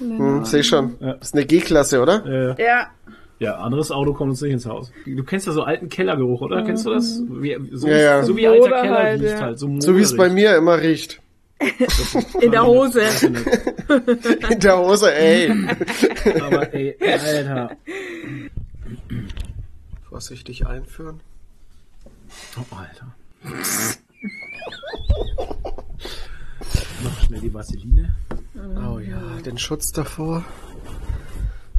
Hm, seh schon. Ja. Das ist eine G-Klasse, oder? Äh, Ja, ja, anderes Auto kommt uns nicht ins Haus. Du kennst ja so alten Kellergeruch, oder? Kennst du das? Wie, so, Ja, ja. so wie alter Moder Keller halt, riecht ja. halt. So, So wie es bei mir immer riecht. in der Hose. In der Hose, ey. Aber ey, Alter. Vorsichtig einführen. Oh, Alter. Noch schnell die Vaseline. Oh ja, den Schutz davor.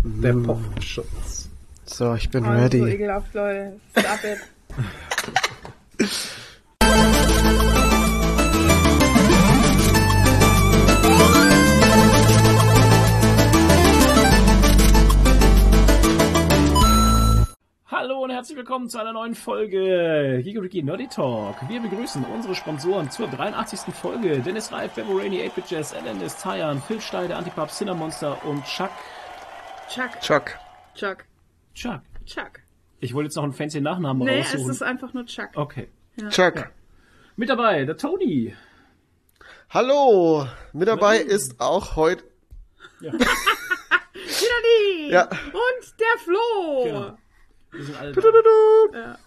Der Popschutz. So, ich bin das ist so ready. ekelhaft, Leute. Stop it. Hallo und herzlich willkommen zu einer neuen Folge Gigoriki Nerdy Talk. Wir begrüßen unsere Sponsoren zur 83. Folge. Dennis Reif, Bebo Rainy, 8-Bit Jazz, LNS, Tayan, Phil Steide, Antipop, Cinnamonster und Chuck. Chuck, Chuck. Chuck, Chuck. Chuck. Ich wollte jetzt noch einen fancy Nachnamen Nee, es raussuchen. ist einfach nur Chuck. Okay. Chuck. Mit dabei, der Tony. Hallo. Mit dabei ist auch heute. Ja. Wieder die! Ja. Und der Flo! Genau. Wir sind alle da. Ja.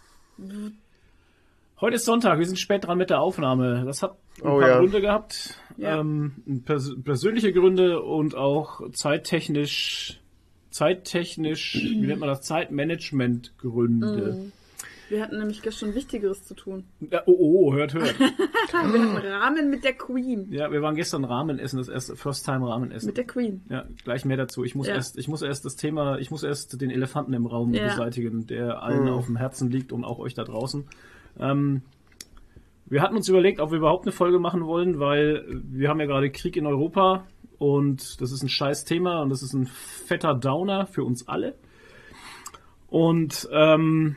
Heute ist Sonntag, wir sind spät dran mit der Aufnahme. Das hat ein Oh paar ja. Gründe gehabt. Ja. Ähm, pers persönliche Gründe und auch zeittechnisch, zeittechnisch, wie nennt man das, Zeitmanagement-Gründe. Wir hatten nämlich gestern Wichtigeres zu tun. Ja, oh, oh, hört, hört. Wir hatten Rahmen mit der Queen. ja, wir waren gestern Ramen essen, das erste First Time Ramen essen. Mit der Queen. Ja, gleich mehr dazu. Ich muss Ja. erst, ich muss erst das Thema, ich muss erst den Elefanten im Raum Ja. beseitigen, der allen auf dem Herzen liegt und auch euch da draußen. Ähm, wir hatten uns überlegt, ob wir überhaupt eine Folge machen wollen, weil wir haben ja gerade Krieg in Europa und das ist ein scheiß Thema und das ist ein fetter Downer für uns alle. Und ähm,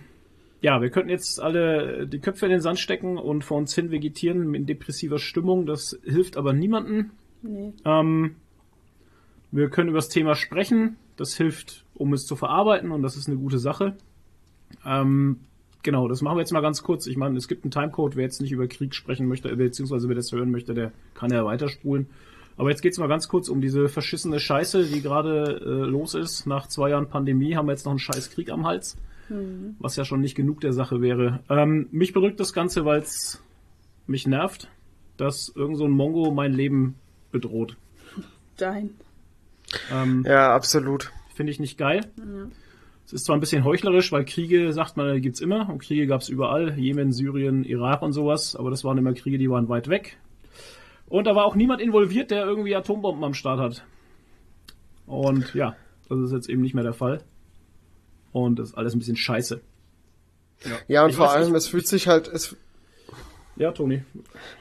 ja, wir könnten jetzt alle die Köpfe in den Sand stecken und vor uns hin vegetieren in depressiver Stimmung. Das hilft aber niemanden. Nee. Ähm, wir können über das Thema sprechen. Das hilft, um es zu verarbeiten und das ist eine gute Sache. Ähm, genau, das machen wir jetzt mal ganz kurz. Ich meine, es gibt einen Timecode. Wer jetzt nicht über Krieg sprechen möchte, beziehungsweise wer das hören möchte, der kann ja weiterspulen. Aber jetzt geht's mal ganz kurz um diese verschissene Scheiße, die gerade äh, los ist. Nach zwei Jahren Pandemie haben wir jetzt noch einen scheiß Krieg am Hals. Was ja schon nicht genug der Sache wäre. Ähm, mich bedrückt das Ganze, weil es mich nervt, dass irgend so ein Mongo mein Leben bedroht. Dein. Ähm, Ja, absolut. Finde ich nicht geil. Es ist zwar ein bisschen heuchlerisch, weil Kriege, sagt man, die gibt's immer. Und Kriege gab's überall. Jemen, Syrien, Irak und sowas. Aber das waren immer Kriege, die waren weit weg. Und da war auch niemand involviert, der irgendwie Atombomben am Start hat. Und ja, das ist jetzt eben nicht mehr der Fall. Und das ist alles ein bisschen scheiße. Ja, und Ich vor weiß, allem, ich- es fühlt sich halt, es, Ja, Toni.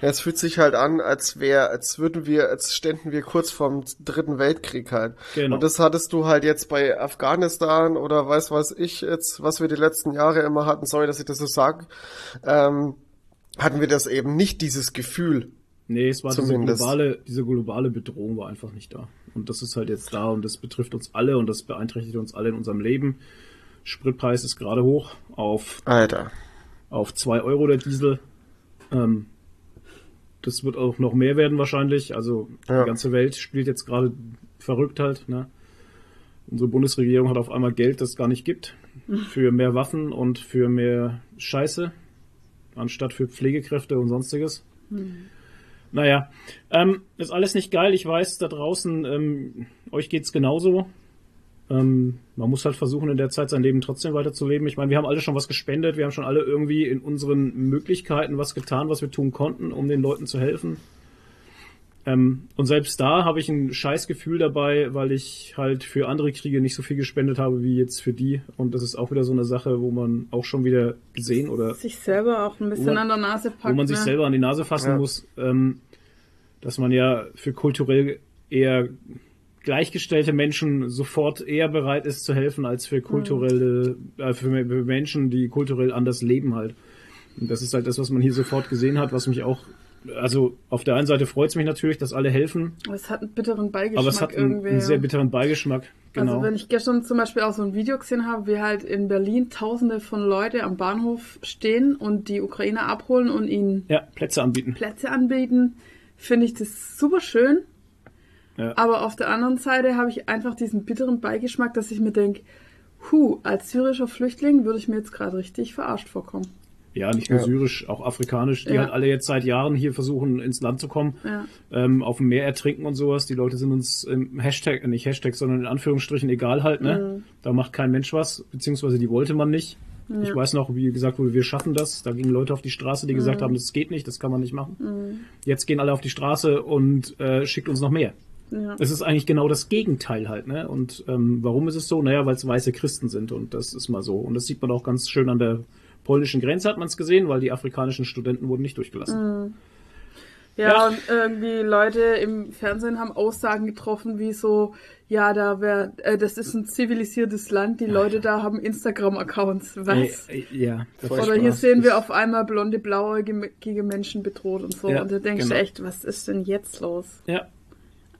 ja, es fühlt sich halt an, als wäre, als würden wir, als ständen wir kurz vorm dritten Weltkrieg halt. Genau. Und das hattest du halt jetzt bei Afghanistan oder weiß was ich jetzt, was wir die letzten Jahre immer hatten, sorry, dass ich das so sage, ähm, hatten wir das eben nicht dieses Gefühl. Nee, es war diese Zumindest. globale, diese globale Bedrohung war einfach nicht da. Und das ist halt jetzt da und das betrifft uns alle und das beeinträchtigt uns alle in unserem Leben. Spritpreis ist gerade hoch auf, Alter. auf zwei Euro der Diesel. Ähm, das wird auch noch mehr werden wahrscheinlich. Also Ja. die ganze Welt spielt jetzt gerade verrückt halt. Ne? Unsere Bundesregierung hat auf einmal Geld, das es gar nicht gibt. Für mehr Waffen und für mehr Scheiße. Anstatt für Pflegekräfte und sonstiges. Naja, ähm, ist alles nicht geil. Ich weiß, da draußen, ähm, euch geht's genauso. Ähm, man muss halt versuchen, in der Zeit sein Leben trotzdem weiterzuleben. Ich meine, wir haben alle schon was gespendet, wir haben schon alle irgendwie in unseren Möglichkeiten was getan, was wir tun konnten, um den Leuten zu helfen. Ähm, und selbst da habe ich ein scheiß Gefühl dabei, weil ich halt für andere Kriege nicht so viel gespendet habe wie jetzt für die. Und das ist auch wieder so eine Sache, wo man auch schon wieder gesehen oder Sich selber auch ein bisschen man- an der Nase packt. wo man sich ne? selber an die Nase fassen Ja. muss, ähm, dass man ja für kulturell eher gleichgestellte Menschen sofort eher bereit ist zu helfen als für kulturelle, äh, für, für Menschen, die kulturell anders leben halt. Und das ist halt das, was man hier sofort gesehen hat, was mich auch, also auf der einen Seite freut es mich natürlich, dass alle helfen, Aber es hat einen bitteren Beigeschmack aber es hat einen, irgendwie. einen sehr bitteren Beigeschmack. Genau. Also wenn ich gestern zum Beispiel auch so ein Video gesehen habe, wie halt in Berlin tausende von Leute am Bahnhof stehen und die Ukrainer abholen und ihnen ja, Plätze anbieten. Plätze anbieten, finde ich das super schön. Ja. Aber auf der anderen Seite habe ich einfach diesen bitteren Beigeschmack, dass ich mir denke, hu, als syrischer Flüchtling würde ich mir jetzt gerade richtig verarscht vorkommen. Ja, nicht nur ja. syrisch, auch afrikanisch, die ja. halt alle jetzt seit Jahren hier versuchen, ins Land zu kommen, ja. ähm, auf dem Meer ertrinken und sowas. Die Leute sind uns im Hashtag, äh, nicht Hashtag, sondern in Anführungsstrichen egal halt, ne? Mhm. Da macht kein Mensch was, beziehungsweise die wollte man nicht. Ja. Ich weiß noch, wie gesagt wurde, wir schaffen das. Da gingen Leute auf die Straße, die mhm. gesagt haben, das geht nicht, das kann man nicht machen. Mhm. Jetzt gehen alle auf die Straße und äh, schickt uns noch mehr. Ja. Es ist eigentlich genau das Gegenteil halt, ne? Und ähm, warum ist es so? Naja, weil es weiße Christen sind und das ist mal so. Und das sieht man auch ganz schön an der polnischen Grenze hat man es gesehen, weil die afrikanischen Studenten wurden nicht durchgelassen. Mhm. Ja, ja, und irgendwie Leute im Fernsehen haben Aussagen getroffen, wie so, ja, da wäre, äh, das ist ein zivilisiertes Land, die Leute da haben Instagram-Accounts, was? Ja. Oder hier sehen wir auf einmal blonde, blauäugige Menschen bedroht und so. Und da denkst genau. du echt, was ist denn jetzt los? Ja.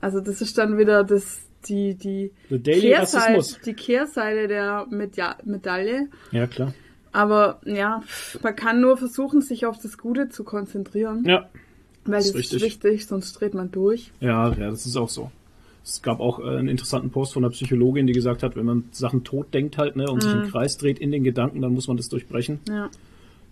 Also das ist dann wieder das, die, die, Kehrseite, die Kehrseite der Meda Medaille. Ja, klar. Aber ja, man kann nur versuchen, sich auf das Gute zu konzentrieren. Ja. Weil das, ist, wichtig, sonst dreht man durch. Ja, ja, das ist auch so. Es gab auch äh, einen interessanten Post von einer Psychologin, die gesagt hat, wenn man Sachen tot denkt halt, ne, und mhm. sich im. Kreis dreht in den Gedanken, dann muss man das durchbrechen. Ja.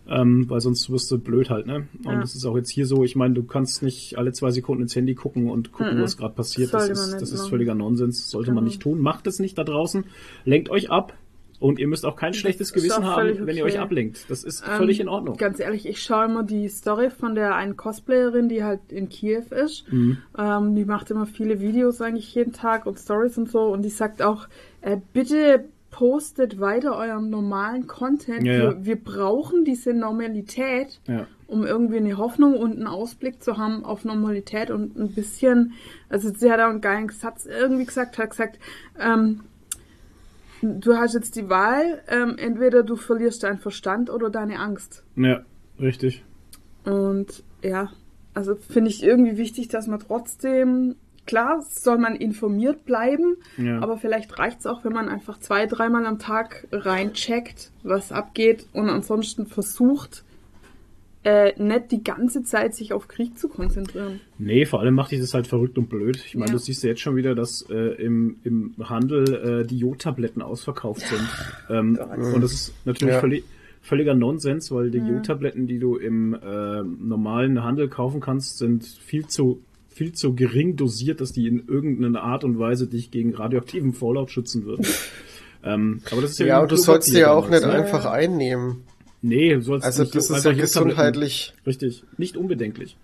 Ähm, weil sonst wirst du blöd halt, ne? Und ja. das ist auch jetzt hier so, ich meine, du kannst nicht alle zwei Sekunden ins Handy gucken und gucken, mhm. was gerade passiert. Das, das ist, das ist völliger Nonsens. Sollte mhm. man nicht tun. Macht es nicht da draußen. Lenkt euch ab. Und ihr müsst auch kein schlechtes Gewissen haben, okay. wenn ihr euch ablenkt. Das ist ähm, völlig in Ordnung. Ganz ehrlich, ich schaue immer die Story von der einen Cosplayerin, die halt in Kiew ist. Mhm. Ähm, die macht immer viele Videos eigentlich jeden Tag und Stories und so. Und die sagt auch, äh, bitte postet weiter euren normalen Content. Ja, ja. Wir, wir, brauchen diese Normalität, ja. um irgendwie eine Hoffnung und einen Ausblick zu haben auf Normalität und ein bisschen, also sie hat auch einen geilen Satz irgendwie gesagt, hat gesagt, ähm, du hast jetzt die Wahl, ähm, entweder du verlierst deinen Verstand oder deine Angst. Ja, richtig. Und ja, also finde ich irgendwie wichtig, dass man trotzdem, klar, soll man informiert bleiben, ja. aber vielleicht reicht es auch, wenn man einfach zwei, dreimal am Tag reincheckt, was abgeht und ansonsten versucht, äh, nicht die ganze Zeit sich auf Krieg zu konzentrieren. Nee, vor allem macht dich das halt verrückt und blöd. Ich meine, ja. du siehst ja jetzt schon wieder, dass äh, im, im Handel äh, die Jodtabletten ausverkauft sind. Ähm, und das ist natürlich ja. völlig, völliger Nonsens, weil die ja. Jodtabletten, die du im äh, normalen Handel kaufen kannst, sind viel zu viel zu gering dosiert, dass die in irgendeiner Art und Weise dich gegen radioaktiven Fallout schützen würden. ähm, aber das ist ja, ja und du sollst sie ja auch nicht einfach einnehmen. Nee, du sollst also nicht. Also das ist ja gesundheitlich. Richtig, nicht unbedenklich.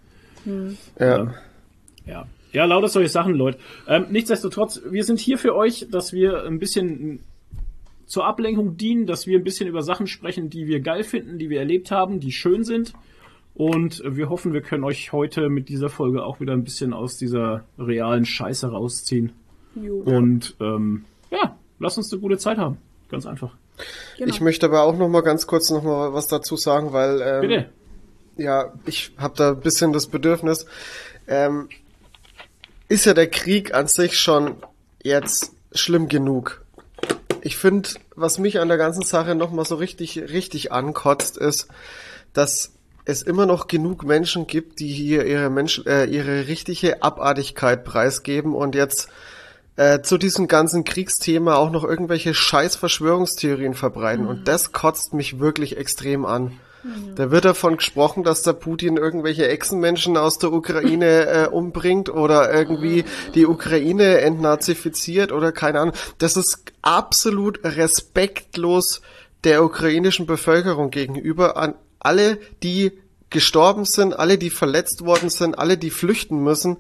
Hm. Ja. ja. Ja, lauter solche Sachen, Leute. Ähm, nichtsdestotrotz, wir sind hier für euch, dass wir ein bisschen zur Ablenkung dienen, dass wir ein bisschen über Sachen sprechen, die wir geil finden, die wir erlebt haben, die schön sind. Und wir hoffen, wir können euch heute mit dieser Folge auch wieder ein bisschen aus dieser realen Scheiße rausziehen. Jo. Und ähm, ja, lasst uns eine gute Zeit haben. Ganz einfach. Genau. Ich möchte aber auch noch mal ganz kurz noch mal was dazu sagen, weil ähm, Bitte. ja, ich habe da ein bisschen das Bedürfnis. Ähm, ist ja der Krieg an sich schon jetzt schlimm genug. Ich finde, was mich an der ganzen Sache noch mal so richtig richtig ankotzt, ist, dass es immer noch genug Menschen gibt, die hier ihre Mensch, äh, ihre richtige Abartigkeit preisgeben und jetzt äh, zu diesem ganzen Kriegsthema auch noch irgendwelche scheiß Verschwörungstheorien verbreiten. Mhm. Und das kotzt mich wirklich extrem an. Mhm. Da wird davon gesprochen, dass der Putin irgendwelche Echsenmenschen aus der Ukraine äh, umbringt oder irgendwie die Ukraine entnazifiziert oder keine Ahnung. Das ist absolut respektlos der ukrainischen Bevölkerung gegenüber an alle, die gestorben sind, alle, die verletzt worden sind, alle, die flüchten müssen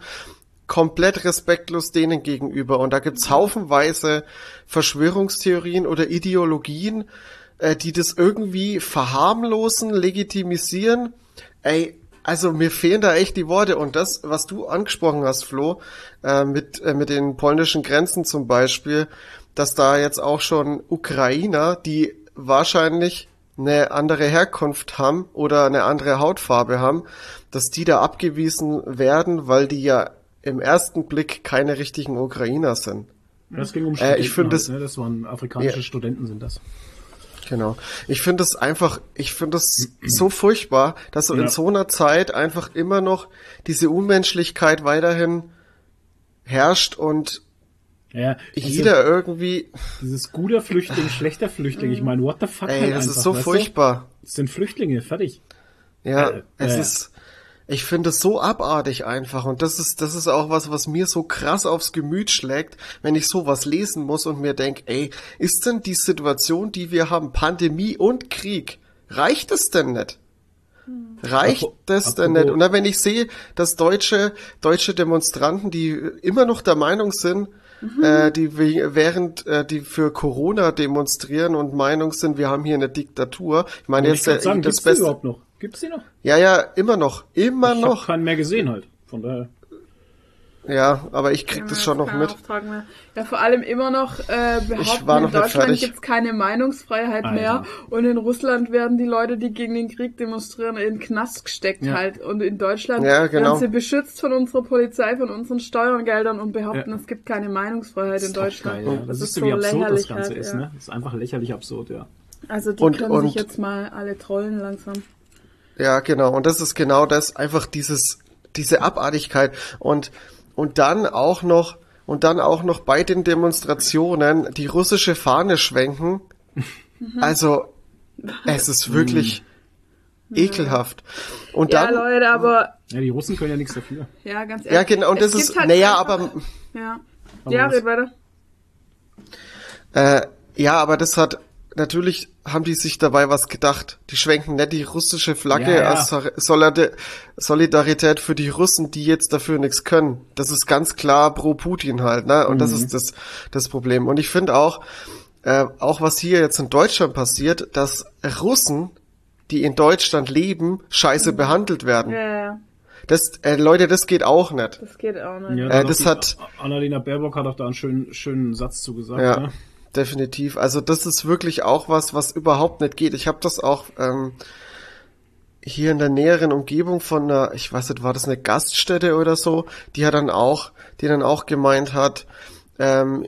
komplett respektlos denen gegenüber. Und da gibt's haufenweise Verschwörungstheorien oder Ideologien, äh, die das irgendwie verharmlosen, legitimisieren. Ey, also mir fehlen da echt die Worte. Und das, was du angesprochen hast, Flo, äh, mit, äh, mit den polnischen Grenzen zum Beispiel, dass da jetzt auch schon Ukrainer, die wahrscheinlich eine andere Herkunft haben oder eine andere Hautfarbe haben, dass die da abgewiesen werden, weil die ja im ersten Blick keine richtigen Ukrainer sind. Das ging um Studenten. Äh, ich finde halt, ne? das waren afrikanische ja. Studenten sind das. Genau. Ich finde es einfach, ich finde es so furchtbar, dass so ja. in so einer Zeit einfach immer noch diese Unmenschlichkeit weiterhin herrscht und ja, jeder irgendwie. Dieses guter Flüchtling, schlechter Flüchtling. Ich meine, what the fuck? Ey, halt das einfach, ist so furchtbar. Das sind Flüchtlinge, fertig. Ja, äh, es äh, ist. Ich finde es so abartig einfach und das ist das ist auch was, was mir so krass aufs Gemüt schlägt, wenn ich sowas lesen muss und mir denk, ey, ist denn die Situation, die wir haben, Pandemie und Krieg, reicht es denn nicht? Reicht Ap das denn nicht? Und dann, wenn ich sehe, dass deutsche, deutsche Demonstranten, die immer noch der Meinung sind, mhm. äh, die während äh, die für Corona demonstrieren und Meinung sind, wir haben hier eine Diktatur. Ich meine jetzt ich sagen, das Beste. überhaupt noch? Gibt's die noch? Ja, ja, immer noch, immer ich noch. Ich habe keinen mehr gesehen halt. Von daher. Ja, aber ich krieg ja, das schon noch mit. Ja, vor allem immer noch äh, behaupten, in Deutschland gibt's keine Meinungsfreiheit Alter. mehr und in Russland werden die Leute, die gegen den Krieg demonstrieren, in den Knast gesteckt ja. halt. Und in Deutschland ja, genau. werden sie beschützt von unserer Polizei, von unseren Steuergeldern und behaupten, es gibt keine Meinungsfreiheit in Deutschland. Geil, das, das, ist so wie absurd das Ganze halt, ist, ne? Das ist einfach lächerlich absurd, ja. Also die und, können und, sich jetzt mal alle trollen langsam. Ja, genau. Und das ist genau das, einfach dieses, diese Abartigkeit. Und und dann auch noch und dann auch noch bei den Demonstrationen die russische Fahne schwenken. Mhm. Also es ist wirklich mhm. ekelhaft. Und ja, dann Leute, aber ja, die Russen können ja nichts dafür. Ja, ganz ehrlich. Ja, genau, und das ist halt naja, aber ja. Ja, red weiter. Äh, ja, aber das hat natürlich haben die sich dabei was gedacht. Die schwenken nicht die russische Flagge ja, ja. als Solidarität für die Russen, die jetzt dafür nichts können. Das ist ganz klar pro Putin halt, ne? Und mhm. das ist das, das Problem. Und ich finde auch, äh, auch was hier jetzt in Deutschland passiert, dass Russen, die in Deutschland leben, scheiße mhm. behandelt werden. Ja, das, äh, Leute, das geht auch nicht. Das geht auch nicht. Ja, äh, das hat Annalena Baerbock hat auch da einen schönen, schönen Satz zugesagt. Ja. Ne? Definitiv. Also das ist wirklich auch was, was überhaupt nicht geht. Ich habe das auch ähm, hier in der näheren Umgebung von einer, ich weiß nicht, war das eine Gaststätte oder so, die hat dann auch, die dann auch gemeint hat, ähm,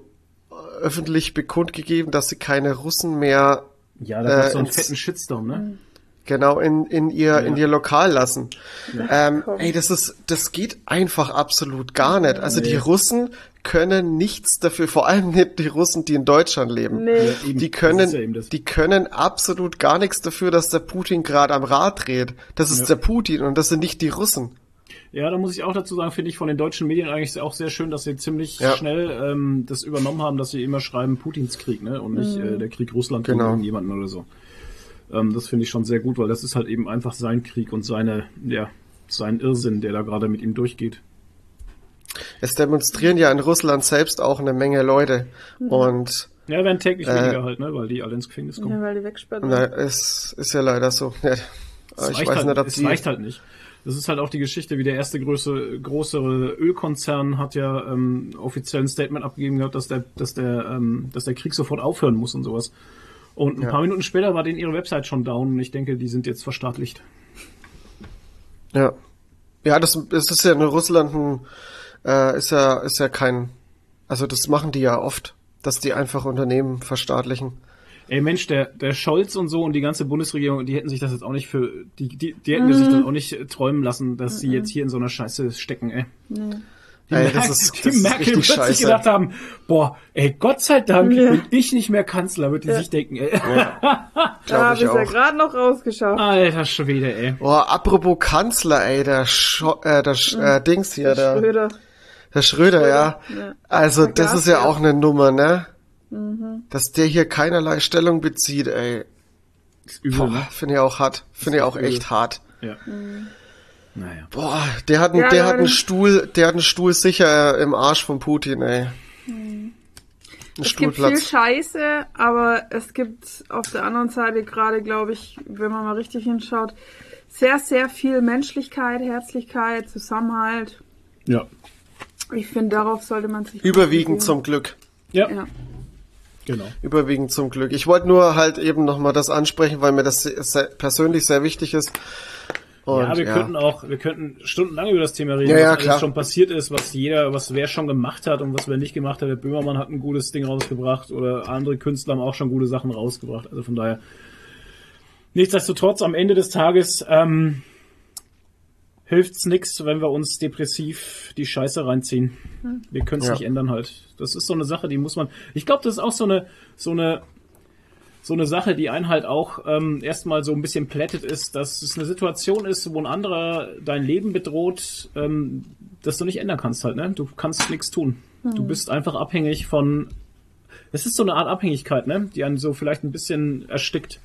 öffentlich bekundgegeben, dass sie keine Russen mehr ja, da gab's äh, so einen fetten Shitstorm, ne? Genau, in, in ihr, ja. in ihr Lokal lassen. Ja. Ähm, ey, das ist, das geht einfach absolut gar nicht. Also nee. die Russen können nichts dafür, vor allem nicht die Russen, die in Deutschland leben. Nee. Ja, die können, ja die können absolut gar nichts dafür, dass der Putin gerade am Rad dreht. Das ist der Putin und das sind nicht die Russen. Ja, da muss ich auch dazu sagen, finde ich von den deutschen Medien eigentlich auch sehr schön, dass sie ziemlich schnell ähm, das übernommen haben, dass sie immer schreiben Putins Krieg, ne? Und nicht mhm. äh, der Krieg Russland genau. gegen jemanden oder so. Ähm, das finde ich schon sehr gut, weil das ist halt eben einfach sein Krieg und seine, ja, sein Irrsinn, der da gerade mit ihm durchgeht. Es demonstrieren ja in Russland selbst auch eine Menge Leute mhm. und ja, werden täglich äh, weniger halt, ne, weil die alle ins Gefängnis kommen. Ja, weil die wegsperren. Na, es ist ja leider so. Ja. ich weiß halt, nicht, ob es die... reicht halt nicht. Das ist halt auch die Geschichte, wie der erste größere, größere Ölkonzern hat ja ähm, offiziell ein Statement abgegeben gehabt, dass der, dass der, ähm, dass der Krieg sofort aufhören muss und sowas. Und ein ja. paar Minuten später war denen ihre Website schon down und ich denke, die sind jetzt verstaatlicht. Ja. Ja, das, das ist ja in Russland ein, äh, ist ja, ist ja kein, also das machen die ja oft, dass die einfach Unternehmen verstaatlichen. Ey Mensch, der, der Scholz und so und die ganze Bundesregierung, die hätten sich das jetzt auch nicht für, die, die, die hätten mhm. sich das auch nicht träumen lassen, dass mhm. sie jetzt hier in so einer Scheiße stecken, ey. Mhm. Die, ey, Merkel, ist, die Merkel wird sich gedacht haben, boah, ey, Gott sei Dank ja. bin ich nicht mehr Kanzler, wird die ja. sich denken, ey. Ja, da habe ich ja gerade noch rausgeschaut. Alter Schwede, ey. Boah, apropos Kanzler, ey, der, Scho äh, der Sch äh, Dings hier, der, Schröder. der Schröder, Schröder ja. Also, der das ist ja auch eine Nummer, ne? Mhm. Dass der hier keinerlei Stellung bezieht, ey. Übel, ne? Finde ich auch hart. Finde ich auch echt hart. Ja. Mhm. Naja. Boah, der hat, ja, der hat einen Stuhl, der hat einen Stuhl sicher im Arsch von Putin, ey. Hm. es Stuhlplatz. gibt viel Scheiße, aber es gibt auf der anderen Seite gerade, glaube ich, wenn man mal richtig hinschaut, sehr, sehr viel Menschlichkeit, Herzlichkeit, Zusammenhalt. Ja. Ich finde, darauf sollte man sich. Überwiegend zum Glück. Ja. ja. Genau. Überwiegend zum Glück. Ich wollte nur halt eben nochmal das ansprechen, weil mir das sehr, persönlich sehr wichtig ist. Und, ja, wir ja. könnten auch, wir könnten stundenlang über das Thema reden, ja, was alles schon passiert ist, was jeder, was wer schon gemacht hat und was wer nicht gemacht hat. Der Böhmermann hat ein gutes Ding rausgebracht oder andere Künstler haben auch schon gute Sachen rausgebracht. Also von daher. Nichtsdestotrotz, am Ende des Tages, ähm, hilft's nix, wenn wir uns depressiv die Scheiße reinziehen. Wir können es Ja. nicht ändern halt. Das ist so eine Sache, die muss man. Ich glaube, das ist auch so eine so eine so eine Sache, die einen halt auch ähm, erstmal so ein bisschen plättet ist, dass es eine Situation ist, wo ein anderer dein Leben bedroht, ähm, dass du nicht ändern kannst halt, ne? Du kannst nichts tun. Du bist einfach abhängig von. Es ist so eine Art Abhängigkeit, ne? Die einen so vielleicht ein bisschen erstickt.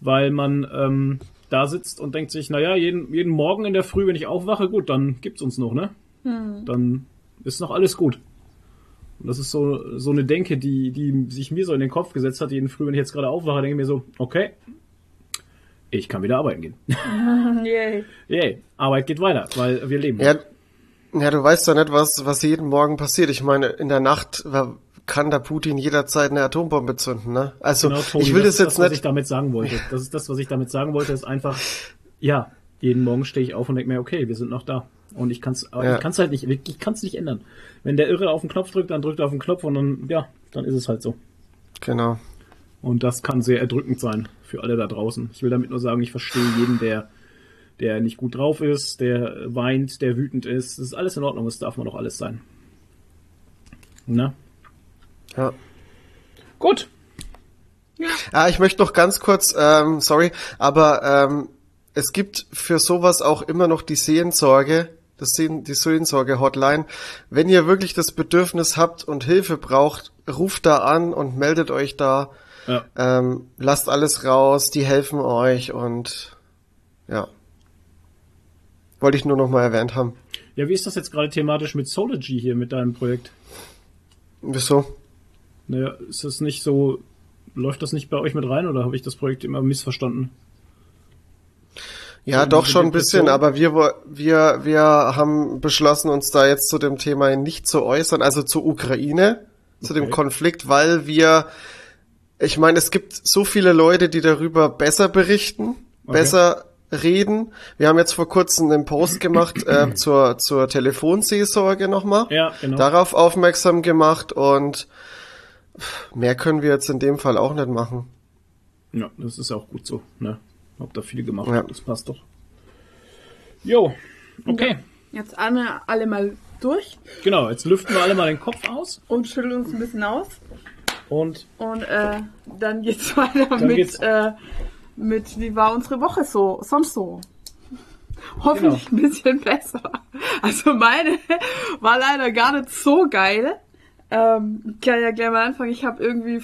Weil man ähm, da sitzt und denkt sich, naja, jeden, jeden Morgen in der Früh, wenn ich aufwache, gut, dann gibt's uns noch, ne? Dann ist noch alles gut. Und das ist so, so eine Denke, die, die sich mir so in den Kopf gesetzt hat, jeden Früh, wenn ich jetzt gerade aufwache, denke ich mir so, okay, ich kann wieder arbeiten gehen. Yay. Yay, Arbeit geht weiter, weil wir leben. Ja, ja, du weißt doch nicht, was, was jeden Morgen passiert. Ich meine, in der Nacht wa- kann der Putin jederzeit eine Atombombe zünden, ne? Also, Genau, Toni, ich will das, ist jetzt das, was ich nicht, damit sagen wollte. Das ist das, was ich damit sagen wollte, ist einfach, ja, jeden Morgen stehe ich auf und denke mir, okay, wir sind noch da. Und ich kann es Ja. ich kann's halt nicht, ich kann es nicht ändern. Wenn der Irre auf den Knopf drückt, dann drückt er auf den Knopf und dann, ja, dann ist es halt so. genau. Und das kann sehr erdrückend sein für alle da draußen. Ich will damit nur sagen, ich verstehe jeden, der, der nicht gut drauf ist, der weint, der wütend ist. Das ist alles in Ordnung, das darf man doch alles sein. Na? Ja. Gut. Ah, ich möchte noch ganz kurz, ähm, sorry, aber ähm, es gibt für sowas auch immer noch die Sehensorge, das die Sehensorge-Hotline. Wenn ihr wirklich das Bedürfnis habt und Hilfe braucht, ruft da an und meldet euch da. Ja. Ähm, lasst alles raus, die helfen euch und ja. Wollte ich nur noch mal erwähnt haben. Ja, wie ist das jetzt gerade thematisch mit Sology hier, mit deinem Projekt? Wieso? Naja, ist das nicht so, läuft das nicht bei euch mit rein oder habe ich das Projekt immer missverstanden? Ja, doch schon ein bisschen, aber wir, wir, wir haben beschlossen, uns da jetzt zu dem Thema nicht zu äußern, also zur Ukraine, zu dem Okay. Konflikt, weil wir, ich meine, es gibt so viele Leute, die darüber besser berichten, Okay. besser reden. Wir haben jetzt vor kurzem einen Post gemacht äh, zur, zur Telefonseelsorge nochmal. Ja, genau. Darauf aufmerksam gemacht und mehr können wir jetzt in dem Fall auch nicht machen. Ja, das ist auch gut so, ne? Hab da viel gemacht, Ja. das passt doch. Jo, okay. Jetzt einmal alle mal durch Genau, jetzt lüften wir alle mal den Kopf aus und schütteln uns ein bisschen aus. und Und äh, dann geht's weiter Dann mit, geht's- Äh, mit, wie war unsere Woche so, sonst so. Hoffentlich Genau. ein bisschen besser. Also meine war leider gar nicht so geil. Ähm, ich kann ja gleich mal anfangen. Ich habe irgendwie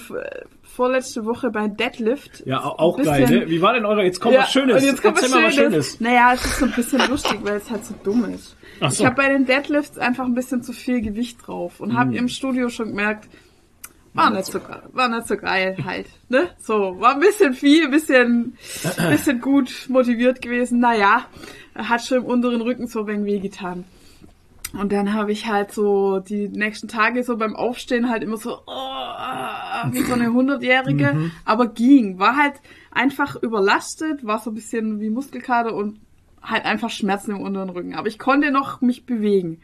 vorletzte Woche bei Deadlift. ja, au- auch geil, ne? Wie war denn eure, jetzt kommt was Schönes. Und jetzt kommt Erzähl was mal was Schönes. Schönes. Naja, es ist so ein bisschen lustig, weil es halt so dumm ist. Ach so. Ich habe bei den Deadlifts einfach ein bisschen zu viel Gewicht drauf und Hm. habe im Studio schon gemerkt, war nicht so geil, war nicht so geil halt, ne? So, war ein bisschen viel, ein bisschen, bisschen gut motiviert gewesen. Naja, hat schon im unteren Rücken so ein wenig wehgetan. Und dann habe ich halt so die nächsten Tage so beim Aufstehen halt immer so, oh, ah, wie so eine Hundertjährige, Mhm. aber ging. War halt einfach überlastet, war so ein bisschen wie Muskelkater und halt einfach Schmerzen im unteren Rücken. Aber ich konnte noch mich bewegen.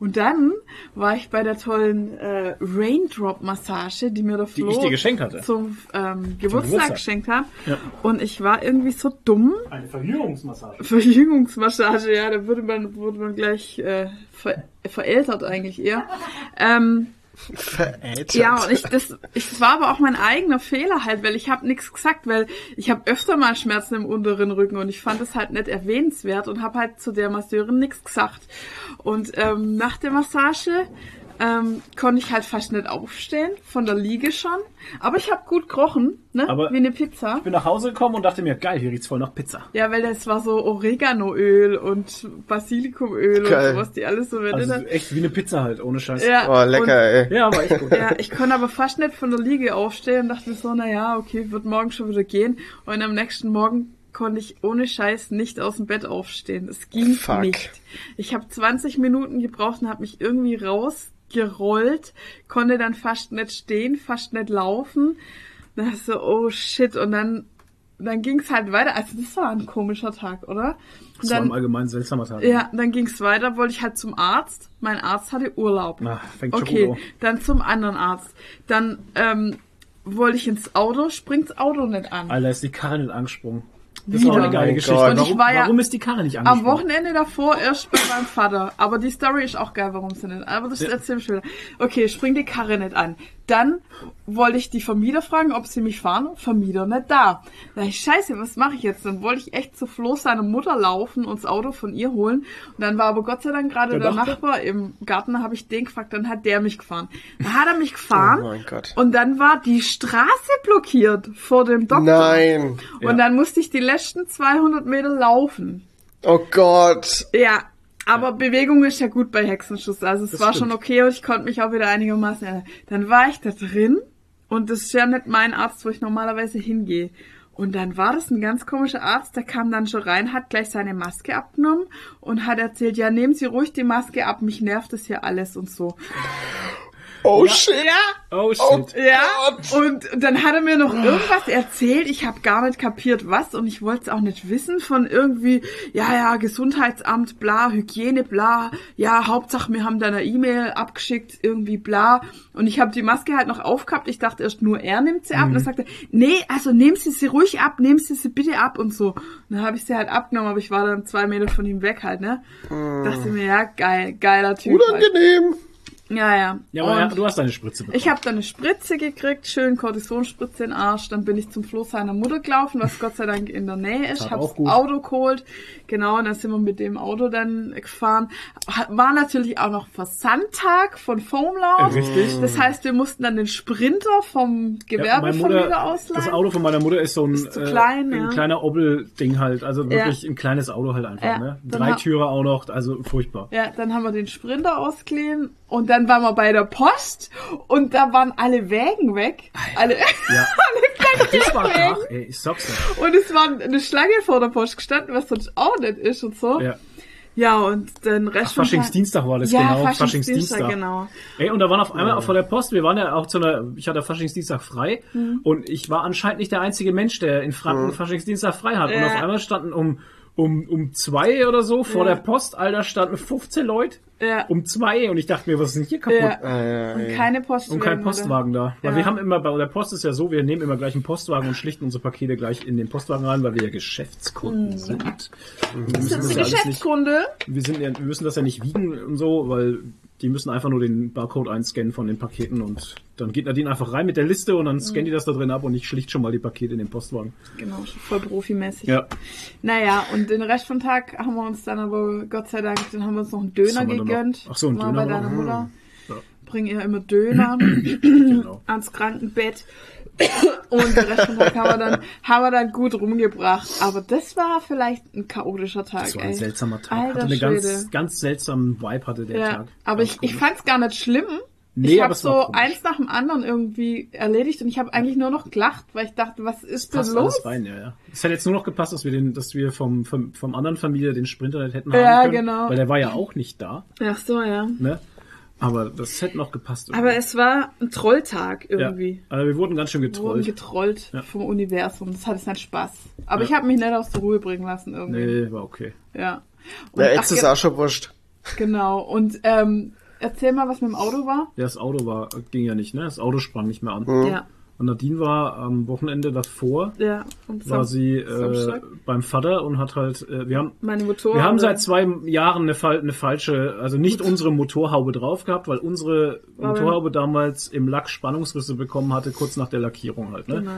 Und dann war ich bei der tollen äh, Raindrop-Massage, die mir der Die Flo ich dir geschenkt hatte. zum ähm, Geburtstag, Geburtstag. geschenkt hat. Ja. Und ich war irgendwie so dumm, Eine Verjüngungsmassage. Verjüngungsmassage, ja, da würde man, wurde man gleich äh, ver verältert eigentlich eher. Ähm, Verätert. ja, und ich, das, ich, das war aber auch mein eigener Fehler halt, weil ich habe nichts gesagt, weil ich habe öfter mal Schmerzen im unteren Rücken und ich fand es halt nicht erwähnenswert und habe halt zu der Masseurin nichts gesagt. Und ähm, nach der Massage ähm, konnte ich halt fast nicht aufstehen, von der Liege schon. Aber ich habe gut gerochen, ne? Aber- wie eine Pizza. Ich bin nach Hause gekommen und dachte mir, geil, hier riecht's voll nach Pizza. Ja, weil das war so Oreganoöl und Basilikumöl Geil. und sowas, die alles so verwendet Also echt wie eine Pizza halt, ohne Scheiß. Ja, Oh, lecker, und, ey. Ja, aber echt gut. Ja, ich konnte aber fast nicht von der Liege aufstehen und dachte mir so, na ja, okay, wird morgen schon wieder gehen. Und am nächsten Morgen konnte ich ohne Scheiß nicht aus dem Bett aufstehen. Es ging Fuck. nicht. Ich habe 20 Minuten gebraucht und habe mich irgendwie rausgerollt, konnte dann fast nicht stehen, fast nicht laufen. Da dachte ich so, oh shit. Und dann, dann ging's halt weiter. Also das war ein komischer Tag, oder? Das war im dann, Allgemeinen ein seltsamer Tag. ja, dann ging's weiter, wollte ich halt zum Arzt. Mein Arzt hatte Urlaub. Na, fängt schon okay, gut an. dann zum anderen Arzt. Dann ähm, wollte ich ins Auto, springt's Auto nicht an. Alter, ist die Karre nicht angesprungen. Das ist auch eine geile Geschichte. Gott. Und ich Warum, war ja warum ist die Karre nicht Am angesprungen? Wochenende davor erst bei meinem Vater. Aber die Story ist auch geil, warum sie nicht. Aber das Ja. erzähl ich später. Okay, spring die Karre nicht an. Dann wollte ich die Vermieter fragen, ob sie mich fahren. Vermieter nicht da. Da ich, scheiße, was mache ich jetzt? Dann wollte ich echt zu Flo seiner Mutter laufen und das Auto von ihr holen. Und dann war aber Gott sei Dank gerade Der der, Nachbar im Garten, da habe ich den gefragt, dann hat der mich gefahren. Dann hat er mich gefahren. Oh mein Gott. Und dann war die Straße blockiert vor dem Doktor. Nein. Und dann musste ich die letzten 200 Meter laufen. Oh Gott. Ja, aber Bewegung ist ja gut bei Hexenschuss. Also es Das war stimmt. schon okay und ich konnte mich auch wieder einigermaßen erinnern. Dann war ich da drin und das ist ja nicht mein Arzt, wo ich normalerweise hingehe. Und dann war das ein ganz komischer Arzt, der kam dann schon rein, hat gleich seine Maske abgenommen und hat erzählt, ja, nehmen Sie ruhig die Maske ab, mich nervt das hier alles und so. Oh shit. Ja, Oh shit. Oh. ja, Gott. und dann hat er mir noch irgendwas erzählt. Ich habe gar nicht kapiert, was und ich wollte es auch nicht wissen von irgendwie, ja, ja, Gesundheitsamt, bla, Hygiene, bla, ja, Hauptsache wir haben da eine E-Mail abgeschickt, irgendwie bla. Und ich habe die Maske halt noch aufgehabt. Ich dachte erst nur er nimmt sie ab. Und dann sagte er, nee, also nehmen Sie sie ruhig ab, nehmen Sie sie bitte ab und so. Und dann habe ich sie halt abgenommen, aber ich war dann zwei Meter von ihm weg halt, ne? Dachte mir, ja, geil, geiler Typ. Halt. Ja, ja. Ja, aber ja, du hast deine Spritze bekommen. ich habe dann eine Spritze gekriegt, schön Kortisonspritze in den Arsch. Dann bin ich zum Floß seiner Mutter gelaufen, was Gott sei Dank in der Nähe ist. Hab's. Auto geholt. Genau, und dann sind wir mit dem Auto dann gefahren. War natürlich auch noch Versandtag von Foamlaw. Richtig. Das heißt, wir mussten dann den Sprinter vom Ja, Gewerbe meine von wieder ausleihen. das Auto von meiner Mutter ist so ein, Ist äh, klein, ein ja. kleiner Obbel-Ding halt. Also wirklich ein kleines Auto halt einfach. Ja, ne? Drei Türe auch noch, also furchtbar. Ja, dann haben wir den Sprinter ausgeliehen und dann waren wir bei der Post und da waren alle Wägen weg. Alle, Ja. das war Tag, ey, ich sag's dir. Und es war eine Schlange vor der Post gestanden, was sonst auch nicht ist und so. Ja. Ja, und den Rest Ach, Faschingsdienstag war das, ja, genau. Faschingsdienstag, Faschingsdienstag. genau. Ey, und da waren auf einmal auch vor der Post, wir waren ja auch zu einer, ich hatte Faschingsdienstag frei Mhm. und ich war anscheinend nicht der einzige Mensch, der in Franken Faschingsdienstag frei hat. Und Ja. auf einmal standen um, um, um zwei oder so vor Ja. der Post, Alter, standen 15 Leute Ja. um zwei und ich dachte mir, was ist denn hier kaputt? Ja. Ah, ja, Und ja. keine Post. Und kein Postwagen da. Weil Ja. wir haben immer, bei der Post ist ja so, wir nehmen immer gleich einen Postwagen und schlichten unsere Pakete gleich in den Postwagen rein, weil wir ja Geschäftskunden sind. Und wir, müssen Das das ist ja alles nicht, Geschäftskunde. wir, sind ja, wir müssen das ja nicht wiegen und so, weil die müssen einfach nur den Barcode einscannen von den Paketen und dann geht Nadine einfach rein mit der Liste und dann scannt die das da drin ab und ich schlicht schon mal die Pakete in den Postwagen. Genau, voll profimäßig. Ja. Naja, und den Rest vom Tag haben wir uns dann aber, Gott sei Dank, dann haben wir uns noch einen Döner denn noch? gegönnt. Ach so, einen Döner bei deiner Mutter. Ja. Bring ihr immer Döner Genau. ans Krankenbett. Und den Rest haben wir dann, haben wir dann gut rumgebracht. Aber das war vielleicht ein chaotischer Tag, Das war ey. ein seltsamer Tag. Alter hatte eine Schwede. ganz, ganz seltsamen Vibe hatte der Ja, Tag. aber ich, ich komisch. fand's gar nicht schlimm. Nee, ich aber habe es so eins nach dem anderen irgendwie erledigt und ich habe eigentlich nur noch gelacht, weil ich dachte, was ist denn passt los? rein, ja, ja. Es hätte jetzt nur noch gepasst, dass wir den, dass wir vom, vom, vom anderen Familie den Sprinter nicht hätten Ja, haben können. genau. Weil der war ja auch nicht da, Ach so, ja. ne? Aber das hätte noch gepasst. Aber es war ein Trolltag ja. irgendwie. Also wir wurden ganz schön Wir wurden getrollt. getrollt Ja. vom Universum. Das hatte seinen Spaß. Aber Ja. ich habe mich nicht aus der Ruhe bringen lassen irgendwie. Nee, war okay. Ja. Und, Ja, ach, jetzt ist auch schon wurscht. Genau. Und ähm, erzähl mal, was mit dem Auto war. Ja, das Auto war, ging ja nicht, ne? Das Auto sprang nicht mehr an. Ja. Und Nadine war am Wochenende davor, Ja. Und war sie äh, beim Vater und hat halt, äh, wir haben meine Motorhaube. Wir haben seit zwei Jahren eine, eine falsche, also nicht unsere Motorhaube drauf gehabt, weil unsere Motorhaube damals im Lack Spannungsrisse bekommen hatte, kurz nach der Lackierung halt. Ne? Genau.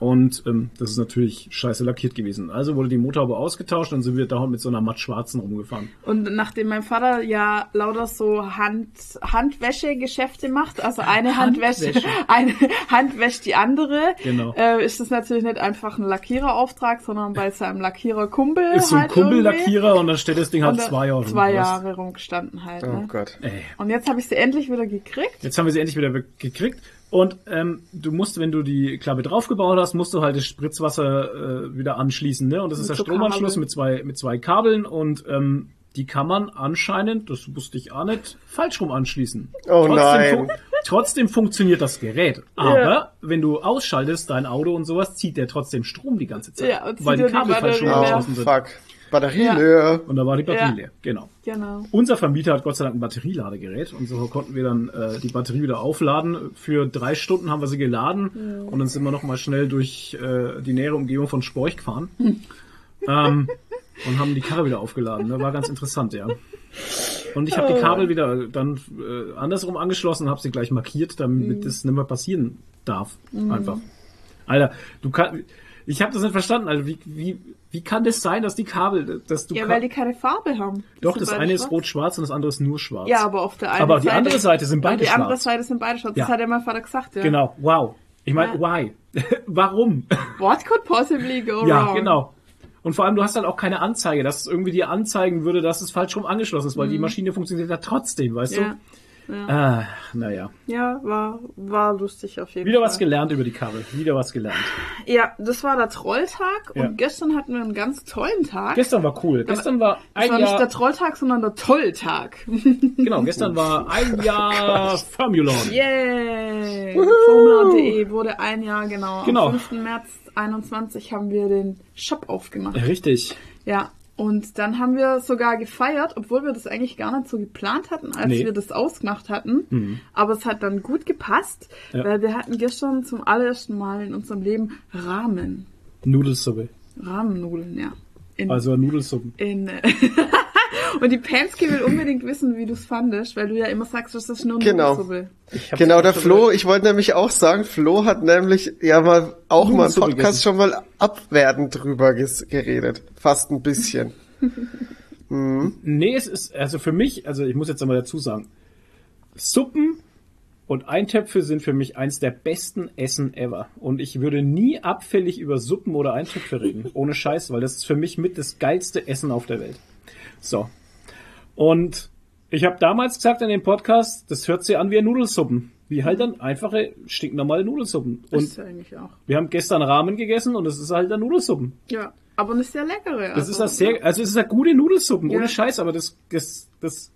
Und ähm, das ist natürlich scheiße lackiert gewesen. Also wurde die Motorhaube ausgetauscht und sind wir da mit so einer matt schwarzen rumgefahren. Und nachdem mein Vater ja lauter so Hand, Handwäsche-Geschäfte macht, also eine Handwäsche, Handwäsche. eine Hand wäscht die andere, Genau. äh, ist das natürlich nicht einfach ein Lackiererauftrag, sondern bei seinem Lackierer-Kumpel Ist so ein halt. Kumpellackierer und dann steht das Ding halt zwei Jahre Zwei rum, weißt Jahre rumgestanden halt. Oh Ne? Gott. Ey. Und jetzt habe ich sie endlich wieder gekriegt. Jetzt haben wir sie endlich wieder gekriegt. Und ähm, du musst, wenn du die Klappe draufgebaut hast, musst du halt das Spritzwasser äh, wieder anschließen. Ne? Und das ist der so Stromanschluss Kabel. mit zwei, mit zwei Kabeln und ähm, die kann man anscheinend, das wusste ich auch nicht, falsch rum anschließen. Oh nein. fun trotzdem funktioniert das Gerät. Aber Ja. wenn du ausschaltest, dein Auto und sowas, zieht der trotzdem Strom die ganze Zeit. Ja, und weil die er die Kabel falsch rum. Oh, angeschlossen sind. fuck. Batterie Ja. leer. Und da war die Batterie Ja. leer. Genau. Genau. Unser Vermieter hat Gott sei Dank ein Batterieladegerät und so konnten wir dann äh, die Batterie wieder aufladen. Für drei Stunden haben wir sie geladen und dann sind wir noch mal schnell durch äh, die nähere Umgebung von Sporch gefahren. ähm, und haben die Karre wieder aufgeladen. Ne? War ganz interessant, ja. Und ich habe die Kabel wieder dann äh, andersrum angeschlossen und habe sie gleich markiert, damit das nicht mehr passieren darf. Einfach. Alter, du kannst. Ich habe das nicht verstanden, Alter. Wie, wie, wie kann das sein, dass die Kabel, dass du Ja, weil die keine Farbe haben. Die Doch, das eine ist schwarz. rot-schwarz und das andere ist nur schwarz. Ja, aber auf der einen Aber die Seite. andere Seite sind beide Die andere schwarz. Seite sind beide schwarz. Ja. Das hat ja mein Vater gesagt, ja. Genau, wow. Ich meine, Ja. why? Warum? What could possibly go ja, wrong? genau. Und vor allem, du hast dann auch keine Anzeige, dass es irgendwie dir anzeigen würde, dass es falsch rum angeschlossen ist, weil die Maschine funktioniert ja trotzdem, weißt Mhm. Ja. du? Ah, naja. Ja, war, war lustig auf jeden Wieder Fall. was gelernt über die Kabel. Wieder was gelernt. Ja, das war der Trolltag Ja. und gestern hatten wir einen ganz tollen Tag. Gestern war cool. Gestern war das ein war nicht der. Trolltag, sondern der Tolltag. Genau, gestern war ein Jahr Formulon. Yay! Formula.de wurde ein Jahr genau. Genau. Am 5. März 21 haben wir den Shop aufgemacht. Richtig. Ja. Und dann haben wir sogar gefeiert, obwohl wir das eigentlich gar nicht so geplant hatten, als Nee. wir das ausgemacht hatten. Aber es hat dann gut gepasst, Ja. weil wir hatten gestern zum allerersten Mal in unserem Leben Ramen. Nudelsuppe. Rahmennudeln, ja. In, Also Nudelsuppen. in, und die Pansky will unbedingt wissen, wie du es fandest, weil du ja immer sagst, das ist nur Genau. Nudelsuppe. Ich hab- Genau, der Flo, ich wollte nämlich auch sagen, Flo hat nämlich ja mal auch mal im Podcast gegessen. schon mal abwertend drüber geredet. Fast ein bisschen. Nee, es ist, also für mich, also ich muss jetzt einmal dazu sagen, Suppen und Eintöpfe sind für mich eins der besten Essen ever. Und ich würde nie abfällig über Suppen oder Eintöpfe reden. Ohne Scheiß, weil das ist für mich mit das geilste Essen auf der Welt. So. Und ich habe damals gesagt in dem Podcast, das hört sich an wie ein Nudelsuppen. Wie halt dann einfache, stinknormale Nudelsuppen. Das Und ist ja eigentlich auch. wir haben gestern Ramen gegessen und es ist halt ein Nudelsuppen. Ja, aber eine sehr leckere. Das ist das sehr, also es ist eine gute Nudelsuppen, Ja. ohne Scheiß, aber das, das, das,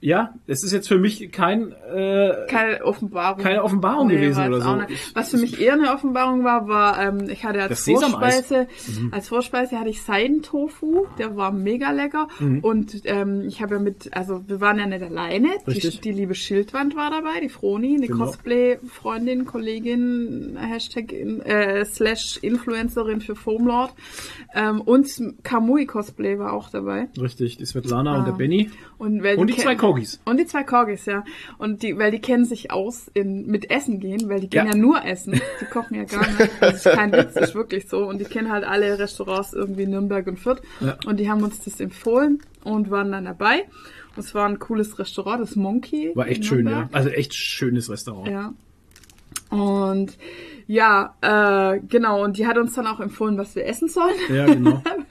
ja, das ist jetzt für mich kein, äh, keine Offenbarung. Keine Offenbarung gewesen war oder es so. Was für mich eher eine Offenbarung war, war, ähm, ich hatte als Das. Vorspeise, als Vorspeise hatte ich Seidentofu, der war mega lecker. Und ähm, ich habe ja mit, also wir waren ja nicht alleine. Die, die liebe Schildwand war dabei, die Froni, eine Genau. Cosplay-Freundin, Kollegin, Hashtag in, äh, slash Influencerin für Foamlord. Ähm, und Kamui Cosplay war auch dabei. richtig, die Svetlana und der Benny. Und, Und die zwei Corgis. Und die zwei Corgis, ja. Und die, weil die kennen sich aus in, mit Essen gehen, weil die gehen Ja. ja, nur essen. Die kochen ja gar nicht. Das ist kein Witz, ist wirklich so. Und die kennen halt alle Restaurants irgendwie in Nürnberg und Fürth. Ja. Und die haben uns das empfohlen und waren dann dabei. Und es war ein cooles Restaurant, das Monkey. War echt schön, ja. Also echt schönes Restaurant. Ja. Und ja, äh, genau. Und die hat uns dann auch empfohlen, was wir essen sollen. Ja, genau.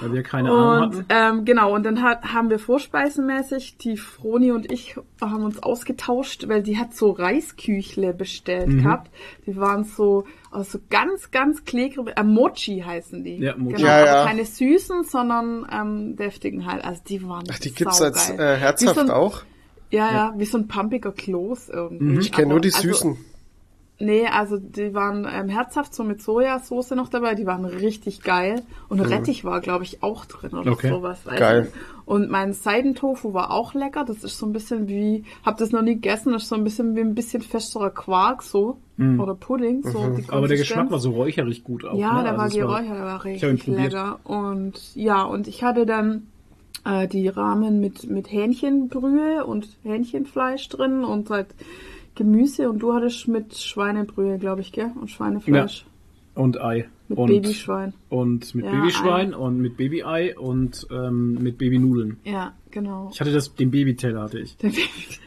Weil wir keine Ahnung Und hatten. ähm, genau, und dann hat, haben wir vorspeisenmäßig, die Froni und ich haben uns ausgetauscht, weil die hat so Reisküchle bestellt Mhm. gehabt. Die waren so, also ganz, ganz klebrige, äh, Mochi heißen die. Ja, Mochi. Genau, Ja, aber ja. keine süßen, sondern ähm, deftigen halt. Also die waren Ach, die gibt's als saugeil. äh, herzhaft so ein, auch. Ja, ja, wie so ein pumpiger Kloß irgendwie. Ich kenne nur die Also- Süßen. Nee, also die waren ähm, herzhaft so mit Sojasauce noch dabei, die waren richtig geil. Und Rettich war, glaube ich, auch drin oder Okay. sowas. Weiß Geil. Und mein Seidentofu war auch lecker. Das ist so ein bisschen wie, hab das noch nie gegessen, das ist so ein bisschen wie ein bisschen festerer Quark so. Oder Pudding. So Mhm. Aber der Geschmack war so räucherig gut auch. Ja, ne? der Also war geräuchert, der war richtig lecker. Und ja, und ich hatte dann äh, die Rahmen mit, mit Hähnchenbrühe und Hähnchenfleisch drin und halt Gemüse und du hattest mit Schweinebrühe, glaube ich, gell? Und Schweinefleisch. Und Ei. Mit und, Babyschwein. Und mit Ja, Babyschwein und mit Babyei und ähm, mit Babynudeln. Ja, genau. Ich hatte das, den Babyteller hatte ich.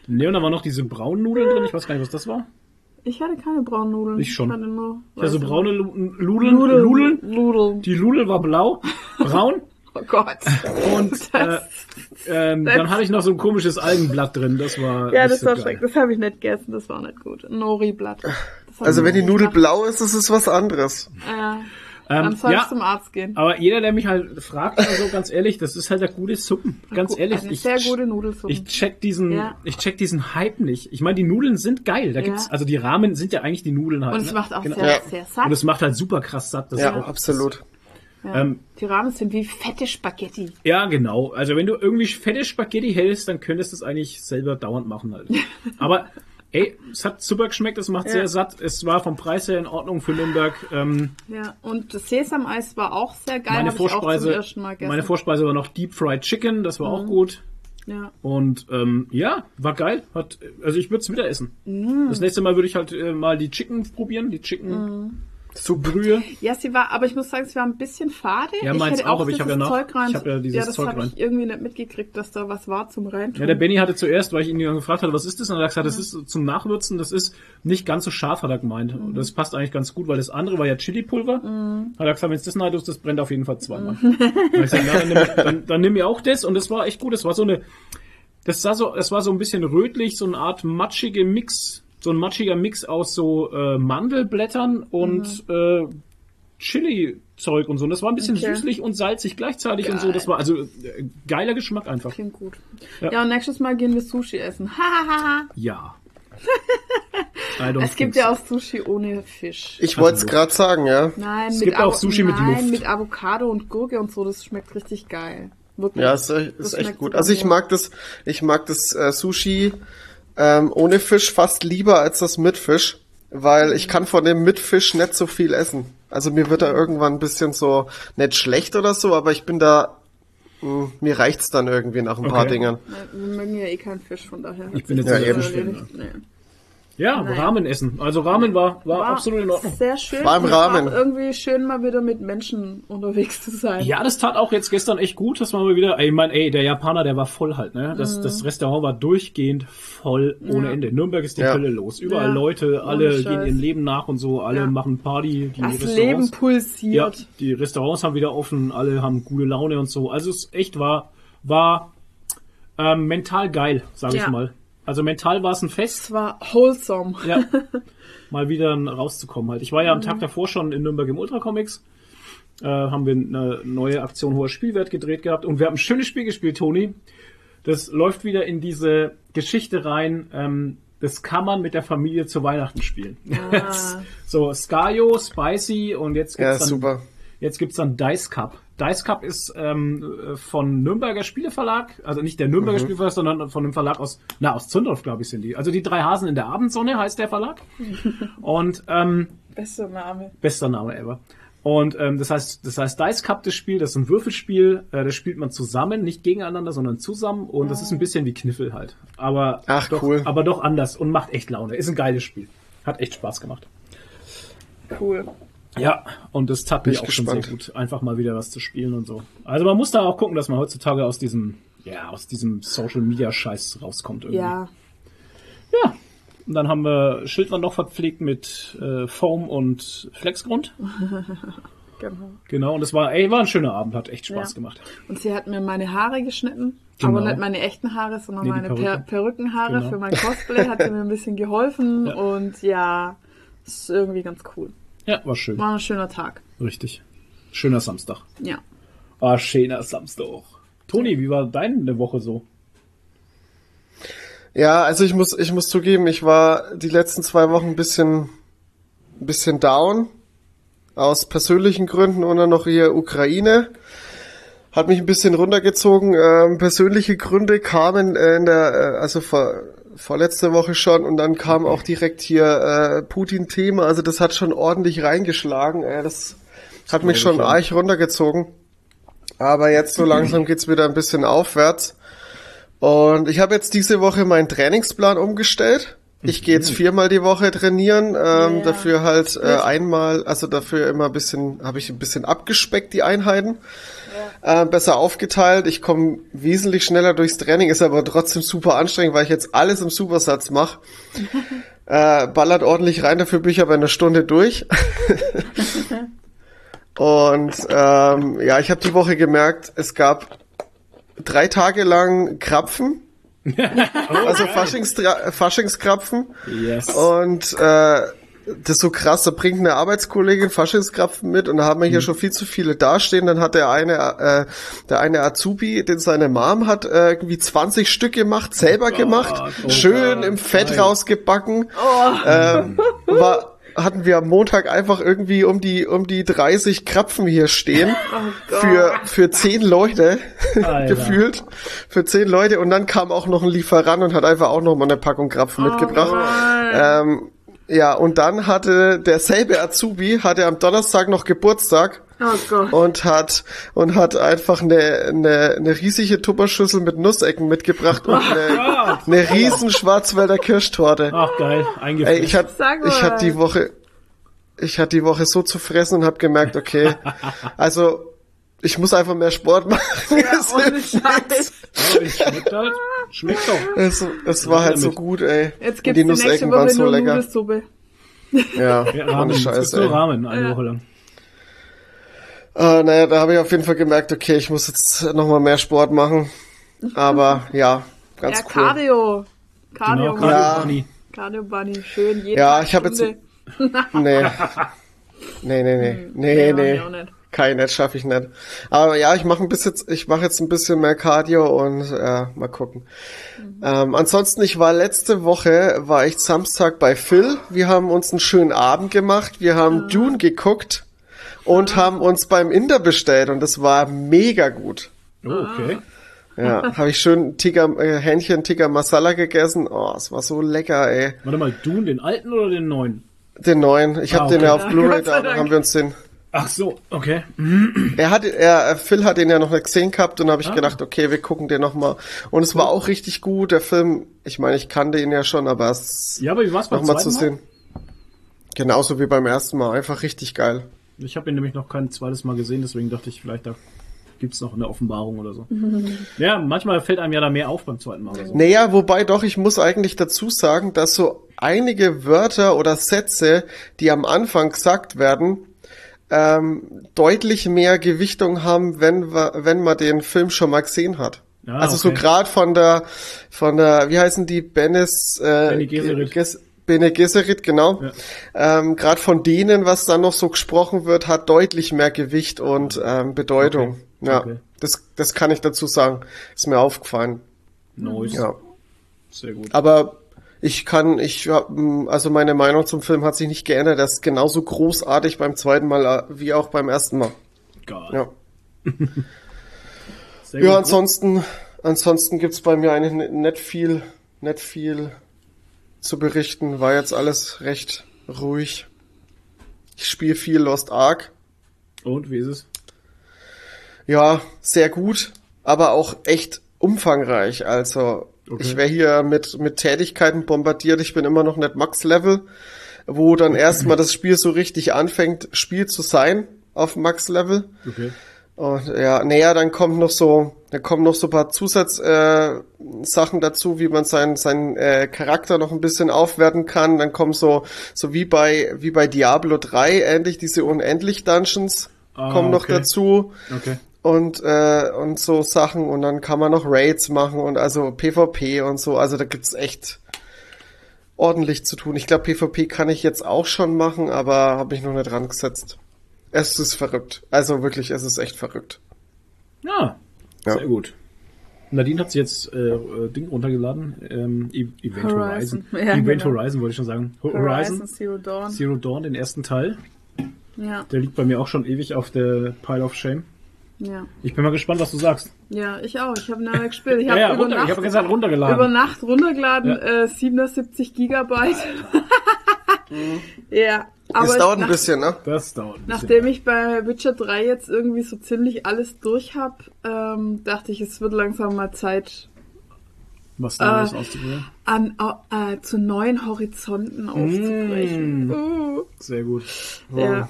Ne, und da waren noch diese braunen Nudeln drin. Ich weiß gar nicht, was das war. Ich hatte keine braunen Nudeln. Ich schon. hatte nur Also braune. Nudeln. Nudeln. Nudeln. Die Nudel war blau, braun. Oh Gott. Und äh, ähm, dann hatte ich noch so ein komisches Algenblatt drin. Das war ja, das so war geil. schrecklich. Das habe ich nicht gegessen. Das war nicht gut. Nori-Blatt. Also wenn die Nudel gemacht. blau ist, ist es was anderes. Ja. Ähm, Dann soll ja, ich zum Arzt gehen. aber jeder, der mich halt fragt, also ganz ehrlich, das ist halt der gute Suppen. Ganz Gu- ehrlich, eine ich, sehr gute Nudelsuppe. ich check diesen, Ja. ich check diesen Hype nicht. Ich meine, die Nudeln sind geil. Da Ja. gibt's, also die Rahmen sind ja eigentlich die Nudeln halt. Und es ne? macht auch Genau. sehr, Ja. sehr satt. Und es macht halt super krass satt. Das Ja, ist auch, absolut. Ja. ähm, die Rahmen sind wie fette Spaghetti. Ja, genau. Also wenn du irgendwie fette Spaghetti hältst, dann könntest du es eigentlich selber dauernd machen halt. Aber Ey, es hat super geschmeckt, es macht Ja. sehr satt. Es war vom Preis her in Ordnung für Nürnberg. Ähm, Ja, und das Sesameis war auch sehr geil. meine Vorspeise, meine Vorspeise war noch Deep Fried Chicken, das war auch gut. ja. Und ähm, ja, war geil. Hat, also ich würde es wieder essen. Mm. Das nächste Mal würde ich halt äh, mal die Chicken probieren, die Chicken Super. Brühe. ja, sie war, aber ich muss sagen, sie war ein bisschen fade. Ja, meins hätte auch, aber ich hab dieses ja noch- Zeug rein. ich hab ja dieses ja, das Zeug habe rein. ich irgendwie nicht mitgekriegt, dass da was war zum Reintun. Ja, der Benny hatte zuerst, weil ich ihn gefragt hatte, was ist das? Und er hat gesagt, das ist zum Nachwürzen, das ist nicht ganz so scharf, hat er gemeint. Und das passt eigentlich ganz gut, weil das andere war ja Chili-Pulver. Hat er gesagt, wenn es das tust, das brennt auf jeden Fall zweimal. Und ich gesagt, na, dann, nimm, dann, dann nimm mir auch das. Und das war echt gut. Das war so eine, das sah so, das war so ein bisschen rötlich, so eine Art matschige Mix, so ein matschiger Mix aus so äh, Mandelblättern und äh, Chili-Zeug und so. Und das war ein bisschen Okay. süßlich und salzig gleichzeitig und so. Das war also äh, geiler Geschmack einfach. Klingt gut. Ja. Ja. und nächstes Mal gehen wir Sushi essen. Hahaha. Ja. Es gibt think ja so. auch Sushi ohne Fisch. Ich wollte es gerade sagen, ja. Nein, Es mit gibt auch Sushi mit nein, Luft. mit Avocado und Gurke und so, das schmeckt richtig geil. Wirklich. Ja, ist, ist echt gut. Also ich mag das, ich mag das äh, Sushi ähm, ohne Fisch fast lieber als das mit Fisch, weil ich kann von dem mit Fisch nicht so viel essen. Also mir wird da irgendwann ein bisschen so nicht schlecht oder so, aber ich bin da, mh, mir reicht's dann irgendwie nach ein paar Okay. Dingern. Wir mögen ja eh keinen Fisch, von daher. Ich bin jetzt Ja, eben. eben. Nee. Ja, Nein. Ramen essen. Also Ramen war, war, absolut in Ordnung. Sehr schön. War im Rahmen. irgendwie schön, mal wieder mit Menschen unterwegs zu sein. Ja, das tat auch jetzt gestern echt gut, dass man mal wieder, ey, ich mein, ey, der Japaner, der war voll halt, ne? Mhm. Das, das Restaurant war durchgehend voll ohne Ja. Ende. Nürnberg ist die Ja. Hölle los. Überall Ja. Leute, alle gehen ihrem Leben nach und so, alle Ja. machen Party, die das Restaurants. Leben Ja, pulsiert. die Restaurants haben wieder offen, alle haben gute Laune und so. Also es echt war, war ähm, mental geil, sage ich Ja. mal. Also mental war es ein Fest. Es war wholesome. Ja. Mal wieder rauszukommen halt. Ich war ja am. Tag davor schon in Nürnberg im Ultra Comics. Äh, haben wir eine neue Aktion hoher Spielwert gedreht gehabt und wir haben ein schönes Spiel gespielt, Toni. Das läuft wieder in diese Geschichte rein. Ähm, das kann man mit der Familie zu Weihnachten spielen. Ah. so, Skayo, Spicy und jetzt Ja, gibt's dann super. Jetzt gibt's dann Dice Cup. Dice Cup ist ähm, von Nürnberger Spieleverlag, also nicht der Mhm. Nürnberger Spieleverlag, sondern von einem Verlag aus, na aus Zündorf, glaube ich, sind die. Also die drei Hasen in der Abendsonne heißt der Verlag. Und ähm, Bester Name. bester Name ever. Und ähm, das heißt, das heißt Dice Cup das Spiel, das ist ein Würfelspiel, äh, das spielt man zusammen, nicht gegeneinander, sondern zusammen. Und das ist ein bisschen wie Kniffel halt. Aber Ach, doch, cool. aber doch anders und macht echt Laune. Ist ein geiles Spiel. Hat echt Spaß gemacht. Cool. Ja, und das tat Bin mir ich auch schon gespannt. sehr gut, einfach mal wieder was zu spielen und so. Also man muss da auch gucken, dass man heutzutage aus diesem, ja, aus diesem Social Media Scheiß rauskommt irgendwie. Ja. Ja. Und dann haben wir Schildwand noch verpflegt mit äh, Foam und Flexgrund. Genau. Genau, und es war, ey, war ein schöner Abend, hat echt Spaß Ja. gemacht. Und sie hat mir meine Haare geschnitten. Genau. Aber nicht meine echten Haare, sondern Nee, meine per Perücke. Perückenhaare Genau. für mein Cosplay. Hat sie mir ein bisschen geholfen. Ja. Und ja, ist irgendwie ganz cool. Ja, war schön. War ein schöner Tag. Richtig. Schöner Samstag. Ja. Ah, schöner Samstag. Toni, wie war deine Woche so? Ja, also ich muss, ich muss zugeben, ich war die letzten zwei Wochen ein bisschen, ein bisschen down. Aus persönlichen Gründen und dann noch hier Ukraine. Hat mich ein bisschen runtergezogen. Ähm, persönliche Gründe kamen äh, in der, äh, also vor, vorletzte Woche schon und dann kam auch direkt hier äh, Putin-Thema. Also das hat schon ordentlich reingeschlagen. Äh, das hat mich schon arg runtergezogen. Aber jetzt so langsam geht's wieder ein bisschen aufwärts. Und ich habe jetzt diese Woche meinen Trainingsplan umgestellt. Ich gehe jetzt viermal die Woche trainieren, ähm, Ja. dafür halt äh, einmal, also dafür immer ein bisschen, habe ich ein bisschen abgespeckt die Einheiten, äh, besser aufgeteilt. Ich komme wesentlich schneller durchs Training, ist aber trotzdem super anstrengend, weil ich jetzt alles im Supersatz mache. äh, ballert ordentlich rein, dafür bin ich aber in einer Stunde durch. Und ähm, ja, ich habe die Woche gemerkt, es gab drei Tage lang Krapfen, also Faschingstra Faschingskrapfen. Yes. Und äh, das ist so krass, da bringt eine Arbeitskollegin Faschingskrapfen mit und da haben wir hier schon viel zu viele dastehen. Dann hat der eine, äh, der eine Azubi, den seine Mom hat, äh, irgendwie 20 Stück gemacht, selber gemacht, oh schön Gott, im Fett rausgebacken. Ähm, war hatten wir am Montag einfach irgendwie um die, um die 30 Krapfen hier stehen. Oh für, für zehn Leute gefühlt. Für zehn Leute. Und dann kam auch noch ein Lieferant und hat einfach auch noch mal eine Packung Krapfen mitgebracht. Mann. Ähm, ja, und dann hatte derselbe Azubi, hatte am Donnerstag noch Geburtstag Oh Gott. und hat und hat einfach eine, eine, eine riesige Tupperschüssel mit Nussecken mitgebracht und eine, eine riesen Schwarzwälder Kirschtorte. Ach geil, Ey, eingefrischt. ich hatte ich hatte die Woche ich hatte die Woche so zu fressen und habe gemerkt, okay, also ich muss einfach mehr Sport machen. Es Ohne Scheiß. schmeckt halt. Schmeckt doch. es, es war halt so gut, ey. Jetzt gibt's die Nussecken waren so lecker. Nudelsuppe. Ja, Ja, ohne Rahmen. Es Scheiß, gibt nur ey. Rahmen eine Woche lang. Äh, naja, da habe ich auf jeden Fall gemerkt, okay, ich muss jetzt nochmal mehr Sport machen. Aber ja, ganz Ja, cool. Cardio. Cardio, Genau. Ja. Cardio Bunny. Cardio Bunny. Schön. Jeden Ja, Tag ich hab jetzt- Stunde. Nee. Nee, nee, nee. Nee, Nee, nee. Kein Netz schaffe ich nicht. Aber ja, ich mache ein bisschen, ich mache jetzt ein bisschen mehr Cardio und äh, mal gucken. Ähm, ansonsten, ich war letzte Woche, war ich Samstag bei Phil. Wir haben uns einen schönen Abend gemacht. Wir haben Dune geguckt und haben uns beim Inder bestellt und das war mega gut. Oh, okay. Ja, habe ich schön Tikka, äh, Hähnchen Tikka Masala gegessen. Oh, es war so lecker, ey. Warte mal, Dune, den alten oder den neuen? Den neuen. Ich Ah, habe den okay. ja auf Blu-ray da, haben wir uns den. Ach so, okay. Er hat, er, Phil hat den ja noch nicht gesehen gehabt und habe ich Ah. gedacht, okay, wir gucken den noch mal. Und es war auch richtig gut. Der Film, ich meine, ich kannte ihn ja schon, aber es Ja, aber wie war's beim noch mal zu zweiten Mal? sehen. Genauso wie beim ersten Mal, einfach richtig geil. Ich habe ihn nämlich noch kein zweites Mal gesehen, deswegen dachte ich, vielleicht da gibt's noch eine Offenbarung oder so. ja, manchmal fällt einem ja da mehr auf beim zweiten Mal oder so. Naja, wobei doch, ich muss eigentlich dazu sagen, dass so einige Wörter oder Sätze, die am Anfang gesagt werden, ähm, deutlich mehr Gewichtung haben, wenn, wenn man den Film schon mal gesehen hat. Ah, also so okay. gerade von der, von der, wie heißen die, Benes, äh, Bene Gesserit. Ges Bene Gesserit, genau. Ja. Ähm, gerade von denen, was dann noch so gesprochen wird, hat deutlich mehr Gewicht und ähm, Bedeutung. Okay. Ja, Okay. das, das kann ich dazu sagen. Ist mir aufgefallen. Nice. Ja. Sehr gut. Aber ich kann, ich hab, m, also meine Meinung zum Film hat sich nicht geändert. Er ist genauso großartig beim zweiten Mal äh, wie auch beim ersten Mal. Geil. Ja, ja ansonsten, ansonsten gibt's bei mir eigentlich nicht viel, nicht viel zu berichten. War jetzt alles recht ruhig. Ich spiele viel Lost Ark. Und wie ist es? Ja, sehr gut, aber auch echt umfangreich. Also Okay. ich wäre hier mit, mit Tätigkeiten bombardiert. Ich bin immer noch nicht Max-Level, wo dann erstmal das Spiel so richtig anfängt, Spiel zu sein auf Max-Level. Okay. Und ja, naja, dann kommt noch so, dann kommen noch so ein paar Zusatzsachen äh, dazu, wie man seinen seinen äh, Charakter noch ein bisschen aufwerten kann. Dann kommen so so wie bei wie bei Diablo 3 ähnlich diese unendlich Dungeons Ah, kommen noch okay. dazu Okay. Und äh, und so Sachen und dann kann man noch Raids machen und also PvP und so. Also da gibt's echt ordentlich zu tun. Ich glaube PvP kann ich jetzt auch schon machen, aber habe mich noch nicht dran gesetzt. Es ist verrückt. Also wirklich, es ist echt verrückt. Ja, Ja. sehr gut. Nadine hat sich jetzt äh, Ding runtergeladen. Ähm, E- Event Horizon. Horizon. Ja, Event genau. Horizon wollte ich schon sagen. Ho- Horizon Zero Dawn. Zero Dawn, den ersten Teil. Ja, Der liegt bei mir auch schon ewig auf der Pile of Shame. Ja. Ich bin mal gespannt, was du sagst. Ja, ich auch. Ich habe nachher gespielt. Ich Ja, habe ja, über, runter, ich Nacht, habe gesagt runtergeladen. über Nacht runtergeladen, Ja. äh, 77 Gigabyte. ja, aber ich- dauert ein nach- bisschen, ne? das dauert ein bisschen. Nachdem ich bei Witcher 3 jetzt irgendwie so ziemlich alles durch habe, ähm, dachte ich, es wird langsam mal Zeit, was Neues äh, auszuprobieren. an, äh, zu neuen Horizonten aufzubrechen. Mm. Uh, Sehr gut. ja,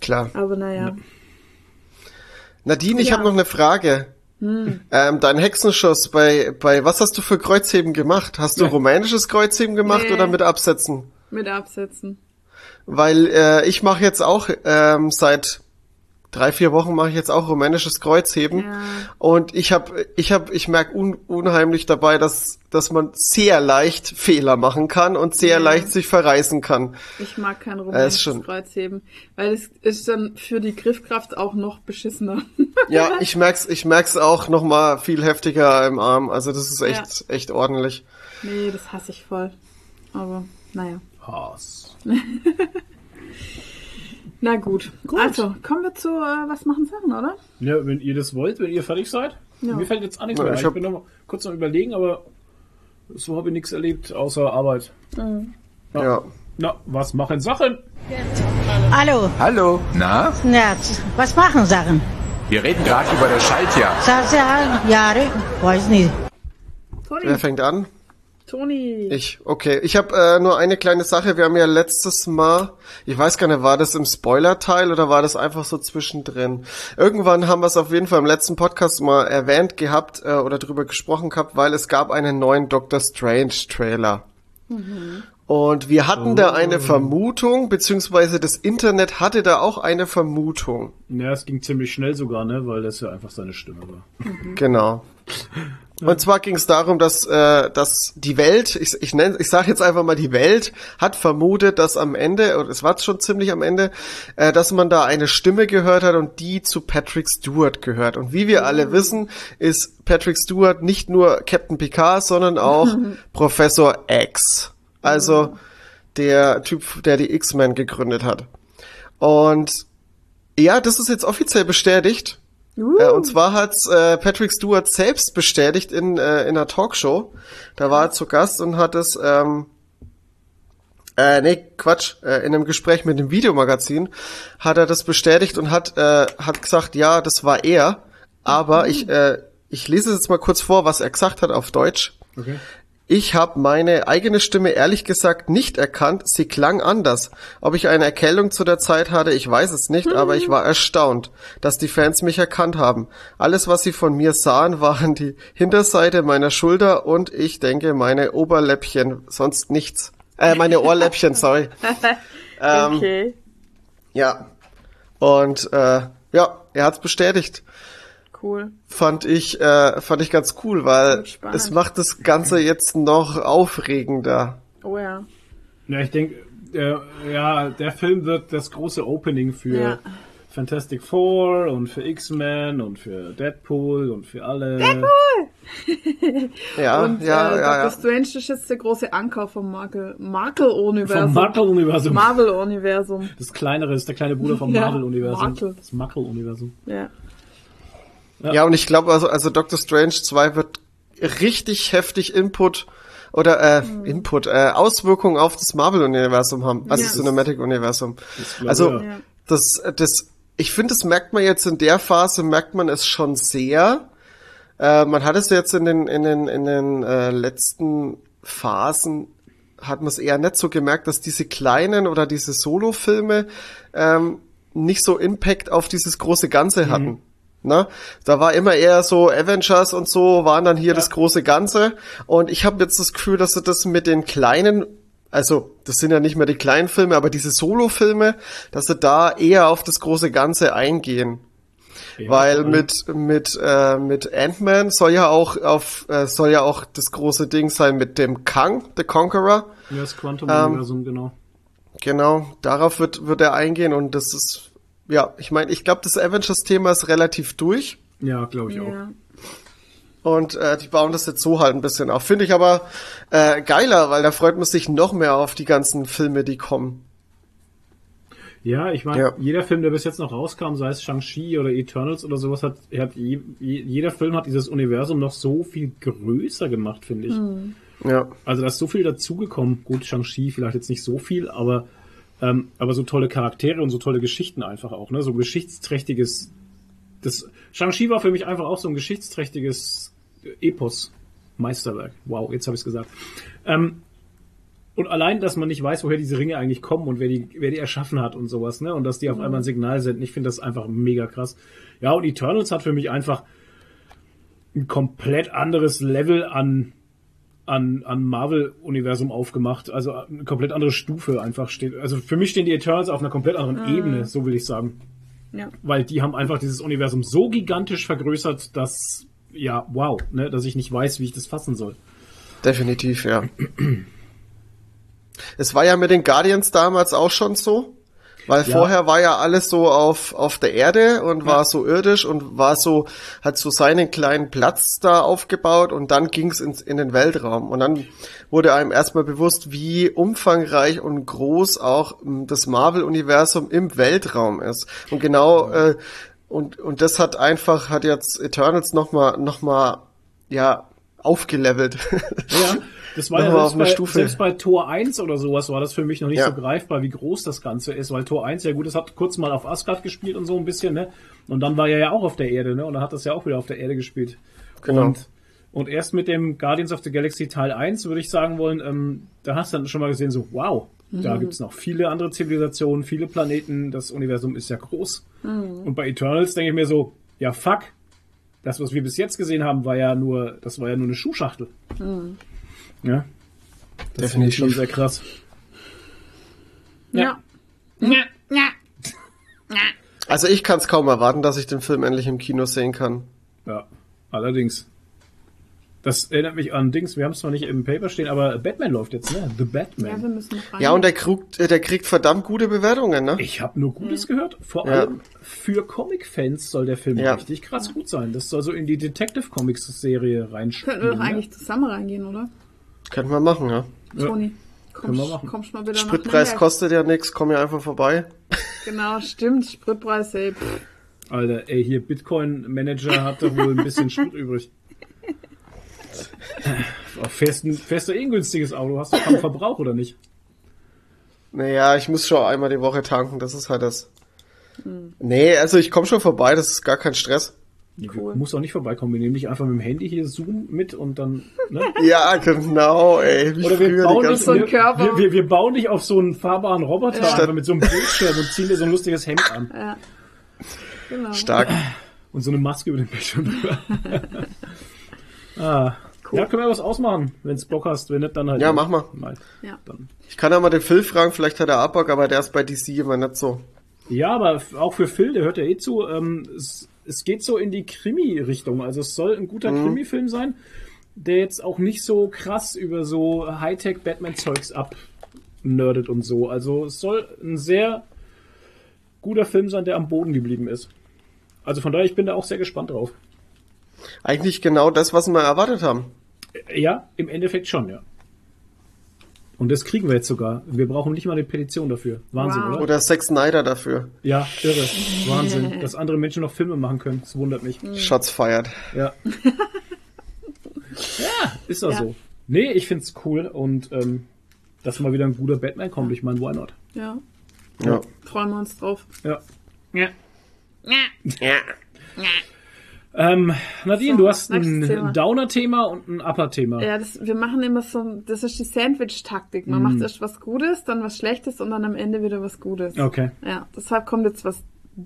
Klar. aber naja. Nadine, ich Ja. habe noch eine Frage. Hm. Ähm, dein Hexenschuss, bei, bei was hast du für Kreuzheben gemacht? Hast du Ja. rumänisches Kreuzheben gemacht Nee. oder mit Absätzen? Mit Absätzen. Weil äh, ich mache jetzt auch ähm, seit drei, vier Wochen mache ich jetzt auch rumänisches Kreuzheben. Ja. Und ich habe, ich habe, ich merke un, unheimlich dabei, dass, dass man sehr leicht Fehler machen kann und sehr Ja. leicht sich verreißen kann. Ich mag kein ist rumänisches schon- Kreuzheben, weil es ist dann für die Griffkraft auch noch beschissener. Ja, ich merk's, ich merk's auch noch mal viel heftiger im Arm. Also das ist echt, echt ordentlich. nee, das hasse ich voll. Aber naja. Hass. Na gut. gut. Also, kommen wir zu äh, Was machen Sachen, oder? Ja, wenn ihr das wollt, wenn ihr fertig seid. Ja. Mir fällt jetzt auch nichts mehr. Ich, ich bin noch kurz noch überlegen, aber so habe ich nichts erlebt, außer Arbeit. Mhm. Ja. ja. Na, was machen Sachen? Hallo. Hallo. Na? Na, was machen Sachen? Wir reden gerade über das Schaltjahr. Schaltjahr, Jahre, weiß nicht. Toni. Wer fängt an? Toni. Ich, okay. Ich habe äh, nur eine kleine Sache. Wir haben ja letztes Mal, ich weiß gar nicht, war das im Spoiler-Teil oder war das einfach so zwischendrin? Irgendwann haben wir es auf jeden Fall im letzten Podcast mal erwähnt gehabt äh, oder drüber gesprochen gehabt, weil es gab einen neuen Doctor Strange-Trailer. Mhm. Und wir hatten oh. da eine Vermutung, beziehungsweise das Internet hatte da auch eine Vermutung. Ja, es ging ziemlich schnell sogar, ne, weil das ja einfach seine Stimme war. Mhm. Genau. Und zwar ging es darum, dass, äh, dass die Welt, ich, ich nenne, ich sage jetzt einfach mal die Welt, hat vermutet, dass am Ende, und es war schon ziemlich am Ende, äh, dass man da eine Stimme gehört hat und die zu Patrick Stewart gehört. Und wie wir alle wissen, ist Patrick Stewart nicht nur Captain Picard, sondern auch Professor X. Also der Typ, der die X-Men gegründet hat. Und ja, das ist jetzt offiziell bestätigt. Uh. Und zwar hat äh, Patrick Stewart selbst bestätigt in, äh, in einer Talkshow. Da war er zu Gast und hat es, ähm, äh, nee, Quatsch, äh, in einem Gespräch mit dem Videomagazin hat er das bestätigt und hat, äh, hat gesagt, ja, das war er. Aber mhm. ich, äh, ich lese es jetzt mal kurz vor, was er gesagt hat auf Deutsch. Okay. Ich habe meine eigene Stimme ehrlich gesagt nicht erkannt, sie klang anders. Ob ich eine Erkältung zu der Zeit hatte, ich weiß es nicht, aber ich war erstaunt, dass die Fans mich erkannt haben. Alles, was sie von mir sahen, waren die Hinterseite meiner Schulter und ich denke meine Oberläppchen, sonst nichts. Äh, meine Ohrläppchen, sorry. ähm, okay. Ja. Und äh, ja, er hat's bestätigt cool. Fand ich, äh, fand ich ganz cool, weil es macht das Ganze jetzt noch aufregender. Oh ja. Ja, ich denke, der, ja, der Film wird das große Opening für ja. Fantastic Four und für X-Men und für Deadpool und für alle. Deadpool! ja, und, ja, äh, ja, Doctor Strange ist jetzt der große Anker vom Marvel-Universum. Vom Marvel-Universum. Marvel-Universum. Das kleinere ist der kleine Bruder vom Marvel-Universum. Marvel. Das Marvel-Universum. Ja. Ja, ja und ich glaube, also, also Doctor Strange 2 wird richtig heftig Input oder äh, mhm. Input, äh, Auswirkungen auf das Marvel-Universum haben, also ja. das Cinematic-Universum. Also ja. das, das, ich finde, das merkt man jetzt in der Phase, merkt man es schon sehr. Äh, man hat es jetzt in den, in den, in den äh, letzten Phasen hat man es eher nicht so gemerkt, dass diese kleinen oder diese Solo-Filme ähm, nicht so Impact auf dieses große Ganze hatten. Mhm. Ne? Da war immer eher so Avengers und so waren dann hier ja. das große Ganze. Und ich habe jetzt das Gefühl, dass sie das mit den kleinen, also das sind ja nicht mehr die kleinen Filme, aber diese Solo-Filme, dass sie da eher auf das große Ganze eingehen. Ja, Weil mit mit äh, mit Ant-Man soll ja auch auf äh, soll ja auch das große Ding sein mit dem Kang, The Conqueror. Ja, das Quantum Universum ähm, genau. Genau, darauf wird wird er eingehen und das ist ja, ich meine, ich glaube, das Avengers-Thema ist relativ durch. Ja, glaube ich ja. auch. Und äh, die bauen das jetzt so halt ein bisschen auf. Finde ich aber äh, geiler, weil da freut man sich noch mehr auf die ganzen Filme, die kommen. Ja, ich meine, ja. jeder Film, der bis jetzt noch rauskam, sei es Shang-Chi oder Eternals oder sowas, hat, hat je, jeder Film hat dieses Universum noch so viel größer gemacht, finde ich. Mhm. Ja. Also da ist so viel dazugekommen. Gut, Shang-Chi vielleicht jetzt nicht so viel, aber ähm, aber so tolle Charaktere und so tolle Geschichten einfach auch, ne? So geschichtsträchtiges. Das Shang-Chi war für mich einfach auch so ein geschichtsträchtiges Epos. Meisterwerk. Wow, jetzt habe ich es gesagt. Ähm, und allein, dass man nicht weiß, woher diese Ringe eigentlich kommen und wer die, wer die erschaffen hat und sowas, ne? Und dass die auf mhm. einmal ein Signal senden, ich finde das einfach mega krass. Ja, und Eternals hat für mich einfach ein komplett anderes Level an an, an Marvel-Universum aufgemacht. Also eine komplett andere Stufe einfach steht. Also für mich stehen die Eternals auf einer komplett anderen mhm. Ebene, so will ich sagen. Ja. Weil die haben einfach dieses Universum so gigantisch vergrößert, dass, ja, wow, ne, dass ich nicht weiß, wie ich das fassen soll. Definitiv, ja. es war ja mit den Guardians damals auch schon so. Weil Ja. vorher war ja alles so auf, auf der Erde und war so irdisch und war so, hat so seinen kleinen Platz da aufgebaut und dann ging's ins, in den Weltraum. Und dann wurde einem erstmal bewusst, wie umfangreich und groß auch m, das Marvel-Universum im Weltraum ist. Und genau, äh, und, und das hat einfach, hat jetzt Eternals nochmal, noch mal, ja, aufgelevelt. Ja, das war ja selbst bei, Stufe. selbst bei Tor 1 oder sowas war das für mich noch nicht Ja. so greifbar, wie groß das Ganze ist, weil Tor 1, ja gut, es hat kurz mal auf Asgard gespielt und so ein bisschen, ne? Und dann war er ja auch auf der Erde, ne? Und dann hat das ja auch wieder auf der Erde gespielt. Genau. Und, und erst mit dem Guardians of the Galaxy Teil 1 würde ich sagen wollen, ähm, da hast du dann schon mal gesehen, so, wow, da gibt's noch viele andere Zivilisationen, viele Planeten, das Universum ist ja groß. Und bei Eternals denke ich mir so, ja fuck, das, was wir bis jetzt gesehen haben, war ja nur, das war ja nur eine Schuhschachtel. Ja. Das finde ich schon sehr krass. Ja. Also ich kann es kaum erwarten, dass ich den Film endlich im Kino sehen kann. Ja, allerdings. Das erinnert mich an Dings, wir haben es zwar nicht im Paper stehen, aber Batman läuft jetzt, ne? The Ja, wir Batman. müssen rein. Ja, und der kriegt, äh, der kriegt verdammt gute Bewertungen, ne? ich habe nur Gutes gehört. Vor Ja. allem für Comic-Fans soll der Film Ja. richtig krass gut sein. Das soll so in die Detective Comics-Serie Könnten wir reinspielen. doch ne? eigentlich zusammen reingehen, oder? Könnten wir machen, ja. Ja. Toni, Können wir kommst, machen. kommst mal wieder Spritpreis kostet ja nichts, komm ja einfach vorbei. Genau, stimmt. Spritpreis, ey. Pff. Alter, ey, hier Bitcoin-Manager hat doch wohl ein bisschen Sprit übrig. Fährst, ein- fährst du eh ein günstiges Auto, hast du keinen Verbrauch oder nicht? Naja, ich muss schon einmal die Woche tanken, das ist halt das. Nee, also ich komme schon vorbei, das ist gar kein Stress. Cool. Muss auch nicht vorbeikommen. Wir nehmen dich einfach mit dem Handy hier Zoom mit und dann. Ne? Ja, genau, ey. Wie Oder wir bauen, dich, so wir, wir, wir, wir bauen dich auf so einen fahrbaren Roboter Ja. einfach mit so einem Bildschirm und ziehen dir so ein lustiges Hemd an Ja. Genau. Stark. und so eine Maske über den Bildschirm drüber. ah. Ja, können wir was ausmachen, wenn's Bock hast. Wenn nicht, dann halt. Ja, mach mal. Nein. Ja. Dann. Ich kann ja mal den Phil fragen, vielleicht hat er Abbock, aber der ist bei DC immer nicht so. Ja, aber auch für Phil, der hört ja eh zu, ähm, es, es geht so in die Krimi-Richtung. Also es soll ein guter Mhm. Krimi-Film sein, der jetzt auch nicht so krass über so Hightech-Batman-Zeugs abnerdet und so. Also es soll ein sehr guter Film sein, der am Boden geblieben ist. Also von daher, ich bin da auch sehr gespannt drauf. Eigentlich genau das, was wir erwartet haben. Äh, Ja, im Endeffekt schon, ja. Und das kriegen wir jetzt sogar. Wir brauchen nicht mal eine Petition dafür. Wahnsinn, Wow. oder? Oder Zack Snyder dafür. Ja, irre. Wahnsinn. Dass andere Menschen noch Filme machen können. Das wundert mich. Shots feiert. Ja. ja, ist doch Ja. so. Nee, ich find's cool und ähm, dass mal wieder ein guter Batman kommt. Ich meine, why not? Ja. Ja. Freuen wir uns drauf. Ja. ja. ja. Ähm, Nadine, So, du hast ein Downer-Thema und ein Upper-Thema. Ja, das, wir machen immer so, das ist die Sandwich-Taktik. Man macht erst was Gutes, dann was Schlechtes und dann am Ende wieder was Gutes. Okay. Ja, deshalb kommt jetzt was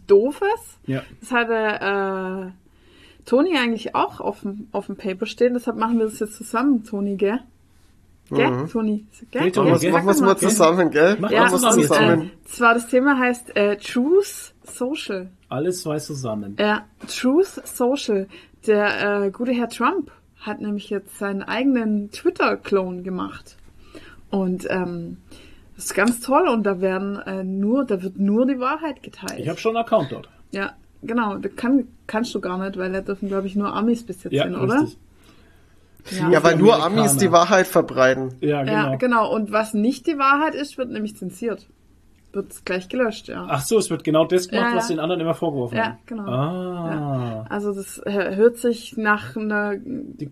Doofes. Ja. Das hatte äh, Toni eigentlich auch auf dem, auf dem Paper stehen, deshalb machen wir das jetzt zusammen, Toni, gell? Gell, Toni? Gell? Hey, Toni, Gell? Machen wir mal. mal zusammen, gell? Mach Ja, machen wir zusammen. es zusammen. und, äh, zwar das Thema heißt äh, Truth Social. Alles weiß zusammen. Ja, Truth Social. Der äh, gute Herr Trump hat nämlich jetzt seinen eigenen Twitter-Clone gemacht. Und ähm, das ist ganz toll und da werden äh, nur, da wird nur die Wahrheit geteilt. Ich habe schon einen Account dort. ja, genau. Da kann, kannst du gar nicht, weil da dürfen, glaube ich, nur Amis bis jetzt Ja, hin, oder? richtig. Ja, weil nur. Amis die Wahrheit verbreiten. Ja, genau. Ja, genau. Und was nicht die Wahrheit ist, wird nämlich zensiert. Wird gleich gelöscht, ja. Ach so, es wird genau das gemacht, Ja, ja. was den anderen immer vorgeworfen Ja, haben. genau. Ah. Also das äh, hört sich nach einer,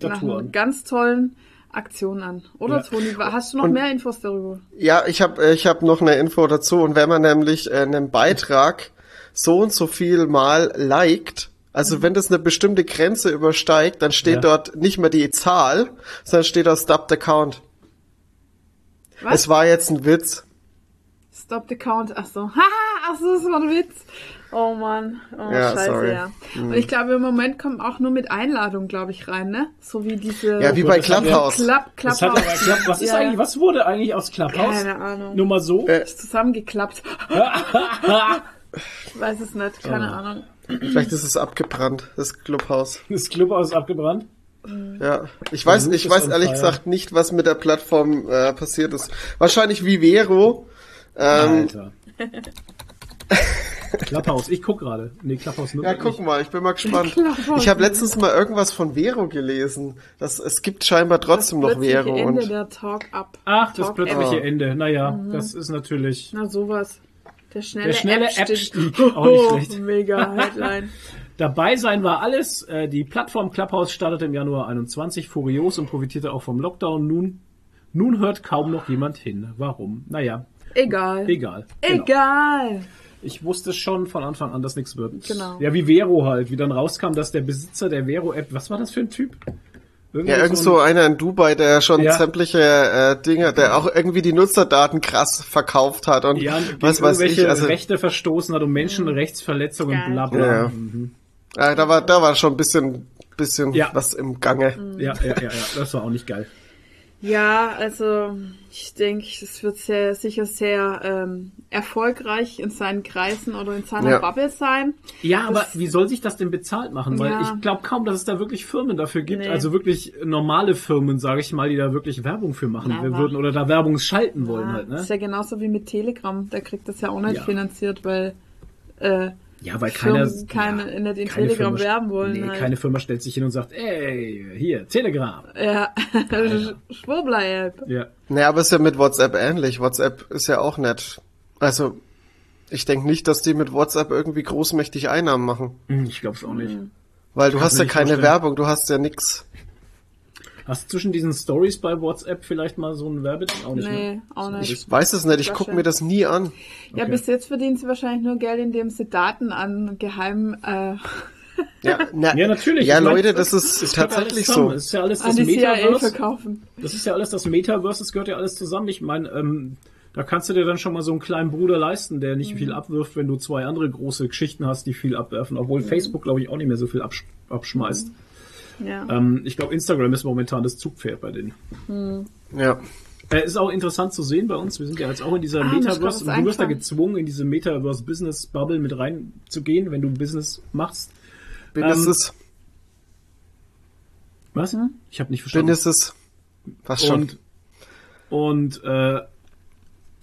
nach einer an. ganz tollen Aktion an. Oder Ja. Toni, hast du noch Und- mehr Infos darüber? Ja, ich habe ich hab noch eine Info dazu. Und wenn man nämlich äh, einen Beitrag so und so viel mal liked, also wenn das eine bestimmte Grenze übersteigt, dann steht Ja. dort nicht mehr die Zahl, sondern steht da Stopped Account. Was? Es war jetzt ein Witz. Stop the count. Ach so. Haha, ach so, das war ein Witz. Oh Mann. Oh, Ja, scheiße, sorry. ja. Und ich glaube, im Moment kommen auch nur mit Einladung, glaube ich, rein, ne? So wie diese Ja, wie bei Clubhouse. Klapp, Das hat aber Klapphaus. geklappt. Was ist Ja, eigentlich, was wurde eigentlich aus Clubhouse? Keine Ahnung. Nur mal so. Äh, Ist zusammengeklappt. Ich weiß es nicht, keine Oh. Ahnung. Vielleicht ist es abgebrannt, das Clubhouse. Das Clubhaus ist abgebrannt. Ja, ich weiß, ich weiß ehrlich gesagt nicht, was mit der Plattform äh, passiert ist. Wahrscheinlich Vivero. Ähm, Alter. Clubhouse, ich guck gerade. Nee, Clubhouse Ja, Nürnberg guck nicht. mal, ich bin mal gespannt. Ich habe letztens mal irgendwas von Vero gelesen. Das, es gibt scheinbar trotzdem noch plötzliche Vero. Ende Und der Talk Up. Ach, das Talk plötzliche App. Ende. Naja, das ist natürlich... Na sowas. Der schnelle, Der schnelle App-Stieg. App-Stieg, auch nicht Oh, schlecht. Mega Headline. Dabei sein war alles. Äh, Die Plattform Clubhouse startete im Januar 21 furios und profitierte auch vom Lockdown. Nun, nun hört kaum noch jemand hin. Warum? Naja, Egal. egal. Genau. Egal. Ich wusste schon von Anfang an, dass nichts wird. Genau. Ja, wie Vero halt, wie dann rauskam, dass der Besitzer der Vero-App, was war das für ein Typ? Irgendwie ja, irgend so einer in Dubai, der schon Ja. sämtliche äh, Dinge, der auch irgendwie die Nutzerdaten krass verkauft hat und ja, gegen was weiß irgendwelche ich. Also, Rechte verstoßen hat und Menschenrechtsverletzungen, Geil. bla bla. Ja. äh, da war, da war schon ein bisschen, bisschen Ja. was im Gange. Ja, ja, ja, ja, das war auch nicht geil. Ja, also ich denke, es wird sehr sicher sehr ähm, erfolgreich in seinen Kreisen oder in seiner Ja. Bubble sein. Ja, aber Das- wie soll sich das denn bezahlt machen? Weil Ja. ich glaube kaum, dass es da wirklich Firmen dafür gibt. Nee. Also wirklich normale Firmen, sage ich mal, die da wirklich Werbung für machen wa- würden oder da Werbung schalten wollen Ja, halt, Das ne? ist ja genauso wie mit Telegram. Der kriegt das ja auch nicht Ja. finanziert, weil äh, Ja, weil keiner, keine- ja, in keine Telegram Firma- werben wollen Nee, halt. keine Firma stellt sich hin und sagt, ey, hier, Telegram. ja, Schwurbler-App. Ja. Naja, aber ist ja mit WhatsApp ähnlich. WhatsApp ist ja auch nett. Also, ich denke nicht, dass die mit WhatsApp irgendwie großmächtig Einnahmen machen. Hm, Ich glaube es auch nicht. Weil du hast ja keine vorstellen. Werbung, du hast ja nix. Hast du zwischen diesen Stories bei WhatsApp vielleicht mal so ein Werbeding? Auch nicht, Nee, ne? auch nicht. Ich weiß es nicht, ich gucke mir das nie an. Ja, Okay. bis jetzt verdienen sie wahrscheinlich nur Geld, indem sie Daten an geheimen äh, Ja, na, Ja, natürlich. Ja, Ich mein, Leute, das ist gehört tatsächlich so. Es ist ja alles an das Metaverse. verkaufen. Das ist ja alles das Metaverse, das gehört ja alles zusammen. Ich meine, ähm, da kannst du dir dann schon mal so einen kleinen Bruder leisten, der nicht viel abwirft, wenn du zwei andere große Geschichten hast, die viel abwerfen. Obwohl Facebook, glaube ich, auch nicht mehr so viel absch abschmeißt. Ja. Ähm, ich glaube, Instagram ist momentan das Zugpferd bei denen. Ja. Äh, ist auch interessant zu sehen bei uns. Wir sind ja jetzt auch in dieser Ah, Metaverse und du wirst da gezwungen, in diese Metaverse-Business-Bubble mit reinzugehen, wenn du Business machst. Businesses, Was? Ich habe nicht verstanden. Businesses. Was schon? Und, und äh,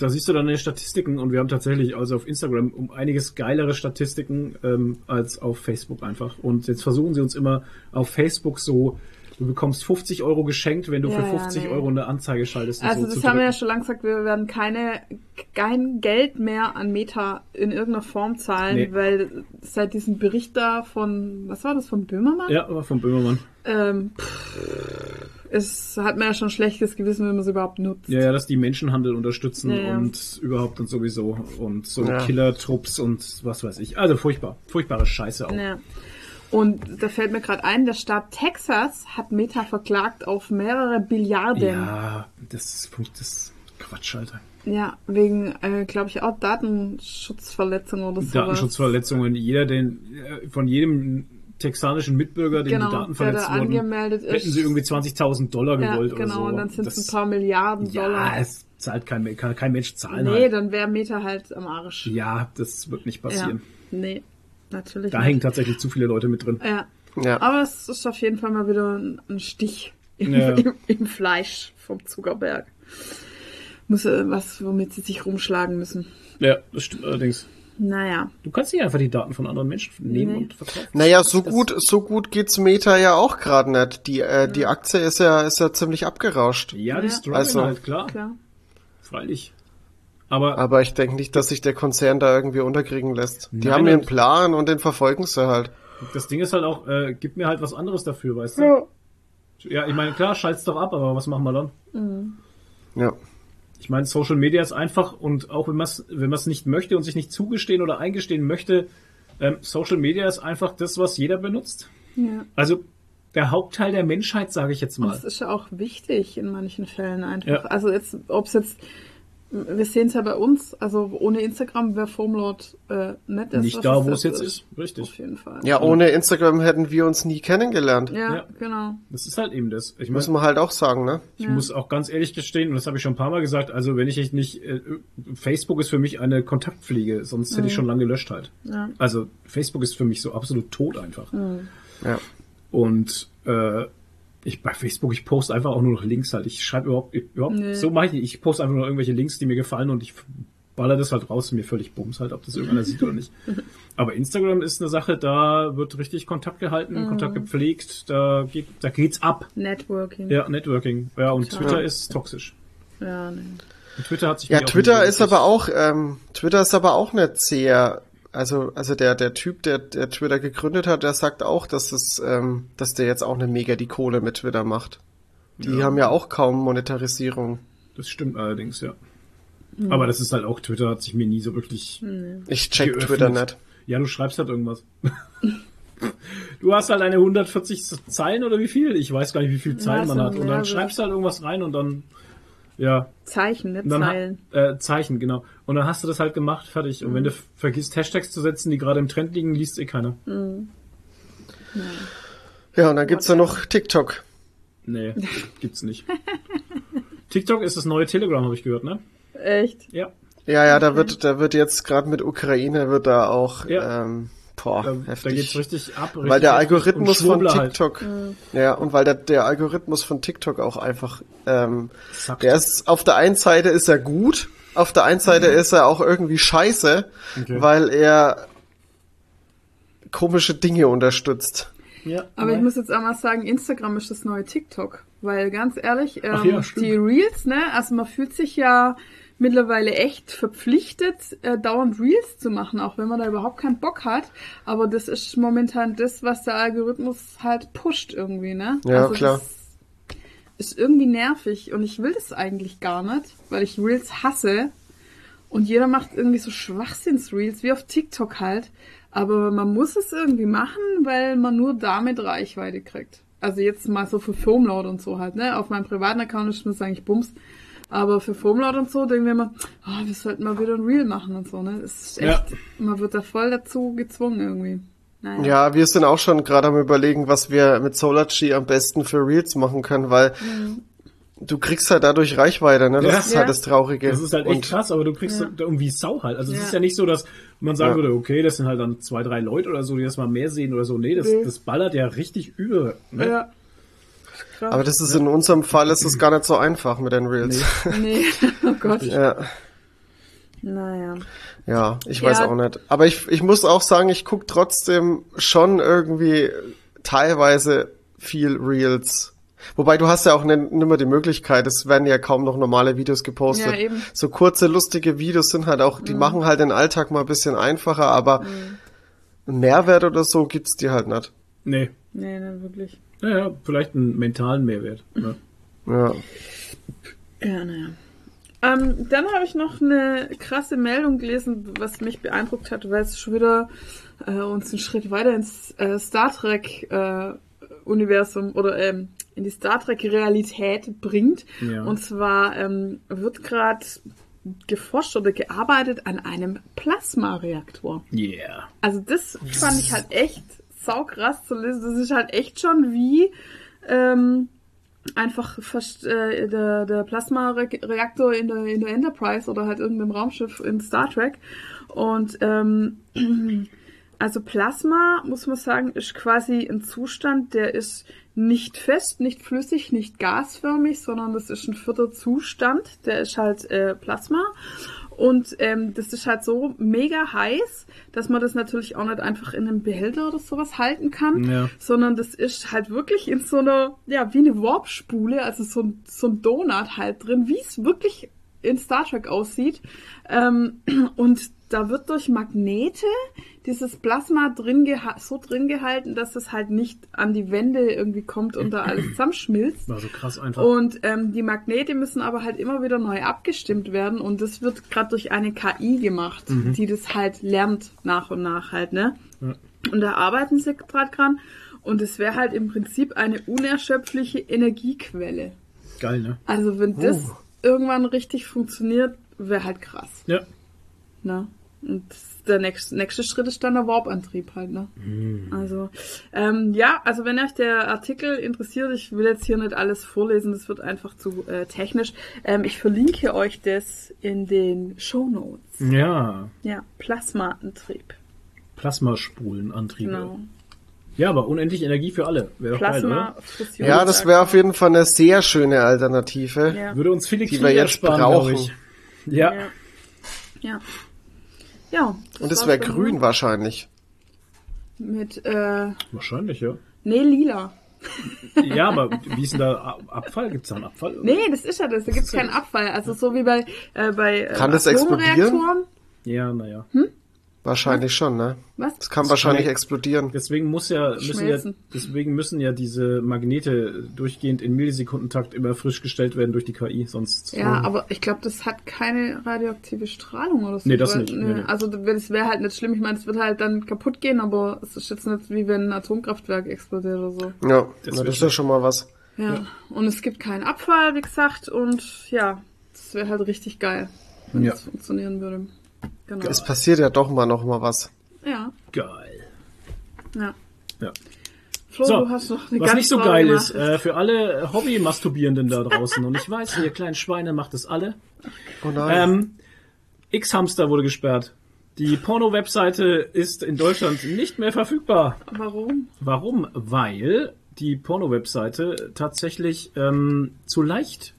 da siehst du dann die Statistiken und wir haben tatsächlich also auf Instagram um einiges geilere Statistiken ähm, als auf Facebook einfach. Und jetzt versuchen sie uns immer auf Facebook so, du bekommst 50 Euro geschenkt, wenn du Ja, für ja, 50 nee. Euro eine Anzeige schaltest. Also so das haben wir ja schon lange gesagt, wir werden keine kein Geld mehr an Meta in irgendeiner Form zahlen, Nee. weil seit diesem Bericht da von, was war das, von Böhmermann? Ja, aber von Böhmermann. Ähm, pff, es hat man ja schon schlechtes Gewissen, wenn man es überhaupt nutzt. Ja, ja, dass die Menschenhandel unterstützen Ja, ja. und überhaupt und sowieso und so Ja. Killer-Trupps und was weiß ich. Also furchtbar. Furchtbare Scheiße auch. Ja. Und da fällt mir gerade ein, der Staat Texas hat Meta verklagt auf mehrere Billiarden. Ja, das ist, das ist Quatsch, Alter. Ja, wegen, äh, glaube ich, auch Datenschutzverletzung oder so. Datenschutzverletzungen. Jeder, den äh, von jedem texanischen Mitbürger, dem Genau, die Daten der da verletzt wurden, angemeldet ist. hätten sie irgendwie 20.000 Dollar Ja, gewollt oder genau, so. und dann sind es ein paar Milliarden Ja, Dollar. es zahlt kein, kann kein Mensch zahlen. Nee, halt. dann wäre Meta halt am Arsch. Ja, das wird nicht Ja. passieren. Nee, natürlich Da nicht. hängen tatsächlich zu viele Leute mit drin. Ja. Ja. Aber es ist auf jeden Fall mal wieder ein, ein Stich im, Ja. im, im Fleisch vom Zuckerberg. Muss äh, was, womit sie sich rumschlagen müssen. Ja, das stimmt allerdings. Naja. Du kannst nicht einfach die Daten von anderen Menschen nehmen Nee. und verkaufen. Naja, so gut, so gut geht's Meta ja auch gerade nicht. Die, äh, die Aktie ist ja, ist ja ziemlich abgerauscht. Ja, die Ja. strugglen Also- halt, klar. Klar. Freilich. Aber Aber ich denke nicht, dass sich der Konzern da irgendwie unterkriegen lässt. Die Nein, haben ihren Plan und den verfolgen sie halt. das Ding ist halt auch, äh, gib mir halt was anderes dafür, weißt du? Ja, ich meine, klar, schalt's doch ab, aber was machen wir dann? Ja. Ich meine, Social Media ist einfach und auch wenn man es wenn man's nicht möchte und sich nicht zugestehen oder eingestehen möchte, ähm, Social Media ist einfach das, was jeder benutzt. Ja. Also der Hauptteil der Menschheit, sage ich jetzt mal. es ist ja auch wichtig in manchen Fällen einfach. Ja. Also jetzt, ob es jetzt, wir sehen es ja bei uns, also ohne Instagram wäre Formlord äh, nicht das, Nicht was da, wo es jetzt ist. ist. Richtig. Auf jeden Fall. Ja, ohne Instagram hätten wir uns nie kennengelernt. Ja, Ja. genau. Das ist halt eben das. Ich Muss man halt auch sagen, ne? ich muss auch ganz ehrlich gestehen, und das habe ich schon ein paar Mal gesagt, also wenn ich nicht, äh, Facebook ist für mich eine Kontaktpflege, sonst hätte ich schon lange gelöscht halt. Ja. Also Facebook ist für mich so absolut tot einfach. Ja. Und äh, ich bei Facebook, ich poste einfach auch nur noch Links halt. Ich schreibe überhaupt, ich, überhaupt Nee. so mache ich nicht. Ich poste einfach nur irgendwelche Links, die mir gefallen und ich baller das halt raus, mir völlig bums halt, ob das irgendeiner sieht oder nicht. Aber Instagram ist eine Sache, da wird richtig Kontakt gehalten, Kontakt gepflegt, da geht, da geht's ab. Networking. Ja, Networking. Ja, und Total. Twitter ist toxisch. Ja, ne. Und Twitter hat sich Ja, Twitter ist aber auch, ähm, Twitter ist aber auch nicht sehr, also, also der, der Typ, der, der Twitter gegründet hat, der sagt auch, dass es, ähm, dass der jetzt auch eine mega die Kohle mit Twitter macht. Die Ja. haben ja auch kaum Monetarisierung. Das stimmt allerdings, ja. Aber das ist halt auch, Twitter hat sich mir nie so wirklich Ich check geöffnet. Twitter nicht. Ja, du schreibst halt irgendwas. du hast halt eine 140 Zeilen oder wie viel? Ich weiß gar nicht, wie viel Zeilen Ja, man hat. Und dann schreibst du halt irgendwas rein und dann, ja, Zeichen, dann Zeilen. äh, Zeichen, genau. Und dann hast du das halt gemacht, fertig. Und wenn du vergisst, Hashtags zu setzen, die gerade im Trend liegen, liest eh keiner. Ja, und dann gibt's ja noch TikTok. Nee, gibt's nicht. TikTok ist das neue Telegram, habe ich gehört, ne? Echt? Ja. Ja, ja, da wird, da wird jetzt gerade mit Ukraine wird da auch, Ja. ähm, boah, Da, da heftig. geht's richtig ab. Richtig weil der. Algorithmus von halt. TikTok, ja, und weil der, der Algorithmus von TikTok auch einfach, ähm, der ist, auf der einen Seite ist er gut, auf der einen Seite ist er auch irgendwie scheiße, Mhm. Okay. weil er komische Dinge unterstützt. Ja, Aber ich muss jetzt auch mal sagen, Instagram ist das neue TikTok. Weil ganz ehrlich, ähm, ja, die Reels, ne, also man fühlt sich ja mittlerweile echt verpflichtet, äh, dauernd Reels zu machen, auch wenn man da überhaupt keinen Bock hat. Aber das ist momentan das, was der Algorithmus halt pusht irgendwie, ne? Ja, klar. Das ist irgendwie nervig und ich will das eigentlich gar nicht, weil ich Reels hasse. Und jeder macht irgendwie so Schwachsinns-Reels, wie auf TikTok halt. Aber man muss es irgendwie machen, weil man nur damit Reichweite kriegt. Also jetzt mal so für Foamload und so halt, ne? Auf meinem privaten Account ist das eigentlich Bums. Aber für Foamload und so denken wir immer, oh, wir sollten mal wieder ein Reel machen und so, ne? Es ist echt, Ja. man wird da voll dazu gezwungen irgendwie. Naja. Ja, wir sind auch schon gerade am überlegen, was wir mit Solarchi am besten für Reels machen können, weil du kriegst halt dadurch Reichweite, ne? Das Ja. ist halt das Traurige. Das ist halt echt Und krass, aber du kriegst Ja. irgendwie Sau halt. Also es Ja. ist ja nicht so, dass man sagen Ja. würde, okay, das sind halt dann zwei, drei Leute oder so, die das mal mehr sehen oder so. Nee, das, Nee. das ballert ja richtig über. Ne? Ja. Krass. aber das ist in unserem Fall ist es gar nicht so einfach mit den Reels. Nee, oh Gott. Ja. Naja. Ja, ich weiß Ja. auch nicht. Aber ich, ich muss auch sagen, ich guck trotzdem schon irgendwie teilweise viel Reels. Wobei du hast ja auch nicht mehr die Möglichkeit, es werden ja kaum noch normale Videos gepostet. Ja, eben. So kurze, lustige Videos sind halt auch, die machen halt den Alltag mal ein bisschen einfacher, aber einen Mehrwert oder so gibt's dir halt nicht. Nee. Nee, nicht wirklich. Naja, vielleicht einen mentalen Mehrwert. Ne? Ja. Ja, naja. Ähm, dann habe ich noch eine krasse Meldung gelesen, was mich beeindruckt hat, weil es schon wieder äh, uns einen Schritt weiter ins äh, Star Trek äh, Universum oder ähm, in die Star Trek Realität bringt. Ja. Und zwar ähm, wird gerade geforscht oder gearbeitet an einem Plasmareaktor. Yeah. Also das fand ich halt echt saukrass zu lesen. Das ist halt echt schon wie ähm, einfach fast, äh, der, der Plasma-Reaktor in der, in der Enterprise oder halt irgendeinem Raumschiff in Star Trek. Und ähm, also Plasma, muss man sagen, ist quasi ein Zustand, der ist nicht fest, nicht flüssig, nicht gasförmig, sondern das ist ein vierter Zustand, der ist halt äh, Plasma. Und ähm, das ist halt so mega heiß, dass man das natürlich auch nicht einfach in einem Behälter oder sowas halten kann, Ja. sondern das ist halt wirklich in so einer, ja, wie eine Warpspule, also so, ein- so ein Donut halt drin, wie es wirklich in Star Trek aussieht. Ähm, und da wird durch Magnete dieses Plasma drin so drin gehalten, dass es halt nicht an die Wände irgendwie kommt und da alles zusammenschmilzt. War so krass einfach. Und ähm, die Magnete müssen aber halt immer wieder neu abgestimmt werden und das wird gerade durch eine KI gemacht, die das halt lernt nach und nach halt, ne? Ja. Und da arbeiten sie gerade dran und es wäre halt im Prinzip eine unerschöpfliche Energiequelle. Geil, ne? Also wenn das irgendwann richtig funktioniert, wäre halt krass, Ja. ne? Und der nächste, nächste Schritt ist dann der Warp-Antrieb halt, ne? Also, ähm, ja, also wenn euch der Artikel interessiert, ich will jetzt hier nicht alles vorlesen, das wird einfach zu äh, technisch. Ähm, ich verlinke euch das in den Show Notes. Ja. Ja, Plasmaantrieb. Plasmaspulenantriebe. Genau. Ja, aber unendlich Energie für alle. Wäre doch geil, oder? Ja, das wäre auf jeden Fall eine sehr schöne Alternative. Ja. Würde uns viele Die Kriege wir jetzt glaube brauchen. ich. Ja. Ja. Ja. Ja. das Und es wäre grün wahrscheinlich. Mit, äh, Wahrscheinlich, ja. nee, lila. Ja, aber wie ist denn da Abfall? Gibt es da einen Abfall? Nee, das ist ja das. Da gibt's keinen Abfall. Also so wie bei, äh, bei äh, Kann das Atomreaktoren. Ja, naja. Wahrscheinlich schon, ne? Was? Das kann wahrscheinlich kann- explodieren. Deswegen muss ja, müssen ja, deswegen müssen ja diese Magnete durchgehend in Millisekundentakt immer frisch gestellt werden durch die KI, sonst. Ja, aber ich glaube, das hat keine radioaktive Strahlung oder so. Nee, das nicht. Nee, nee. Also das wäre halt nicht schlimm. Ich meine, es wird halt dann kaputt gehen, aber es ist jetzt nicht wie wenn ein Atomkraftwerk explodiert oder so. Ja, Das na, das ist ja schon mal was. Ja. Und es gibt keinen Abfall, wie gesagt, und ja, das wäre halt richtig geil, wenn Ja. das funktionieren würde. Genau. Es passiert ja doch mal noch mal was. Ja, Geil. ja. Ja. Flo, So, du hast noch eine was ganz nicht so geil ist, Nachricht. äh, für alle Hobby-Masturbierenden da draußen, und ich weiß, ihr kleinen Schweine macht es alle, Oh nein. ähm, X-Hamster wurde gesperrt. Die Porno-Webseite ist in Deutschland nicht mehr verfügbar. Warum? Warum? Weil die Porno-Webseite tatsächlich ähm, zu leicht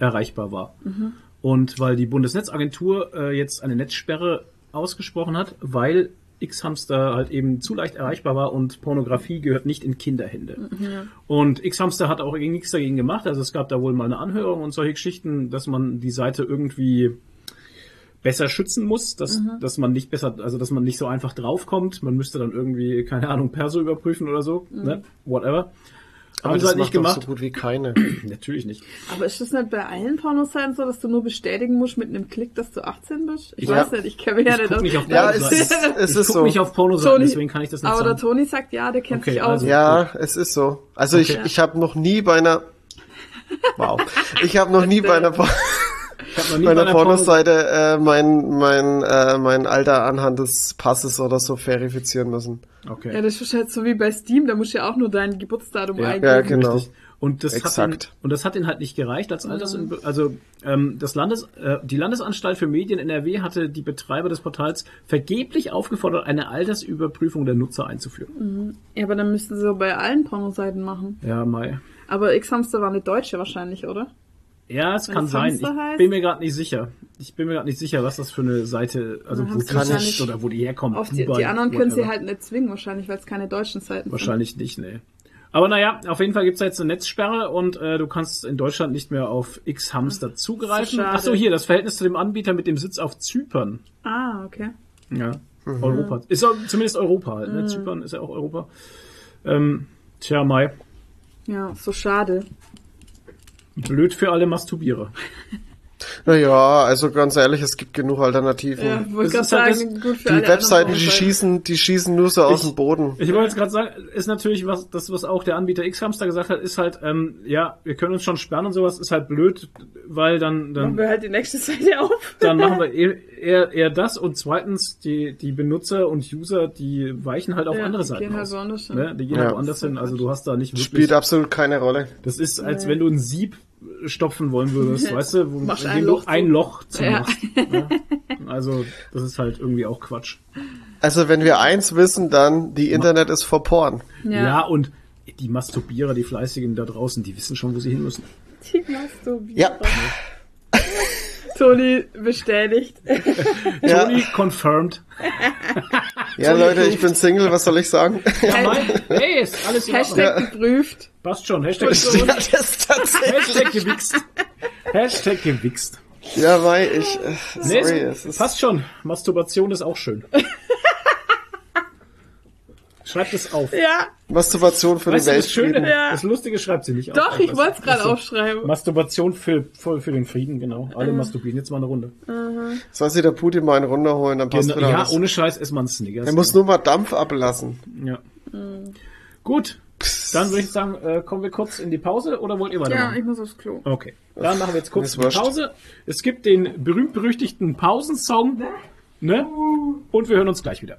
erreichbar war. Und weil die Bundesnetzagentur äh, jetzt eine Netzsperre ausgesprochen hat, weil X-Hamster halt eben zu leicht erreichbar war und Pornografie gehört nicht in Kinderhände. Und X-Hamster hat auch irgendwie nichts dagegen gemacht. Also es gab da wohl mal eine Anhörung und solche Geschichten, dass man die Seite irgendwie besser schützen muss, dass, dass man nicht besser, also dass man nicht so einfach draufkommt. Man müsste dann irgendwie, keine Ahnung, Perso überprüfen oder so, ne? Whatever. Aber Haben sie das halt macht nicht gemacht. so gut wie keine. Natürlich nicht. Aber ist das nicht bei allen Pornoseiten so, dass du nur bestätigen musst mit einem Klick, dass du 18 bist? Ich Ja. weiß nicht, ich kenne mich ja Ich nicht aus. nicht auf ja, Pornoseiten. es ist, es ich ist guck so. nicht auf Pornoseiten, Toni- deswegen kann ich das nicht Aber der sagen. Toni sagt ja, der kennt Okay, sich aus. also- Ja, es ist so. Also ich, Okay. ich habe noch nie bei einer Wow. Ich habe noch nie bei einer, Ich hab noch nie bei bei einer einer Porno- Pornoseite äh, mein, mein, äh, mein Alter anhand des Passes oder so verifizieren müssen. Okay. Ja, das ist halt so wie bei Steam, da musst du ja auch nur dein Geburtsdatum Ja. eingeben. Ja, genau. Richtig. Und das, hat ihn, Exakt. und das hat ihn halt nicht gereicht als Alters also ähm, das Landes äh, die Landesanstalt für Medien NRW hatte die Betreiber des Portals vergeblich aufgefordert, eine Altersüberprüfung der Nutzer einzuführen. Ja, aber dann müssten sie so bei allen Pornoseiten machen. Ja, Mai. Aber X-Hamster war eine Deutsche wahrscheinlich, oder? Ja, es kann sein. Ich heißt? bin mir gerade nicht sicher. Ich bin mir gerade nicht sicher, was das für eine Seite, also wo die wahrscheinlich sitzt oder wo die herkommt. Auf die, Dubai, die anderen können sie halt nicht zwingen, wahrscheinlich, weil es keine deutschen Seiten Wahrscheinlich nicht, nee. Aber naja, auf jeden Fall gibt's da jetzt eine Netzsperre und äh, du kannst in Deutschland nicht mehr auf X-Hamster zugreifen. so, hier, das Verhältnis zu dem Anbieter mit dem Sitz auf Zypern. sind. Ah, okay. Ja, Europa. Ist auch zumindest Europa halt, Mhm. ne? Zypern ist ja auch Europa. Ähm, tja, Mai. Ja, so schade. Blöd für alle Masturbierer. Naja, also ganz ehrlich, es gibt genug Alternativen. Ja, wollte Das halt sagen, gut für Die Webseiten, die schießen, die schießen nur so aus Ich- dem Boden. Ich wollte jetzt gerade sagen, ist natürlich was, das was auch der Anbieter X-Hamster gesagt hat, ist halt, ähm, ja, wir können uns schon sperren und sowas, ist halt blöd, weil dann, Machen dann, wir halt die nächste Seite auf. dann machen wir eher, eher, eher das und zweitens die, die Benutzer und User, die weichen halt auf Ja, andere die Seiten gehen halt aus. woanders hin. Ne? Die gehen Ja. halt woanders hin, also du hast da nicht wirklich, Spielt absolut keine Rolle. das ist, als Nee. wenn du ein Sieb stopfen wollen würdest, weißt du, wo, Machst indem ein du Loch zu. ein Loch zu Ja. machst. Ne? Also, das ist halt irgendwie auch Quatsch. Also wenn wir eins wissen, dann die Internet ist vor Porn. Ja. und die Masturbierer, die Fleißigen da draußen, die wissen schon, wo sie hin müssen. Die Masturbierer. Ja. Toni bestätigt. Ja, Tony confirmed. ja Leute, ich bin Single, was soll ich sagen? Ja, mein, hey, ist alles in Ordnung. Hashtag geprüft. Passt schon. Hashtag, Und- ja. Hashtag gewichst. Hashtag gewichst. Ja, weil ich, äh, Nee, sorry, es es ist, passt schon. Masturbation ist auch schön. Schreibt es auf. Ja, Masturbation für Weißt den du, das Schöne, Weltfrieden. Ja. das Lustige schreibt sie nicht auf. doch, ich Das- wollte es gerade aufschreiben. Masturbation für, für, für den Frieden, genau. Alle masturbieren. Jetzt mal eine Runde. Soll sich der Putin mal einen runterholen, dann passt Genau, wieder ja, alles. ohne Scheiß mal einen Snickers. Er muss nur mal Dampf ablassen. ja. Gut. Dann würde ich sagen, äh, kommen wir kurz in die Pause oder wollt ihr Ja, weitermachen? ich muss aufs Klo. Okay, dann machen wir jetzt kurz Ist eine wurscht. Pause. Es gibt den berühmt-berüchtigten Pausensong. Ne? Und wir hören uns gleich wieder.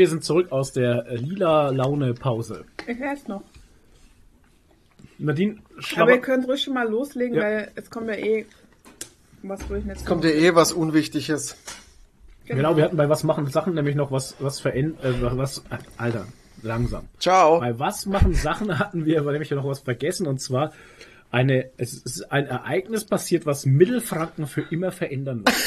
Wir sind zurück aus der äh, lila Laune Pause. Ich weiß noch. Nadine, Aber ihr schlabber, könnt ruhig schon mal loslegen, Ja. weil es kommt ja eh was, wo ich nicht Kommt ja eh was Unwichtiges. genau, wir hatten bei was machen Sachen nämlich noch was, was verändert, äh, was, Alter, langsam. Ciao. Bei was machen Sachen hatten wir aber nämlich noch was vergessen und zwar eine, es ist ein Ereignis passiert, was Mittelfranken für immer verändern wird.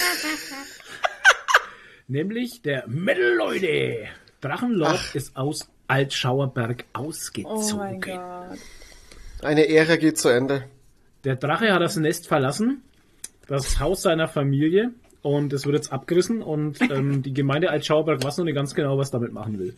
nämlich der Mittelleute. Drachenlord ist aus Altschauerberg Oh ausgezogen. mein Gott. Eine Ära geht zu Ende. Der Drache hat das Nest verlassen, das Haus seiner Familie und es wird jetzt abgerissen und ähm, die Gemeinde Altschauerberg weiß noch nicht ganz genau, was damit machen will.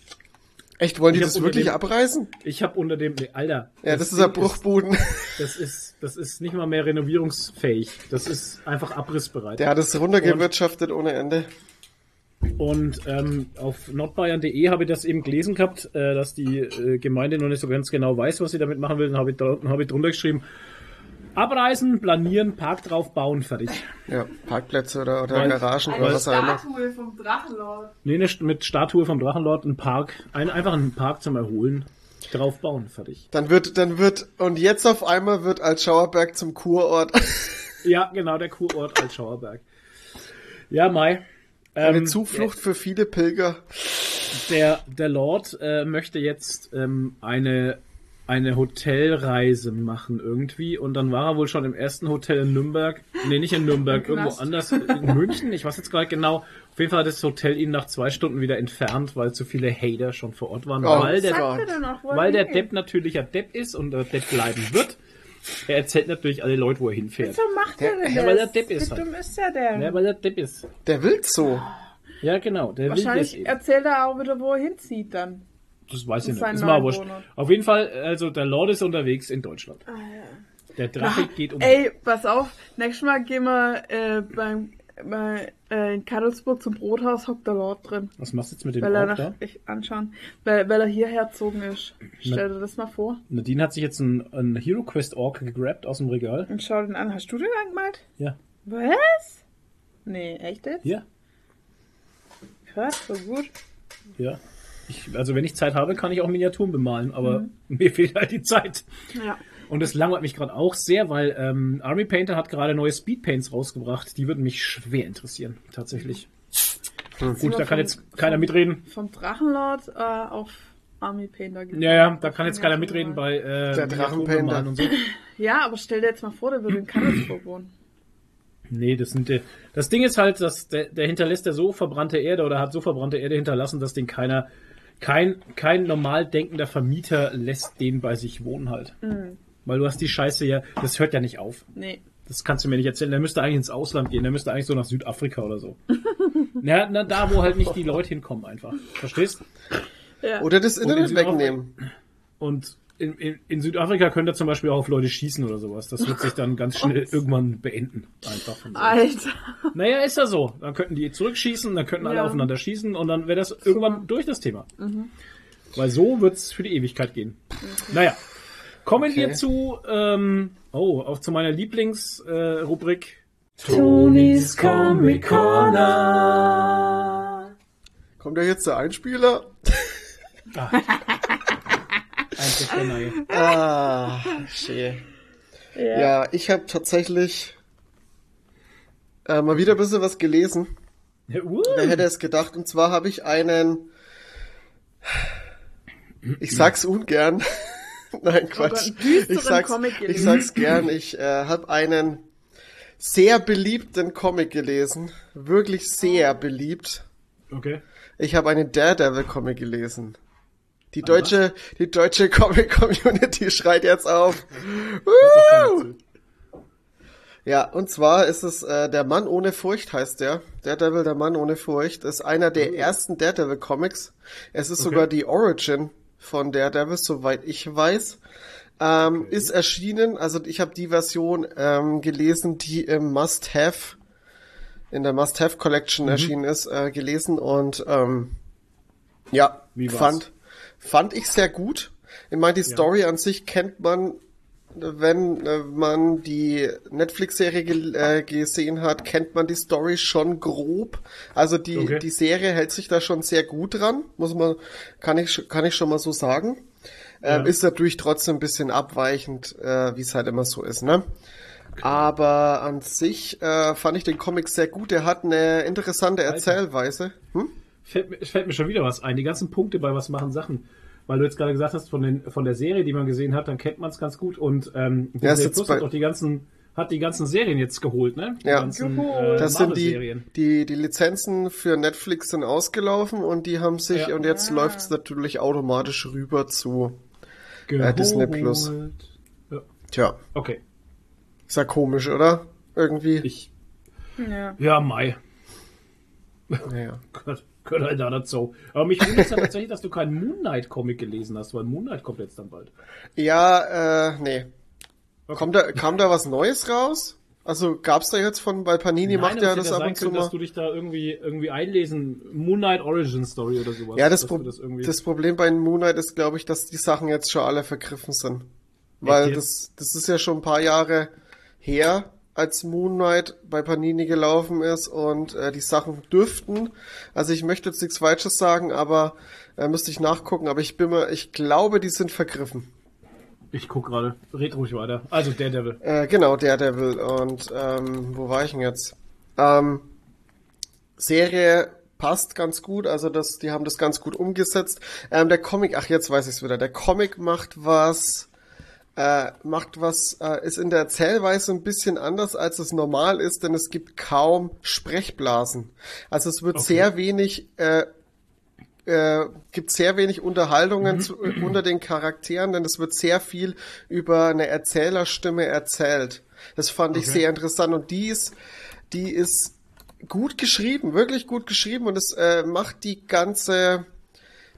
Echt, wollen die Ich hab das wirklich dem- abreißen? Ich habe unter dem, nee, Alter. Ja, das, ist ein Ding Bruchbuden. Das ist, das ist nicht mal mehr renovierungsfähig. Das ist einfach abrissbereit. Der hat es runtergewirtschaftet ohne Ende. Und ähm, auf nordbayern.de habe ich das eben gelesen gehabt, äh, dass die äh, Gemeinde noch nicht so ganz genau weiß, was sie damit machen will. Dann habe ich, dann habe ich drunter geschrieben, abreißen, planieren, Park drauf bauen, fertig. Ja, Parkplätze oder, oder Weil- Garagen oder was auch immer. Statue vom Drachenlord. Nee, ne, mit Statue vom Drachenlord, ein Park, ein, einfach einen Park zum Erholen, drauf bauen, fertig. Dann wird, dann wird, und jetzt auf einmal wird Altschauerberg zum Kurort. Ja, genau, der Kurort als Schauerberg. Ja, Mai. Eine Ähm, Zuflucht für viele Pilger. Der, der Lord äh, möchte jetzt ähm, eine, eine Hotelreise machen irgendwie und dann war er wohl schon im ersten Hotel in Nürnberg. Nee, nicht in Nürnberg, irgendwo anders. In München, ich weiß jetzt gar nicht genau. Auf jeden Fall hat das Hotel ihn nach zwei Stunden wieder entfernt, weil zu viele Hater schon vor Ort waren. Oh, weil der, er er weil der? Depp natürlich ein Depp ist und der Depp bleiben wird. Er erzählt natürlich alle Leute, wo er hinfährt. So macht er denn Ja, das? weil er Depp ist Wie halt. dumm ist er denn? Ja, weil er Depp ist. Der will so. Ja, genau. Der will das Wahrscheinlich eben. erzählt er auch wieder, wo er hinzieht dann. Das weiß ich nicht. ist mal wurscht. Auf jeden Fall, also der Lord ist unterwegs in Deutschland. Der Drache geht um. Ah, Ey, pass auf, nächstes Mal gehen wir äh, beim, äh, in Karlsburg zum Brothaus, hockt der Lord drin. Was machst du jetzt mit dem Weil er nach, da? ich anschauen, weil, weil er hierher erzogen ist. Stell dir das mal vor Nadine hat sich jetzt einen, einen Hero Quest Ork gegrabt aus dem Regal. und schau den an. Hast du den angemalt? Ja. Was? Nee, echt jetzt? Ja. Krass, so gut. Ja. Ich, also wenn ich Zeit habe, kann ich auch Miniaturen bemalen, aber Mhm. mir fehlt halt die Zeit. Ja. Und das langweilt mich gerade auch sehr, weil ähm, Army Painter hat gerade neue Speedpaints rausgebracht. Die würden mich schwer interessieren, tatsächlich. Gut, da kann jetzt keiner mitreden. Vom Drachenlord äh, auf Army Painter. Ja, ja, da kann jetzt keiner mitreden bei äh, Der Drachenpainter. und so. Ja, aber stell dir jetzt mal vor, der würde in Karlsburg wohnen. Nee, das sind die, das Ding ist halt, dass der, der hinterlässt ja so verbrannte Erde oder hat so verbrannte Erde hinterlassen, dass den keiner, kein, kein normal denkender Vermieter lässt den bei sich wohnen halt. Weil du hast die Scheiße ja, das hört ja nicht auf. Nee. Das kannst du mir nicht erzählen. Der müsste eigentlich ins Ausland gehen. Der müsste eigentlich so nach Südafrika oder so. na, na, da, wo halt nicht die Leute hinkommen einfach. Verstehst? Ja. Oder das in Internet Südafrika- wegnehmen. Und in, in, in Südafrika könnte er zum Beispiel auch auf Leute schießen oder sowas. Das wird sich dann ganz schnell irgendwann beenden. Einfach. von so. Alter. Naja, ist ja so. Dann könnten die zurückschießen, dann könnten alle Ja. aufeinander schießen und dann wäre das irgendwann durch das Thema. Weil so wird's für die Ewigkeit gehen. Naja. Kommen wir Okay. zu, ähm, oh, auch zu meiner Lieblingsrubrik. Äh, Rubrik. Tonys Comic Corner. Kommt da jetzt der Einspieler? Einfach der Neue. Ah, schön. Ja. Ja, ich habe tatsächlich äh, mal wieder ein bisschen was gelesen. Ja, uh. Wer hätte es gedacht? Und zwar habe ich einen. Ich sag's ungern. Nein, Quatsch. düsteren ich sag's, Comic ich sag's gern. Ich äh, habe einen sehr beliebten Comic gelesen. Wirklich sehr beliebt. Okay. Ich habe einen Daredevil-Comic gelesen. Die deutsche, die deutsche Comic-Community schreit jetzt auf. Woo! Ja, und zwar ist es äh, der Mann ohne Furcht heißt der. Daredevil, der Mann ohne Furcht, ist einer der ersten Daredevil-Comics. Es ist sogar die Origin von Daredevil, soweit ich weiß. Ähm, Ist erschienen, also ich habe die Version ähm, gelesen, die im Must-Have, in der Must-Have Collection erschienen ist, äh, gelesen und ähm, ja, fand, fand ich sehr gut. Ich meine, die Story an sich kennt man wenn äh, man die Netflix-Serie ge äh, gesehen hat, kennt man die Story schon grob. Also die, Okay. die Serie hält sich da schon sehr gut dran, muss man, kann ich, kann ich schon mal so sagen. Ähm, Ja. Ist natürlich trotzdem ein bisschen abweichend, äh, wie es halt immer so ist, ne? Aber an sich äh, fand ich den Comic sehr gut. Er hat eine interessante Erzählweise. Hm? Fällt, fällt mir schon wieder was ein. Die ganzen Punkte bei Was machen Sachen. Weil du jetzt gerade gesagt hast, von, den, von der Serie, die man gesehen hat, dann kennt man es ganz gut. Und ähm, Ja, ist Disney jetzt Plus hat auch die ganzen, hat die ganzen Serien jetzt geholt, ne? Die Ja. ganzen, äh, Das sind die, die, die Lizenzen für Netflix sind ausgelaufen und die haben sich, Ja. und jetzt Ah. läuft es natürlich automatisch rüber zu, Geholt. Disney Plus. Ja. tja, Okay. ist ja komisch, oder? Irgendwie. Ich, Ja. ja, Mai. Naja. Gott, gehört halt da dazu. Aber mich wundert ja tatsächlich, dass du keinen Moon Knight Comic gelesen hast, weil Moon Knight kommt jetzt dann bald. Ja, äh, nee. Okay. Kommt da, kam da was Neues raus? Also gab's da jetzt von, weil Panini macht Nein, ja aber es das ab und zu können, dass mal. du dich da irgendwie, irgendwie einlesen. Moon Knight Origin Story oder sowas. Ja, das, Pro das irgendwie. das Problem bei Moonlight ist, glaube ich, dass die Sachen jetzt schon alle vergriffen sind. Weil das, das ist ja schon ein paar Jahre her, als Moon Knight bei Panini gelaufen ist und äh, die Sachen dürften. Also ich möchte jetzt nichts Falsches sagen, aber äh, müsste ich nachgucken. Aber ich bin mir, ich glaube, die sind vergriffen. ich guck gerade. Red ruhig weiter. Also Daredevil. Äh, genau, Daredevil. Und ähm, wo war ich denn jetzt? Ähm, Serie passt ganz gut, also das, die haben das ganz gut umgesetzt. Ähm, der Comic, ach jetzt weiß ich es wieder. Der Comic macht was, äh, macht was, äh, ist in der Erzählweise ein bisschen anders, als es normal ist, denn es gibt kaum Sprechblasen. Also es wird Okay. sehr wenig äh, äh, gibt sehr wenig Unterhaltungen zu, äh, unter den Charakteren, denn es wird sehr viel über eine Erzählerstimme erzählt. Das fand ich Okay. sehr interessant und die ist, die ist gut geschrieben, wirklich gut geschrieben und es äh, macht die ganze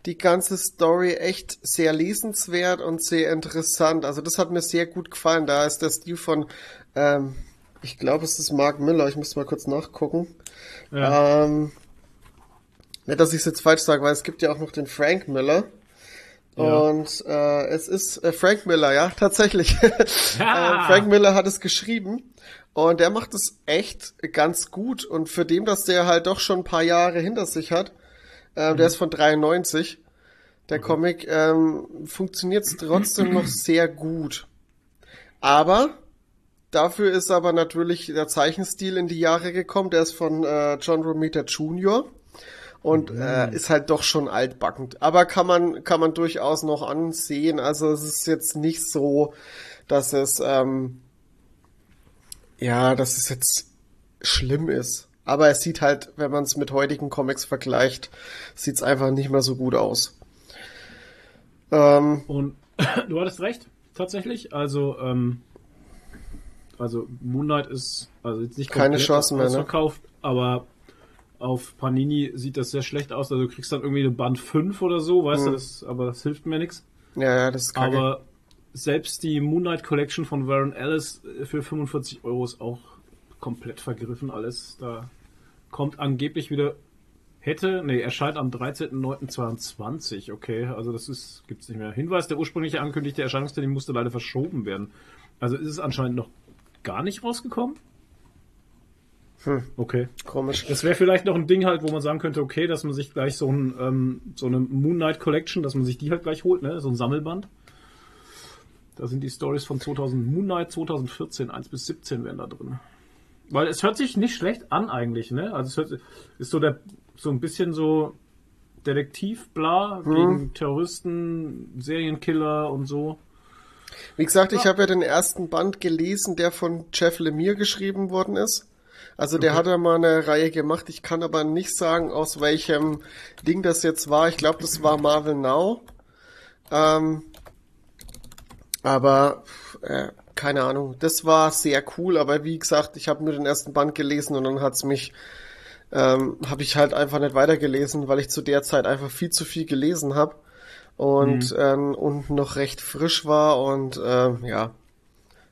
die ganze Story echt sehr lesenswert und sehr interessant. Also das hat mir sehr gut gefallen. Da ist der Stil von, ähm, ich glaube, es ist Mark Miller. Ich muss mal kurz nachgucken. Ja. Ähm, nicht, dass ich es jetzt falsch sage, weil es gibt ja auch noch den Frank Miller. Ja. Und äh, es ist äh, Frank Miller, ja, tatsächlich. Ja. äh, Frank Miller hat es geschrieben und der macht es echt ganz gut. Und für dem, dass der halt doch schon ein paar Jahre hinter sich hat, äh, der ist von 93, der Comic, ähm, funktioniert trotzdem noch sehr gut. Aber dafür ist aber natürlich der Zeichenstil in die Jahre gekommen. Der ist von äh, John Romita Jr. und äh, ist halt doch schon altbackend. Aber kann man kann man durchaus noch ansehen. Also es ist jetzt nicht so, dass es ähm, ja, dass es jetzt schlimm ist. Aber es sieht halt, wenn man es mit heutigen Comics vergleicht, sieht es einfach nicht mehr so gut aus. Ähm, Und du hattest recht, tatsächlich. Also, ähm, also Moon Knight ist also jetzt nicht Keine Chance mehr, ne? aber auf Panini sieht das sehr schlecht aus. Also du kriegst dann irgendwie eine Band 5 oder so, weißt du, Hm. das, aber das hilft mir nichts. ja, ja, das ist kacke. Aber selbst die Moon Knight Collection von Warren Ellis für 45 Euro ist auch komplett vergriffen alles. Da kommt angeblich wieder hätte, nee, erscheint am 13.09.22, okay, also das ist, gibt's nicht mehr. Hinweis, der ursprüngliche ankündigte Erscheinungstermin musste leider verschoben werden. Also ist es anscheinend noch gar nicht rausgekommen? Hm. Okay. Komisch. Das wäre vielleicht noch ein Ding halt, wo man sagen könnte, okay, dass man sich gleich so, ein, ähm, so eine Moon Knight Collection, dass man sich die halt gleich holt, ne? So ein Sammelband. Da sind die Stories von 2000, Moon Knight 2014, 1 bis 17 wären da drin. Weil es hört sich nicht schlecht an eigentlich, ne? Also es hört, ist so der, so ein bisschen so Detektiv, bla, gegen Terroristen, Serienkiller und so. Wie gesagt, ich habe ja den ersten Band gelesen, der von Jeff Lemire geschrieben worden ist. Also der hat ja mal eine Reihe gemacht. Ich kann aber nicht sagen, aus welchem Ding das jetzt war. Ich glaube, das war Marvel Now. Ähm, aber äh, keine Ahnung. Das war sehr cool. Aber wie gesagt, ich habe nur den ersten Band gelesen und dann hat's mich ähm, habe ich halt einfach nicht weitergelesen, weil ich zu der Zeit einfach viel zu viel gelesen habe und ähm, und noch recht frisch war und ähm, ja,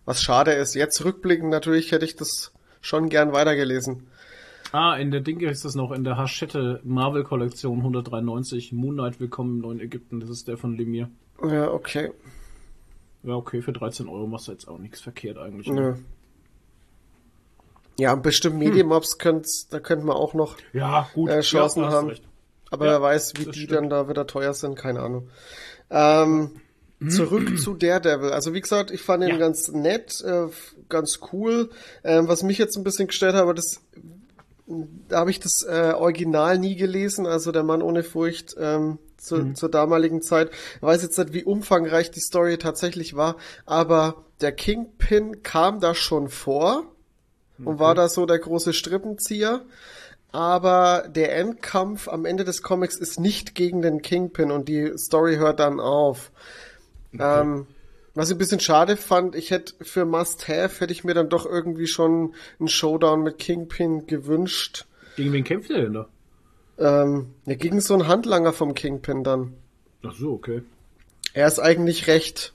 was schade ist. Jetzt rückblickend natürlich hätte ich das schon gern weitergelesen. Ah, in der Dinge ist das noch, in der Hachette Marvel Kollektion 193, Moon Knight Willkommen im neuen Ägypten, das ist der von Lemire. Ja, okay. Ja, okay, für 13 Euro machst du jetzt auch nichts verkehrt eigentlich. Ne? Ja, bestimmt Medienmobs könnt's, da könnten wir auch noch, Ja, gut. Äh, Chancen ja, haben. recht. aber Ja, wer weiß, wie die stimmt. dann da wieder teuer sind, keine Ahnung. Ähm, zurück zu Daredevil. Also wie gesagt, ich fand ihn Ja. ganz nett, äh, ganz cool. Ähm, was mich jetzt ein bisschen gestört hat, aber das da habe ich das äh, Original nie gelesen, also der Mann ohne Furcht ähm, zu, Mhm. zur damaligen Zeit. Ich weiß jetzt nicht, wie umfangreich die Story tatsächlich war, aber der Kingpin kam da schon vor und war da so der große Strippenzieher. Aber der Endkampf am Ende des Comics ist nicht gegen den Kingpin und die Story hört dann auf. Ähm, was ich ein bisschen schade fand, ich hätte für Must Have hätte ich mir dann doch irgendwie schon einen Showdown mit Kingpin gewünscht. Gegen wen kämpft er denn da? Ähm, ja, gegen so einen Handlanger vom Kingpin dann. Ach so, okay. Er ist eigentlich recht,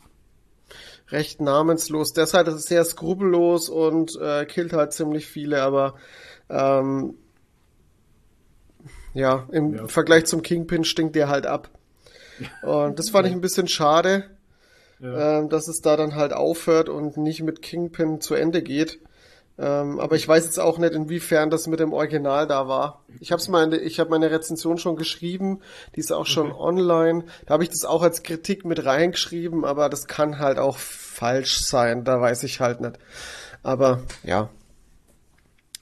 recht namenslos. Der ist halt sehr skrupellos und äh, killt halt ziemlich viele, aber ähm, ja, im Ja. Vergleich zum Kingpin stinkt der halt ab. Und das fand ich ein bisschen schade, Ja. ähm, dass es da dann halt aufhört und nicht mit Kingpin zu Ende geht. Ähm, aber ich weiß jetzt auch nicht, inwiefern das mit dem Original da war. Ich habe meine, ich habe meine Rezension schon geschrieben, die ist auch schon online. Da habe ich das auch als Kritik mit reingeschrieben, aber das kann halt auch falsch sein. Da weiß ich halt nicht. Aber ja.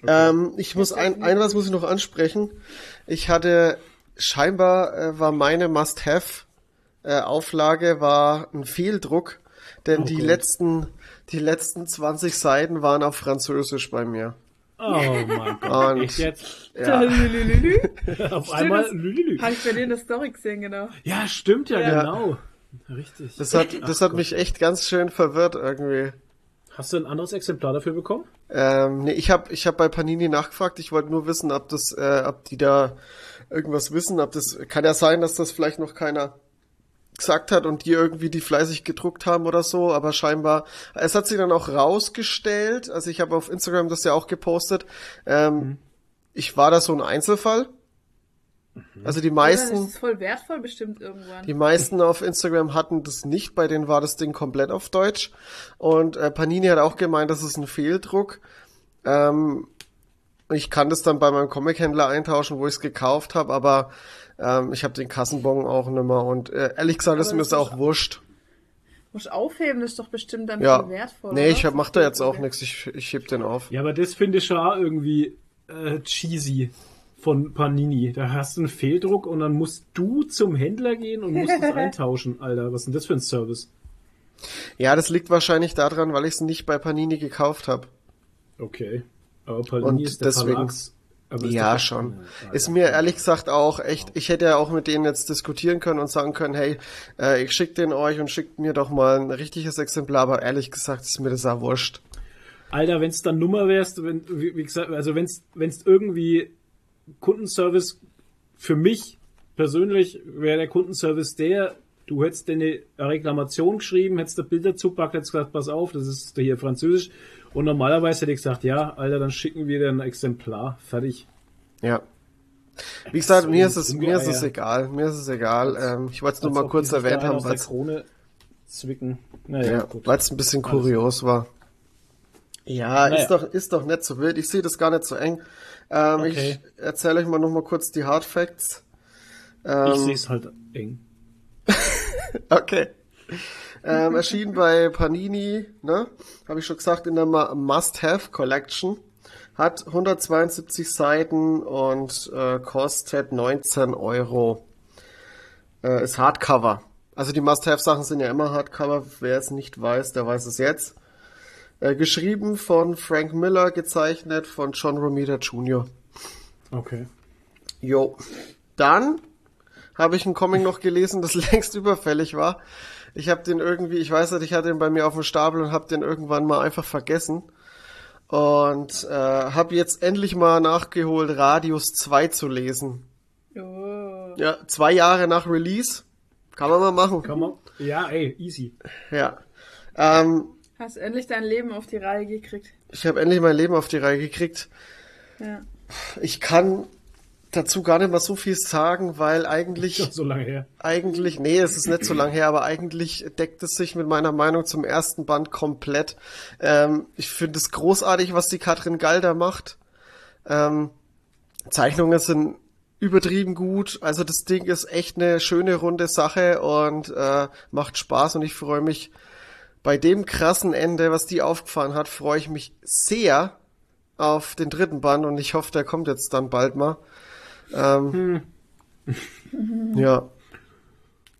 Ähm, ich muss ein, ein was muss ich noch ansprechen. Ich hatte scheinbar äh, war meine Must-have äh, Auflage war ein Fehldruck, denn Oh die Gott. letzten die letzten 20 Seiten waren auf Französisch bei mir. Oh mein Gott. Und- Echt jetzt? Ja, Lülülülü. Auf einmal. das- Lülülü. Habe ich bei dir in der Story gesehen, genau. Ja, stimmt ja, Ja. genau. Richtig. das hat das Ach hat mich echt ganz schön verwirrt irgendwie. Hast du ein anderes Exemplar dafür bekommen? Ähm, nee, ich habe ich hab bei Panini nachgefragt. Ich wollte nur wissen, ob das, äh, ob die da irgendwas wissen. Ob das kann ja sein, dass das vielleicht noch keiner gesagt hat und die irgendwie die fleißig gedruckt haben oder so. Aber scheinbar, es hat sich dann auch rausgestellt. Also ich habe auf Instagram das ja auch gepostet. Ähm, Ich war da so ein Einzelfall. Also die Ja, meisten. das ist voll wertvoll bestimmt irgendwann. Die meisten auf Instagram hatten das nicht, bei denen war das Ding komplett auf Deutsch. Und äh, Panini hat auch gemeint, das ist ein Fehldruck. Ähm, ich kann das dann bei meinem Comic-Händler eintauschen, wo ich es gekauft habe, aber ähm, ich habe den Kassenbon auch nicht mehr. Und äh, ehrlich gesagt, ist mir das auch wurscht. Muss aufheben, das ist doch bestimmt dann Ja. voll wertvoll. Nee, oder? ich hab, mach da jetzt auch nichts. Ich, ich heb den auf. Ja, aber das finde ich schon auch irgendwie äh, cheesy von Panini. Da hast du einen Fehldruck und dann musst du zum Händler gehen und musst es eintauschen, Alter. Was ist denn das für ein Service? Ja, das liegt wahrscheinlich daran, weil ich es nicht bei Panini gekauft habe. Okay. Aber Panini Und ist der deswegen- Verlags... ist Ja, schon. Ja, Ist Alter. mir ehrlich gesagt auch echt, ich hätte ja auch mit denen jetzt diskutieren können und sagen können, hey, äh, ich schick den euch und schickt mir doch mal ein richtiges Exemplar, aber ehrlich gesagt ist mir das auch wurscht. Alter, wenn es dann Nummer wärst, wenn, wie, wie gesagt, also wenn es irgendwie Kundenservice für mich persönlich wäre der Kundenservice der, du hättest eine Reklamation geschrieben, hättest da Bilder zupackt, hättest gesagt, pass auf, das ist hier Französisch. Und normalerweise hätte ich gesagt, ja, Alter, dann schicken wir dir ein Exemplar. Fertig. Ja. Wie gesagt, So mir ist es, mir ist es egal, mir ist es egal. Ähm, ich wollte es nur mal kurz erwähnt haben, weil es Krone zwicken. Naja, ja, ein bisschen kurios war. Ja, Naja. ist doch, ist doch nicht so wild. Ich sehe das gar nicht so eng. Ähm, Okay. Ich erzähle euch mal noch mal kurz die Hard Facts. Ich Ähm, sehe es halt eng. Okay. Ähm, erschien bei Panini, ne? Habe ich schon gesagt, in der Must-Have Collection. Hat 172 Seiten und äh, kostet 19 Euro. Äh, ist Hardcover. Also die Must-Have-Sachen sind ja immer Hardcover. Wer es nicht weiß, der weiß es jetzt. Äh, geschrieben von Frank Miller, gezeichnet von John Romita Jr. Okay. Jo. Dann habe ich einen Comic noch gelesen, das längst überfällig war. Ich habe den irgendwie, ich weiß nicht, ich hatte ihn bei mir auf dem Stapel und habe den irgendwann mal einfach vergessen. Und äh, habe jetzt endlich mal nachgeholt, Radius 2 zu lesen. Oh. Ja, zwei Jahre nach Release. Kann man mal machen. Kann man? Ja, ey, easy. Ja. Ähm, Hast endlich dein Leben auf die Reihe gekriegt. ich habe endlich mein Leben auf die Reihe gekriegt. Ja. Ich kann dazu gar nicht mal so viel sagen, weil eigentlich, Schon so lange her. eigentlich, nee, es ist nicht so lang her, aber eigentlich deckt es sich mit meiner Meinung zum ersten Band komplett. Ähm, ich finde es großartig, was die Katrin Galder macht. Ähm, Zeichnungen sind übertrieben gut. Also das Ding ist echt eine schöne runde Sache und äh, macht Spaß und ich freue mich bei dem krassen Ende, was die aufgefahren hat, freue ich mich sehr auf den dritten Band und ich hoffe, der kommt jetzt dann bald mal. Ähm, ja.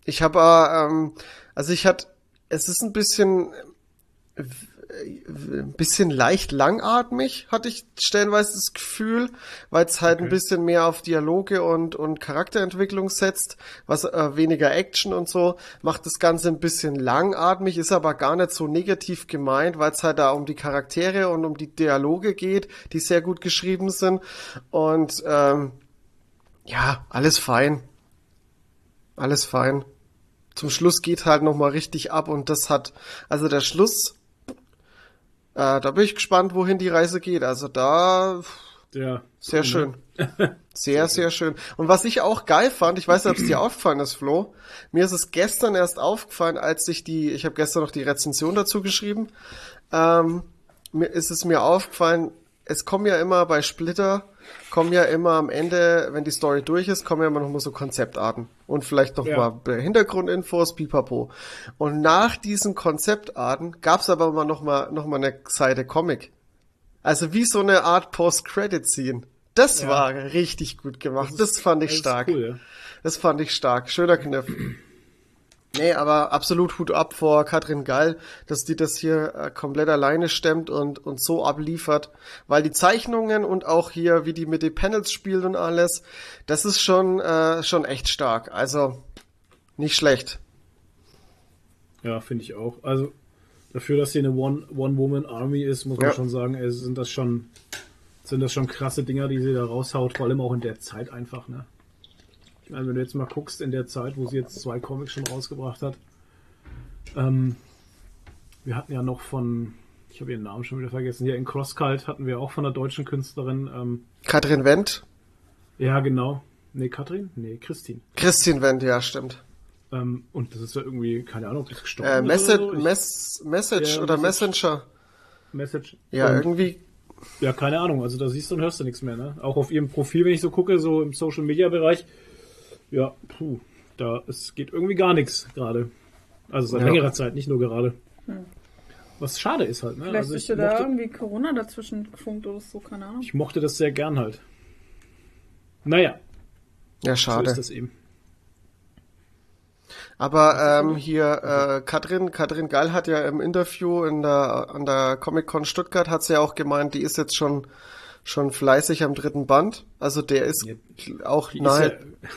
Ich habe, äh, ähm, also ich hatte, es ist ein bisschen, ein bisschen leicht langatmig, hatte ich stellenweise das Gefühl, weil es halt ein Okay. bisschen mehr auf Dialoge und, und Charakterentwicklung setzt, was äh, weniger Action und so, macht das Ganze ein bisschen langatmig, ist aber gar nicht so negativ gemeint, weil es halt da um die Charaktere und um die Dialoge geht, die sehr gut geschrieben sind. Und ähm, ja, alles fein. Alles fein. Zum Schluss geht halt nochmal richtig ab und das hat, also der Schluss, äh, da bin ich gespannt, wohin die Reise geht. Also da, Der, sehr schön. Sehr, sehr schön. Und was ich auch geil fand, ich weiß nicht, ob es dir aufgefallen ist, Flo, mir ist es gestern erst aufgefallen, als ich die, ich habe gestern noch die Rezension dazu geschrieben, ähm, mir ist es mir aufgefallen, es kommen ja immer bei Splitter, kommen ja immer am Ende, wenn die Story durch ist, kommen ja immer noch mal so Konzeptarten und vielleicht noch Ja. mal Hintergrundinfos, pipapo. Und nach diesen Konzeptarten gab's aber immer noch mal, noch mal eine Seite Comic. Also wie so eine Art Post-Credit-Scene. Das Ja. war richtig gut gemacht. Das, fand ich das ist stark. Cool, ja. Das fand ich stark. Schöner Kniff. Nee, aber absolut Hut ab vor Katrin Gall, dass die das hier äh, komplett alleine stemmt und, und so abliefert. Weil die Zeichnungen und auch hier, wie die mit den Panels spielt und alles, das ist schon, äh, schon echt stark. Also, nicht schlecht. Ja, finde ich auch. Also dafür, dass hier eine One- One-Woman-Army ist, muss man Ja. schon sagen, ey, sind das schon sind das schon krasse Dinger, die sie da raushaut, vor allem auch in der Zeit einfach, ne? Ich meine, wenn du jetzt mal guckst, in der Zeit, wo sie jetzt zwei Comics schon rausgebracht hat, ähm, wir hatten ja noch von, ich habe ihren Namen schon wieder vergessen, hier in Crosskalt hatten wir auch von einer deutschen Künstlerin, ähm, Katrin Wendt? ja genau, nee, Katrin? Nee, Christine. Christine Wendt, ja, stimmt. Ähm, und das ist ja irgendwie, keine Ahnung, ob das gestorben Äh, ist Message, oder so. Ich- Mess, Message Ja, oder. Messenger. Message. Ja, Und- irgendwie. Ja, keine Ahnung. Also da siehst du und hörst du nichts mehr, ne? Auch auf ihrem Profil, wenn ich so gucke, so im Social Media Bereich, ja, puh, da es geht irgendwie gar nichts gerade. Also seit Ja. längerer Zeit, nicht nur gerade. Was schade ist halt, ne? Vielleicht Also ist ich ja da mochte, irgendwie Corona dazwischen gefunkt oder so, keine Ahnung. ich mochte das sehr gern halt. Naja, Ja, so schade. ist das eben. Aber ähm, hier äh, Katrin, Katrin Gall hat ja im Interview in der an der Comic Con Stuttgart hat sie ja auch gemeint, die ist jetzt schon schon fleißig am dritten Band. Also der ist Ja. auch Die ist nahe. ja,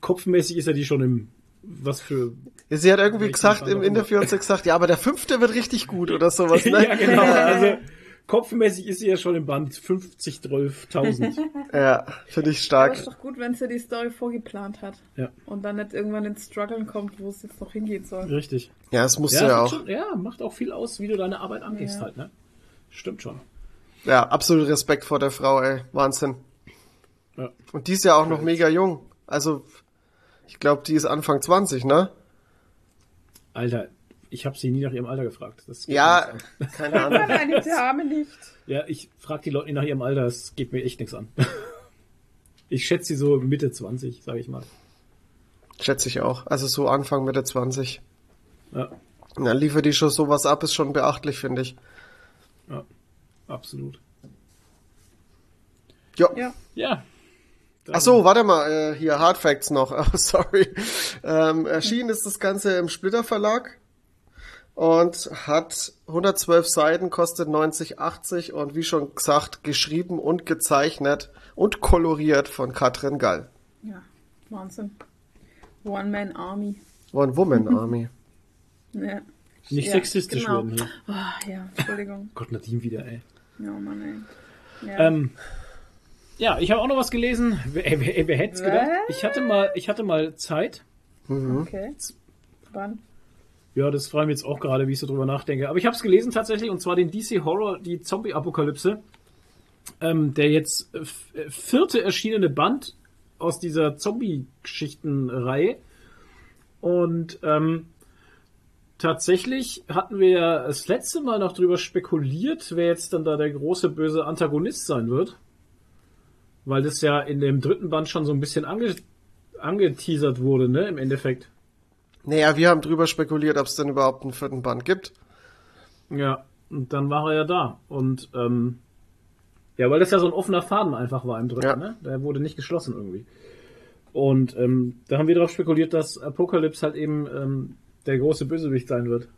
kopfmäßig ist ja die schon im was für sie hat irgendwie gesagt im. Interview hat sie gesagt, ja, aber der fünfte wird richtig gut oder sowas. Ne? ja genau. Also kopfmäßig ist sie ja schon im Band 50, 12.000. ja, finde ich Aber stark. ist doch gut, wenn sie die Story vorgeplant hat. Ja. Und dann nicht irgendwann ins Struggeln kommt, wo es jetzt noch hingehen soll. Richtig. Ja, das musste Ja, ja, ja, auch. Schon, ja, macht auch viel aus, wie du deine Arbeit angehst Ja. halt, ne? Stimmt schon. Ja, absolut Respekt vor der Frau, ey, Wahnsinn. Ja. Und die ist ja auch noch mega jung. Also ich glaube, die ist Anfang 20, ne? Alter, ich habe sie nie nach ihrem Alter gefragt. Ja, keine Ahnung. Nein, die Dame nicht. Ja, ich frage die Leute nicht nach ihrem Alter, das geht mir echt nichts an. Ich schätze sie so Mitte 20, sage ich mal. Schätze ich auch. Also so Anfang Mitte 20. Ja, Na, liefert die schon sowas ab, ist schon beachtlich, finde ich. ja, absolut. Jo. Ja. Ja. Ach so, warte mal, äh, hier Hard Facts noch. Oh, sorry. Ähm, erschienen ist das Ganze im Splitter Verlag und hat 112 Seiten, kostet 90,80 und wie schon gesagt, geschrieben und gezeichnet und koloriert von Katrin Gall. Ja, Wahnsinn. One-Man-Army. One Woman Army. Ja. Nicht Ja, sexistisch genau. werden hier. Ah, ja, Entschuldigung. Gott, Nadine wieder, ey. Ja, Mann, ey. Ja. Ähm, ja, ich habe auch noch was gelesen. Wer, wer, wer, hätte es gedacht? Ich hatte mal, ich hatte mal Zeit. okay. Wann? Ja, das freue mich jetzt auch gerade, wie ich so drüber nachdenke. Aber ich habe es gelesen tatsächlich, und zwar den DC Horror, die Zombie-Apokalypse. ähm, der jetzt äh, äh, vierte erschienene Band aus dieser Zombie-Geschichten-Reihe. Und ähm, tatsächlich hatten wir ja das letzte Mal noch drüber spekuliert, wer jetzt dann da der große böse Antagonist sein wird. Weil das ja in dem dritten Band schon so ein bisschen ange angeteasert wurde, ne, im Endeffekt. Naja, wir haben drüber spekuliert, ob es denn überhaupt einen vierten Band gibt. Ja, und dann war er ja da. Und ähm, ja, weil das ja so ein offener Faden einfach war im dritten, Ja. ne? Der wurde nicht geschlossen irgendwie. Und ähm, da haben wir darauf spekuliert, dass Apocalypse halt eben ähm, der große Bösewicht sein wird.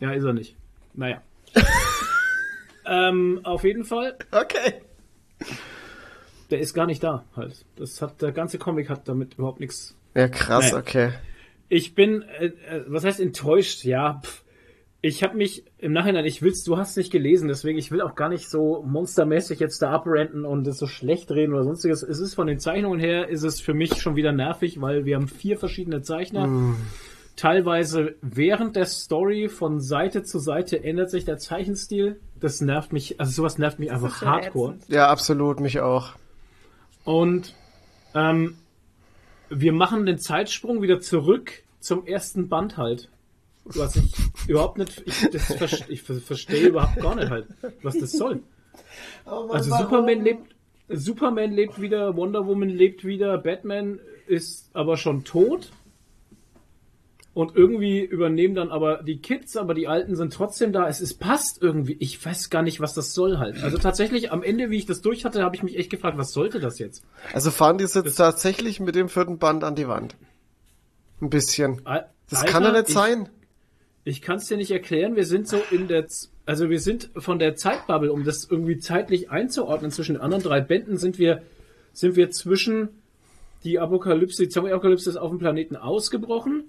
Ja, ist er nicht. Naja. ähm, auf jeden Fall, Okay. der ist gar nicht da halt. Das hat der ganze Comic hat damit überhaupt nichts Ja, krass, Nee. okay. Ich bin, äh, äh, was heißt enttäuscht? Ja, pff. ich habe mich im Nachhinein, ich will's, du hast nicht gelesen, deswegen ich will auch gar nicht so monstermäßig jetzt da abrenten und es so schlecht reden oder sonstiges. Es ist von den Zeichnungen her, ist es für mich schon wieder nervig, weil wir haben vier verschiedene Zeichner. Teilweise während der Story von Seite zu Seite ändert sich der Zeichenstil. Das nervt mich, also sowas nervt mich einfach ist ja hardcore. ätzend. Ja, absolut, mich auch. Und ähm, wir machen den Zeitsprung wieder zurück zum ersten Band halt. Was ich überhaupt nicht, ich, das ver- ich ver- verstehe überhaupt gar nicht halt, was das soll. Also Superman lebt, Superman lebt wieder, Wonder Woman lebt wieder, Batman ist aber schon tot. Und irgendwie übernehmen dann aber die Kids, aber die Alten sind trotzdem da. Es ist passt irgendwie. Ich weiß gar nicht, was das soll halt. Also tatsächlich am Ende, wie ich das durch hatte, habe ich mich echt gefragt, was sollte das jetzt? Also fahren die es jetzt tatsächlich mit dem vierten Band an die Wand? Ein bisschen. Al- Das Alter, kann doch nicht ich, sein. Ich kann es dir nicht erklären. Wir sind so in der, also wir sind von der Zeitbubble, um das irgendwie zeitlich einzuordnen zwischen den anderen drei Bänden, sind wir, sind wir zwischen die Apokalypse, die Zombie-Apokalypse ist auf dem Planeten ausgebrochen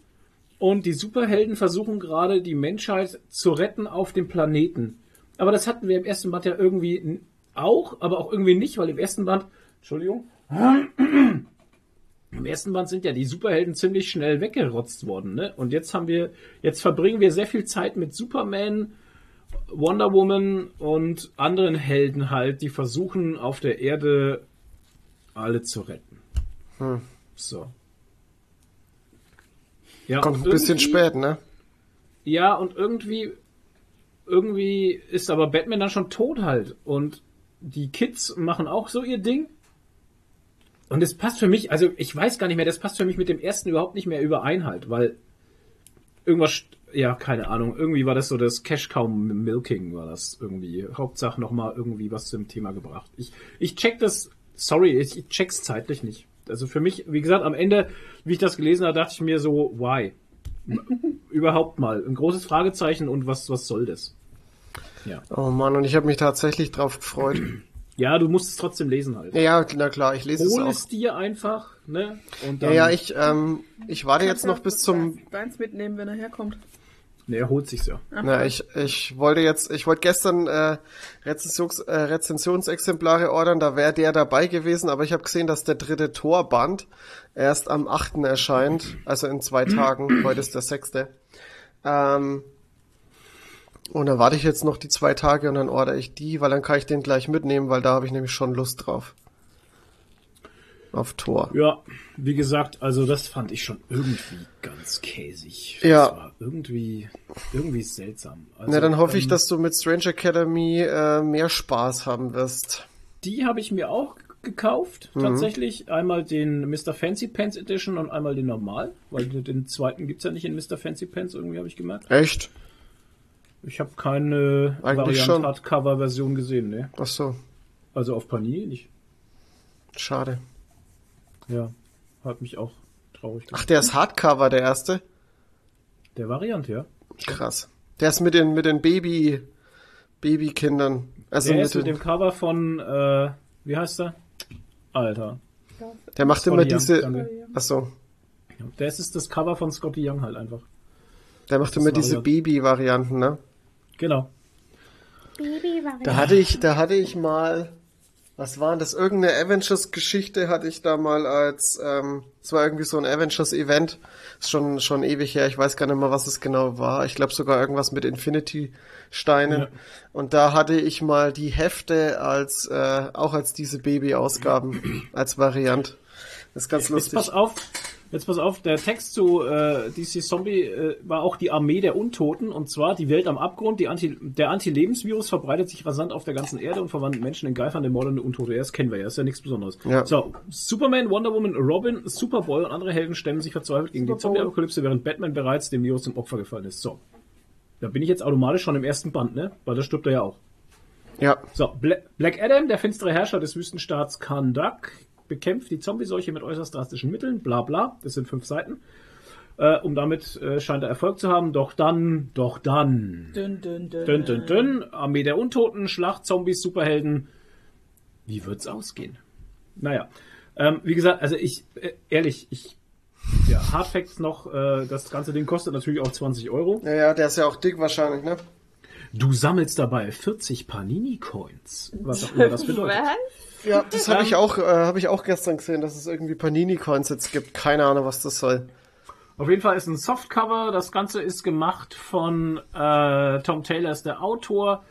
und die Superhelden versuchen gerade die Menschheit zu retten auf dem Planeten. Aber das hatten wir im ersten Band ja irgendwie auch, aber auch irgendwie nicht, weil im ersten Band, Entschuldigung, im ersten Band sind ja die Superhelden ziemlich schnell weggerotzt worden, ne? Und jetzt haben wir, jetzt verbringen wir sehr viel Zeit mit Superman, Wonder Woman und anderen Helden halt, die versuchen auf der Erde alle zu retten. Hm. So. Ja, Kommt ein und bisschen irgendwie- spät, ne? Ja, und irgendwie, irgendwie ist aber Batman dann schon tot halt. Und die Kids machen auch so ihr Ding. Und es passt für mich, also ich weiß gar nicht mehr, das passt für mich mit dem ersten überhaupt nicht mehr überein halt, weil irgendwas, ja, keine Ahnung, irgendwie war das so das Cash Cow Milking war das irgendwie. Hauptsache nochmal irgendwie was zum Thema gebracht. Ich, ich check das, sorry, ich, ich check's zeitlich nicht. Also für mich, wie gesagt, am Ende, wie ich das gelesen habe, dachte ich mir so, why? Überhaupt mal. Ein großes Fragezeichen und was, was soll das? Ja. Oh Mann, und ich habe mich tatsächlich drauf gefreut. Ja, du musst es trotzdem lesen halt. ja, na klar, ich lese es Hol auch. es dir einfach, ne? Und Ja, dann, ja, ich, ähm, ich warte jetzt noch bis zum Deins mitnehmen, wenn er herkommt. Ne, er holt sich's ja. Na, ich, ich wollte jetzt, ich wollte gestern äh, Rezensions, äh, Rezensionsexemplare ordern, da wäre der dabei gewesen, aber ich habe gesehen, dass der dritte Torband erst am 8. erscheint, also in zwei Tagen, heute ist der sechste. Ähm, und dann warte ich jetzt noch die zwei Tage und dann order ich die, weil dann kann ich den gleich mitnehmen, weil da habe ich nämlich schon Lust drauf. Auf Tor. Ja, wie gesagt, also das fand ich schon irgendwie ganz käsig. Ja. Das war irgendwie, irgendwie seltsam. Also, Na, dann hoffe ich, ähm, dass du mit Strange Academy äh, mehr Spaß haben wirst. Die habe ich mir auch gekauft, Mhm. tatsächlich. Einmal den Mr. Fancy Pants Edition und einmal den normal, weil den zweiten gibt's ja nicht in Mr. Fancy Pants, irgendwie habe ich gemerkt. Echt? Ich habe keine Eigentlich schon. Variant-Hardcover-Version gesehen, ne? Ach so, Also auf Panini nicht. schade. Ja, hat mich auch traurig gemacht. Ach, der ist Hardcover, der erste? Der Variant, ja. Krass. Der ist mit den, mit den Baby, Babykindern. Also Der mit ist mit dem Cover von, äh, wie heißt er? Alter. der macht Scotty immer Young, diese, danke. ach so, Das ist das Cover von Scotty Young halt einfach. der macht Das immer diese Variant. Baby-Varianten, ne? Genau. Da hatte ich, da hatte ich mal Was war das? Irgendeine Avengers-Geschichte hatte ich da mal als, ähm, es war irgendwie so ein Avengers-Event. Ist schon, schon ewig her. Ich weiß gar nicht mehr, was es genau war. Ich glaube sogar irgendwas mit Infinity-Steinen. Ja. Und da hatte ich mal die Hefte als, äh, auch als diese Baby-Ausgaben, als Variant. Das ist ganz Jetzt lustig. pass auf, jetzt pass auf, der Text zu äh, DC Zombie äh, war auch die Armee der Untoten und zwar die Welt am Abgrund. Die Anti, der Anti-Lebensvirus verbreitet sich rasant auf der ganzen Erde und verwandelt Menschen in geifernde, mordende Untote. Ja, das kennen wir ja, ist ja nichts Besonderes. Ja. So, Superman, Wonder Woman, Robin, Superboy und andere Helden stemmen sich verzweifelt gegen die Superboy. Zombie-Apokalypse, während Batman bereits dem Virus zum Opfer gefallen ist. So. Da bin ich jetzt automatisch schon im ersten Band, ne? Weil da stirbt er ja auch. Ja. So, Bla Black Adam, der finstere Herrscher des Wüstenstaats Kandak, bekämpft die Zombie-Seuche mit äußerst drastischen Mitteln, bla bla, das sind fünf Seiten. Äh, um damit äh, scheint er Erfolg zu haben, doch dann, doch dann. Dünn, dünn, dünn. Dünn, dünn, dünn, Armee der Untoten, Schlacht, Zombies, Superhelden. Wie wird's ausgehen? Naja, ähm, wie gesagt, also ich, äh, ehrlich, ich, ja, Hardfacts noch, äh, das ganze Ding kostet natürlich auch 20 Euro. Ja, ja, der ist ja auch dick wahrscheinlich, ne? Du sammelst dabei 40 Panini-Coins, was auch immer das bedeutet. Was? Ja, das habe ich auch, äh, habe ich auch gestern gesehen, dass es irgendwie Panini-Coins jetzt gibt. Keine Ahnung, was das soll. Auf jeden Fall ist ein Softcover. Das Ganze ist gemacht von äh, Tom Taylor, ist der Autor.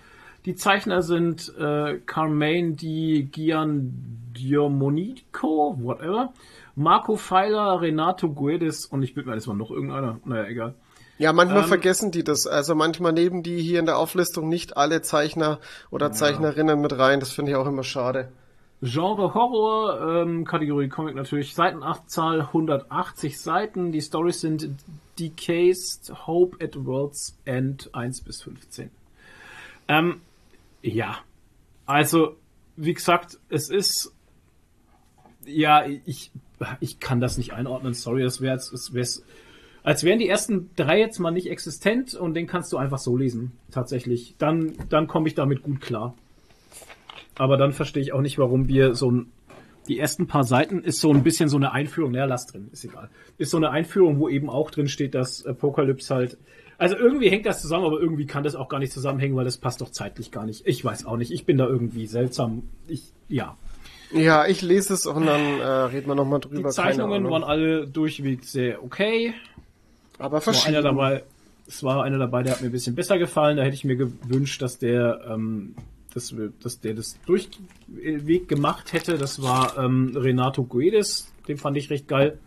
Die Zeichner sind äh, Carmaine Di Giandomenico, whatever. Marco Feiler, Renato Guedes und ich bin mir, das war noch irgendeiner. Naja, egal. Ja, manchmal Ähm, vergessen die das. Also manchmal nehmen die hier in der Auflistung nicht alle Zeichner oder Zeichnerinnen mit rein. Das finde ich auch immer schade. Genre Horror, ähm, Kategorie Comic natürlich. Seitenanzahl 180 Seiten. Die Stories sind Decased, Hope at World's End 1 bis 15. Ähm, ja. Also, wie gesagt, es ist, ja, ich, ich kann das nicht einordnen. Sorry, das wäre es wär's, als wären die ersten drei jetzt mal nicht existent und den kannst du einfach so lesen. Tatsächlich. Dann, dann komme ich damit gut klar. Aber dann verstehe ich auch nicht, warum wir so ein, die ersten paar Seiten ist so ein bisschen so eine Einführung, naja, lass drin, ist egal. Ist so eine Einführung, wo eben auch drin steht, dass Apocalypse halt, also irgendwie hängt das zusammen, aber irgendwie kann das auch gar nicht zusammenhängen, weil das passt doch zeitlich gar nicht. Ich weiß auch nicht, ich bin da irgendwie seltsam. Ich, ja. Ja, ich lese es und dann äh, reden wir nochmal Die drüber. Zeichnungen Keine waren alle durchweg sehr okay. Aber Es war einer verschieden. dabei, es war einer dabei, der hat mir ein bisschen besser gefallen. Da hätte ich mir gewünscht, dass der, ähm, dass, wir- dass der das Durchweg gemacht hätte. Das war ähm, Renato Guedes, den fand ich recht geil.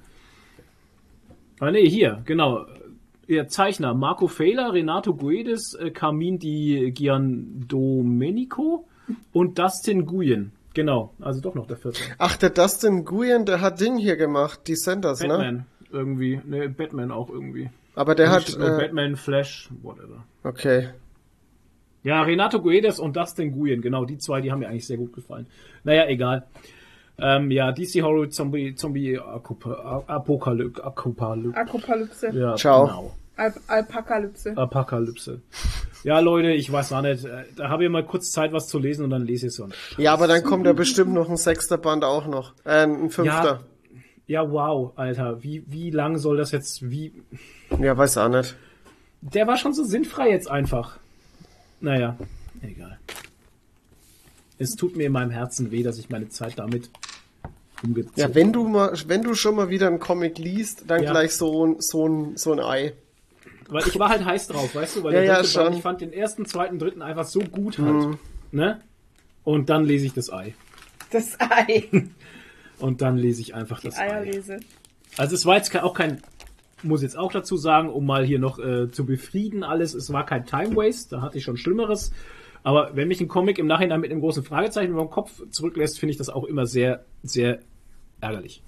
Ah nee, hier, genau. Der Zeichner Marco Fehler, Renato Guedes, äh, Carmine Di Giandomenico und Dustin Guyen. Genau, also doch noch der vierte. Ach, der Dustin Nguyen, der hat Ding hier gemacht, die Senders, ne? Batman irgendwie. Ne, Batman auch irgendwie. Aber der hat, äh, Batman, Flash, whatever. okay. Ja, Renato Guedes und Dustin Nguyen, genau, die zwei, die haben mir eigentlich sehr gut gefallen. Naja, egal. Ähm, ja, DC Horror Zombie, Zombie Apokalypse. Apokalypse. Ja, Ciao. genau. Al Alpakalypse. Apokalypse. Ja, Leute, ich weiß auch nicht. Da habe ich mal kurz Zeit, was zu lesen und dann lese ich es schon. Ja, aber dann kommt ja bestimmt noch ein sechster Band auch noch. Äh, ein fünfter. Ja, wow, Alter. Wie, wie lang soll das jetzt, wie, Ja, weiß auch nicht. der war schon so sinnfrei jetzt einfach. Naja, egal. Es tut mir in meinem Herzen weh, dass ich meine Zeit damit umgezogen Ja, wenn du mal, wenn du schon mal wieder einen Comic liest, dann Ja. gleich so, ein- so ein, so ein Ei. Weil ich war halt heiß drauf, weißt du? Weil Ja, ja, Band, schon. Mhm. ich fand den ersten, zweiten, dritten einfach so gut halt. Ne? Und dann lese ich das Ei. Das Ei. Und dann lese ich einfach das Ei. Eierlese. Also es war jetzt auch kein, muss jetzt auch dazu sagen, um mal hier noch äh, zu befrieden alles, es war kein Time Waste, da hatte ich schon Schlimmeres. Aber wenn mich ein Comic im Nachhinein mit einem großen Fragezeichen über den Kopf zurücklässt, finde ich das auch immer sehr, sehr ärgerlich.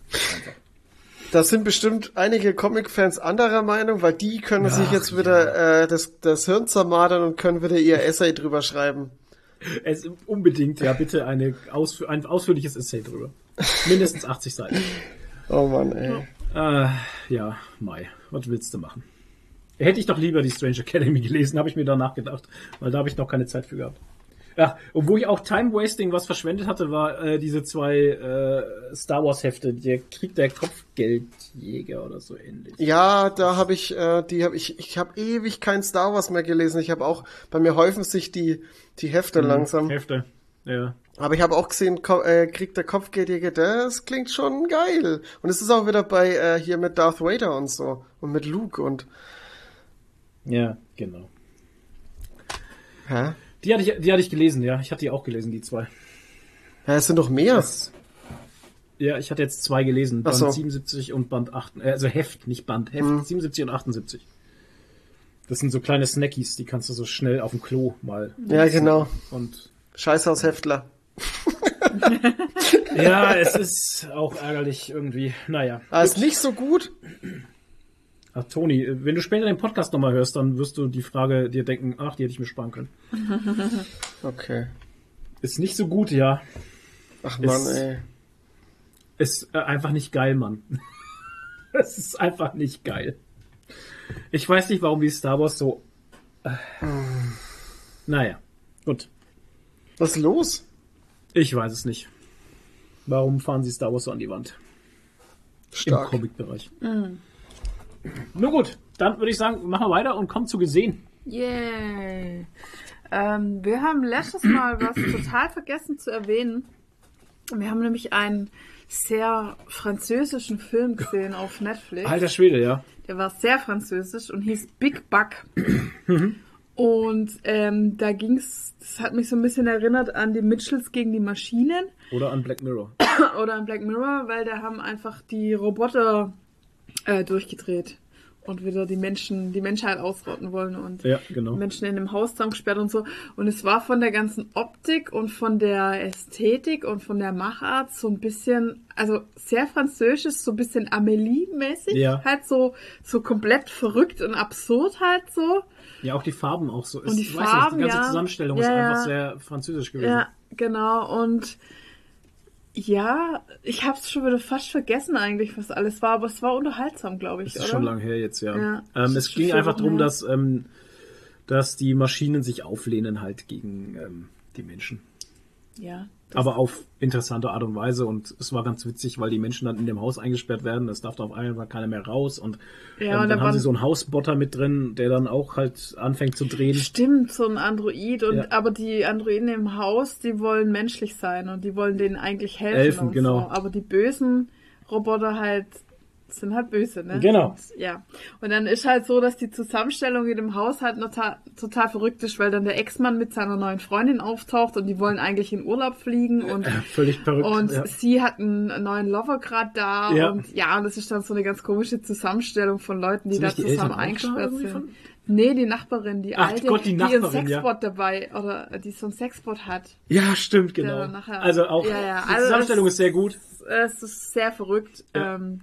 Da sind bestimmt einige Comic-Fans anderer Meinung, weil die können sich Ach, jetzt wieder äh, das, das Hirn zermadern und können wieder ihr Essay drüber schreiben. Es unbedingt, ja, bitte eine ausf ein ausführliches Essay drüber. Mindestens 80 Seiten. Oh Mann, ey. Äh, ja, Mai, was willst du machen? Hätte ich doch lieber die Strange Academy gelesen, habe ich mir danach gedacht, weil da habe ich noch keine Zeit für gehabt. Ja, und wo ich auch Time Wasting was verschwendet hatte, war äh, diese zwei äh, Star Wars Hefte, der Krieg der Kopfgeldjäger oder so ähnlich. Ja, da habe ich, äh, die habe ich, ich habe ewig kein Star Wars mehr gelesen. Ich habe auch, bei mir häufen sich die, die Hefte langsam. Hefte. Ja. Aber ich habe auch gesehen, äh, Krieg der Kopfgeldjäger, das klingt schon geil. Und es ist auch wieder bei äh, hier mit Darth Vader und so. Und mit Luke und. Ja, genau. Hä? Die hatte ich, die hatte ich gelesen, ja. Ich hatte die auch gelesen, die zwei. Ja, es sind noch mehr. Ja, ich hatte jetzt zwei gelesen. Band so. 77 und Band 8. Äh, also Heft, nicht Band. Heft Mhm. 77 und 78. Das sind so kleine Snackies, die kannst du so schnell auf dem Klo mal. Ja, genau. Und Scheißhaushäftler. ja, es ist auch ärgerlich irgendwie. Naja. Ah, ist nicht so gut. Ach, Toni, wenn du später den Podcast nochmal hörst, dann wirst du die Frage dir denken, ach, die hätte ich mir sparen können. Okay. Ist nicht so gut, ja. Ach man, Ist- ey. Ist äh, einfach nicht geil, Mann. Es ist einfach nicht geil. Ich weiß nicht, warum die Star Wars so. Äh, naja, gut. Was ist los? Ich weiß es nicht. Warum fahren sie Star Wars so an die Wand? Im Stark. Comic-Bereich. Nur gut, dann würde ich sagen, machen wir weiter und kommen zu gesehen. Yay. Ähm, wir haben letztes Mal was total vergessen zu erwähnen. Wir haben nämlich einen sehr französischen Film gesehen auf Netflix. Alter Schwede, ja. Der war sehr französisch und hieß Big Buck. Und ähm, da ging's, das hat mich so ein bisschen erinnert an die Mitchells gegen die Maschinen Oder an Black Mirror. oder an Black Mirror, weil da haben einfach die Roboter äh, durchgedreht und wieder die Menschen, die Menschheit ausrotten wollen und Ja, genau. Menschen in einem Haus zusammengesperrt und so. Und es war von der ganzen Optik und von der Ästhetik und von der Machart so ein bisschen, also sehr französisch, so ein bisschen Amélie-mäßig. Ja. Halt so, so komplett verrückt und absurd halt so. Ja, auch die Farben auch so. Und die ich weiß Farben, nicht, die ganze ja. Zusammenstellung ist einfach sehr französisch gewesen. Ja, genau. Und ja, ich hab's schon wieder fast vergessen eigentlich, was alles war, aber es war unterhaltsam, glaube ich, Das ist oder? schon lange her jetzt, ja. Ja, ähm, es ging einfach darum, dass, ähm, dass die Maschinen sich auflehnen halt gegen ähm, die Menschen. Ja. Aber auf interessante Art und Weise und es war ganz witzig, weil die Menschen dann in dem Haus eingesperrt werden, es darf da auf einmal keiner mehr raus und, Ja, ähm, und dann da haben sie so einen Hausbotter mit drin, der dann auch halt anfängt zu drehen. Stimmt, so ein Android. Und Ja. aber die Androiden im Haus, die wollen menschlich sein und die wollen denen eigentlich helfen. Helfen, und genau. So. Aber die bösen Roboter halt sind halt böse, ne? Genau. Ja. Und dann ist halt so, dass die Zusammenstellung in dem Haus halt total, total verrückt ist, weil dann der Ex-Mann mit seiner neuen Freundin auftaucht und die wollen eigentlich in Urlaub fliegen und Völlig verrückt. und ja. sie hat einen neuen Lover gerade da Ja. und ja, und das ist dann so eine ganz komische Zusammenstellung von Leuten, die Sind da die zusammen eingesperrt sind. von? Nee, die Nachbarin, die Ach alte, Gott, die die Nachbarin, einen ja. Sexbot dabei oder die so einen Sexbot hat. ja, stimmt, genau. nachher- also auch, Ja, ja, die also Zusammenstellung ist sehr gut. Es ist sehr verrückt. Ja. Ja, ähm,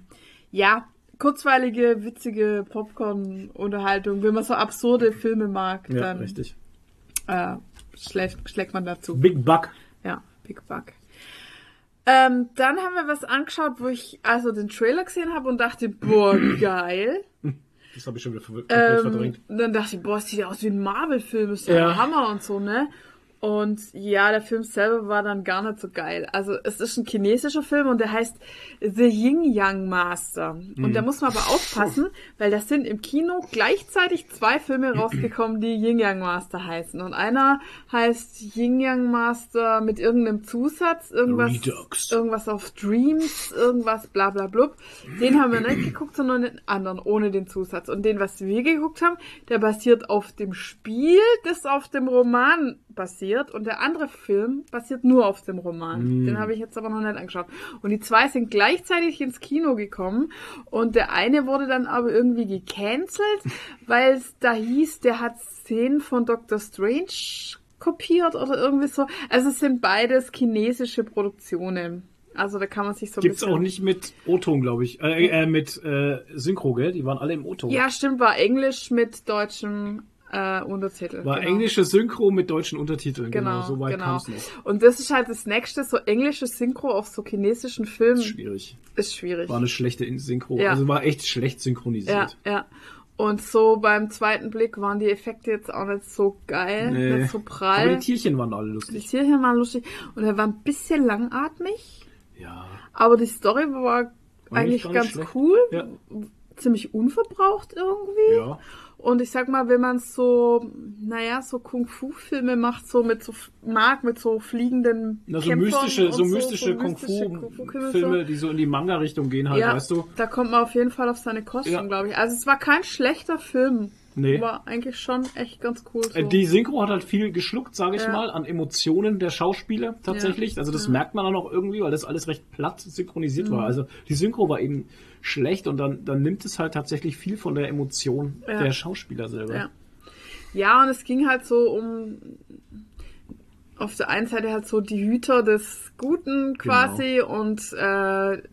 ja kurzweilige, witzige Popcorn-Unterhaltung. Wenn man so absurde Filme mag, Ja, dann richtig. Äh, schlägt, schlägt man dazu. Big Buck. Ja, Big Bug. Ähm, dann haben wir was angeschaut, wo ich also den Trailer gesehen habe und dachte, boah, geil. Das habe ich schon wieder Ähm, verdrängt. dann dachte ich, boah, es sieht ja aus wie ein Marvel-Film, ist ja, Ja. Hammer und so, ne? Und ja, der Film selber war dann gar nicht so geil. Also es ist ein chinesischer Film und der heißt The Yin Yang Master. Und Mhm. da muss man aber aufpassen, weil da sind im Kino gleichzeitig zwei Filme rausgekommen, die Yin Yang Master heißen. Und einer heißt Yin Yang Master mit irgendeinem Zusatz, irgendwas, Redux. irgendwas auf Dreams, irgendwas bla bla blub. Den haben wir nicht geguckt, sondern den anderen ohne den Zusatz. Und den, was wir geguckt haben, der basiert auf dem Spiel, das auf dem Roman basiert. Und der andere Film basiert nur auf dem Roman. Den habe ich jetzt aber noch nicht angeschaut. Und die zwei sind gleichzeitig ins Kino gekommen. Und der eine wurde dann aber irgendwie gecancelt, weil es da hieß, der hat Szenen von Doctor Strange kopiert oder irgendwie so. Also es sind beides chinesische Produktionen. Also da kann man sich so ein Gibt's bisschen... auch nicht mit O-Ton, glaube ich. Äh, äh, mit äh, Synchro, gell? Die waren alle im O-Ton. Ja, stimmt, war Englisch mit deutschem äh, Untertitel. War genau. englische Synchro mit deutschen Untertiteln. Genau, Genau, so weit genau. kam's noch. Und das ist halt das nächste, so englische Synchro auf so chinesischen Filmen ist schwierig. ist schwierig. War eine schlechte Synchro. Ja. Also war echt schlecht Ja, synchronisiert. ja. Und so beim zweiten Blick waren die Effekte jetzt auch nicht so geil, Nee. nicht so Aber prall. die Tierchen waren alle Die lustig. Tierchen waren lustig und er war ein bisschen langatmig, Ja. aber die Story war War eigentlich ganz schlecht. cool. Ja. ziemlich unverbraucht irgendwie. Ja. Und ich sag mal, wenn man so, naja, so Kung-Fu-Filme macht, so mit so, mag, mit so fliegenden Na, so mystische, so mystische mystische Kung-Fu-Filme, Kung-Fu-Filme, die so in die Manga-Richtung gehen halt, ja, weißt du? da kommt man auf jeden Fall auf seine Kosten, Ja. glaube ich. Also es war kein schlechter Film. Nee. War eigentlich schon echt ganz cool. So. Die Synchro hat halt viel geschluckt, sage ich Ja. mal, an Emotionen der Schauspieler tatsächlich. Ja. Also das merkt man auch noch irgendwie, weil das alles recht platt synchronisiert Mhm. war. Also die Synchro war eben schlecht und dann, dann nimmt es halt tatsächlich viel von der Emotion Ja. der Schauspieler selber. Ja. Ja, und es ging halt so um auf der einen Seite halt so die Hüter des Guten quasi und äh,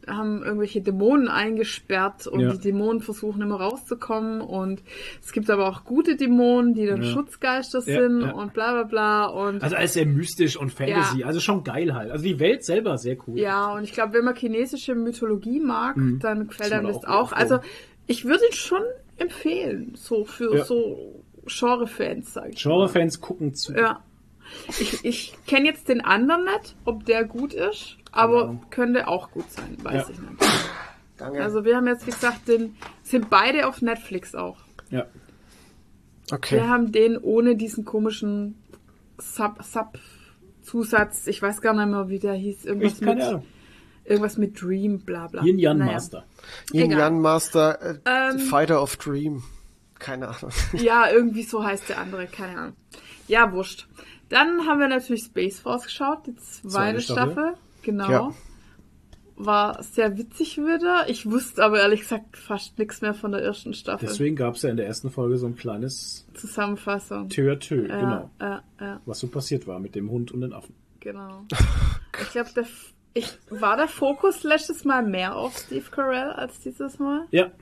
haben irgendwelche Dämonen eingesperrt und Ja. die Dämonen versuchen immer rauszukommen und es gibt aber auch gute Dämonen, die dann Ja. Schutzgeister Ja, sind und bla bla bla und Also alles sehr mystisch und Fantasy, also schon geil halt. Also die Welt selber sehr cool. ja, und ich glaube, wenn man chinesische Mythologie mag, dann gefällt einem das auch auch. Also ich würde ihn schon empfehlen, so für so Genre-Fans, sag ich. Genre-Fans gucken zu. Ja. Ich, ich kenne jetzt den anderen nicht, ob der gut ist, aber Ahnung. könnte auch gut sein, weiß Ja. ich nicht. Danke. Also wir haben jetzt, wie gesagt, den, sind beide auf Netflix auch. Ja. okay. Wir haben den ohne diesen komischen Sub, Sub Zusatz, ich weiß gar nicht mehr, wie der hieß, irgendwas Ich mit, Ahnung. irgendwas mit Dream, bla bla. Yin Yan Naja. Master. Yin. Yan Master, äh, Ähm, Fighter of Dream. Keine Ahnung. Ja, irgendwie so heißt der andere, keine Ahnung. Ja, wurscht. Dann haben wir natürlich Space Force geschaut, die zweite, Zweite Staffel. Staffel. Genau. Ja. War sehr witzig wieder. Ich wusste aber ehrlich gesagt fast nichts mehr von der ersten Staffel. Deswegen gab es ja in der ersten Folge so ein kleines Zusammenfassung. Tür-Tür, Ja, genau. ja, ja, Was so passiert war mit dem Hund und den Affen. genau. Ich glaube, der, F- ich, war der Fokus letztes Mal mehr auf Steve Carell als dieses Mal? Ja,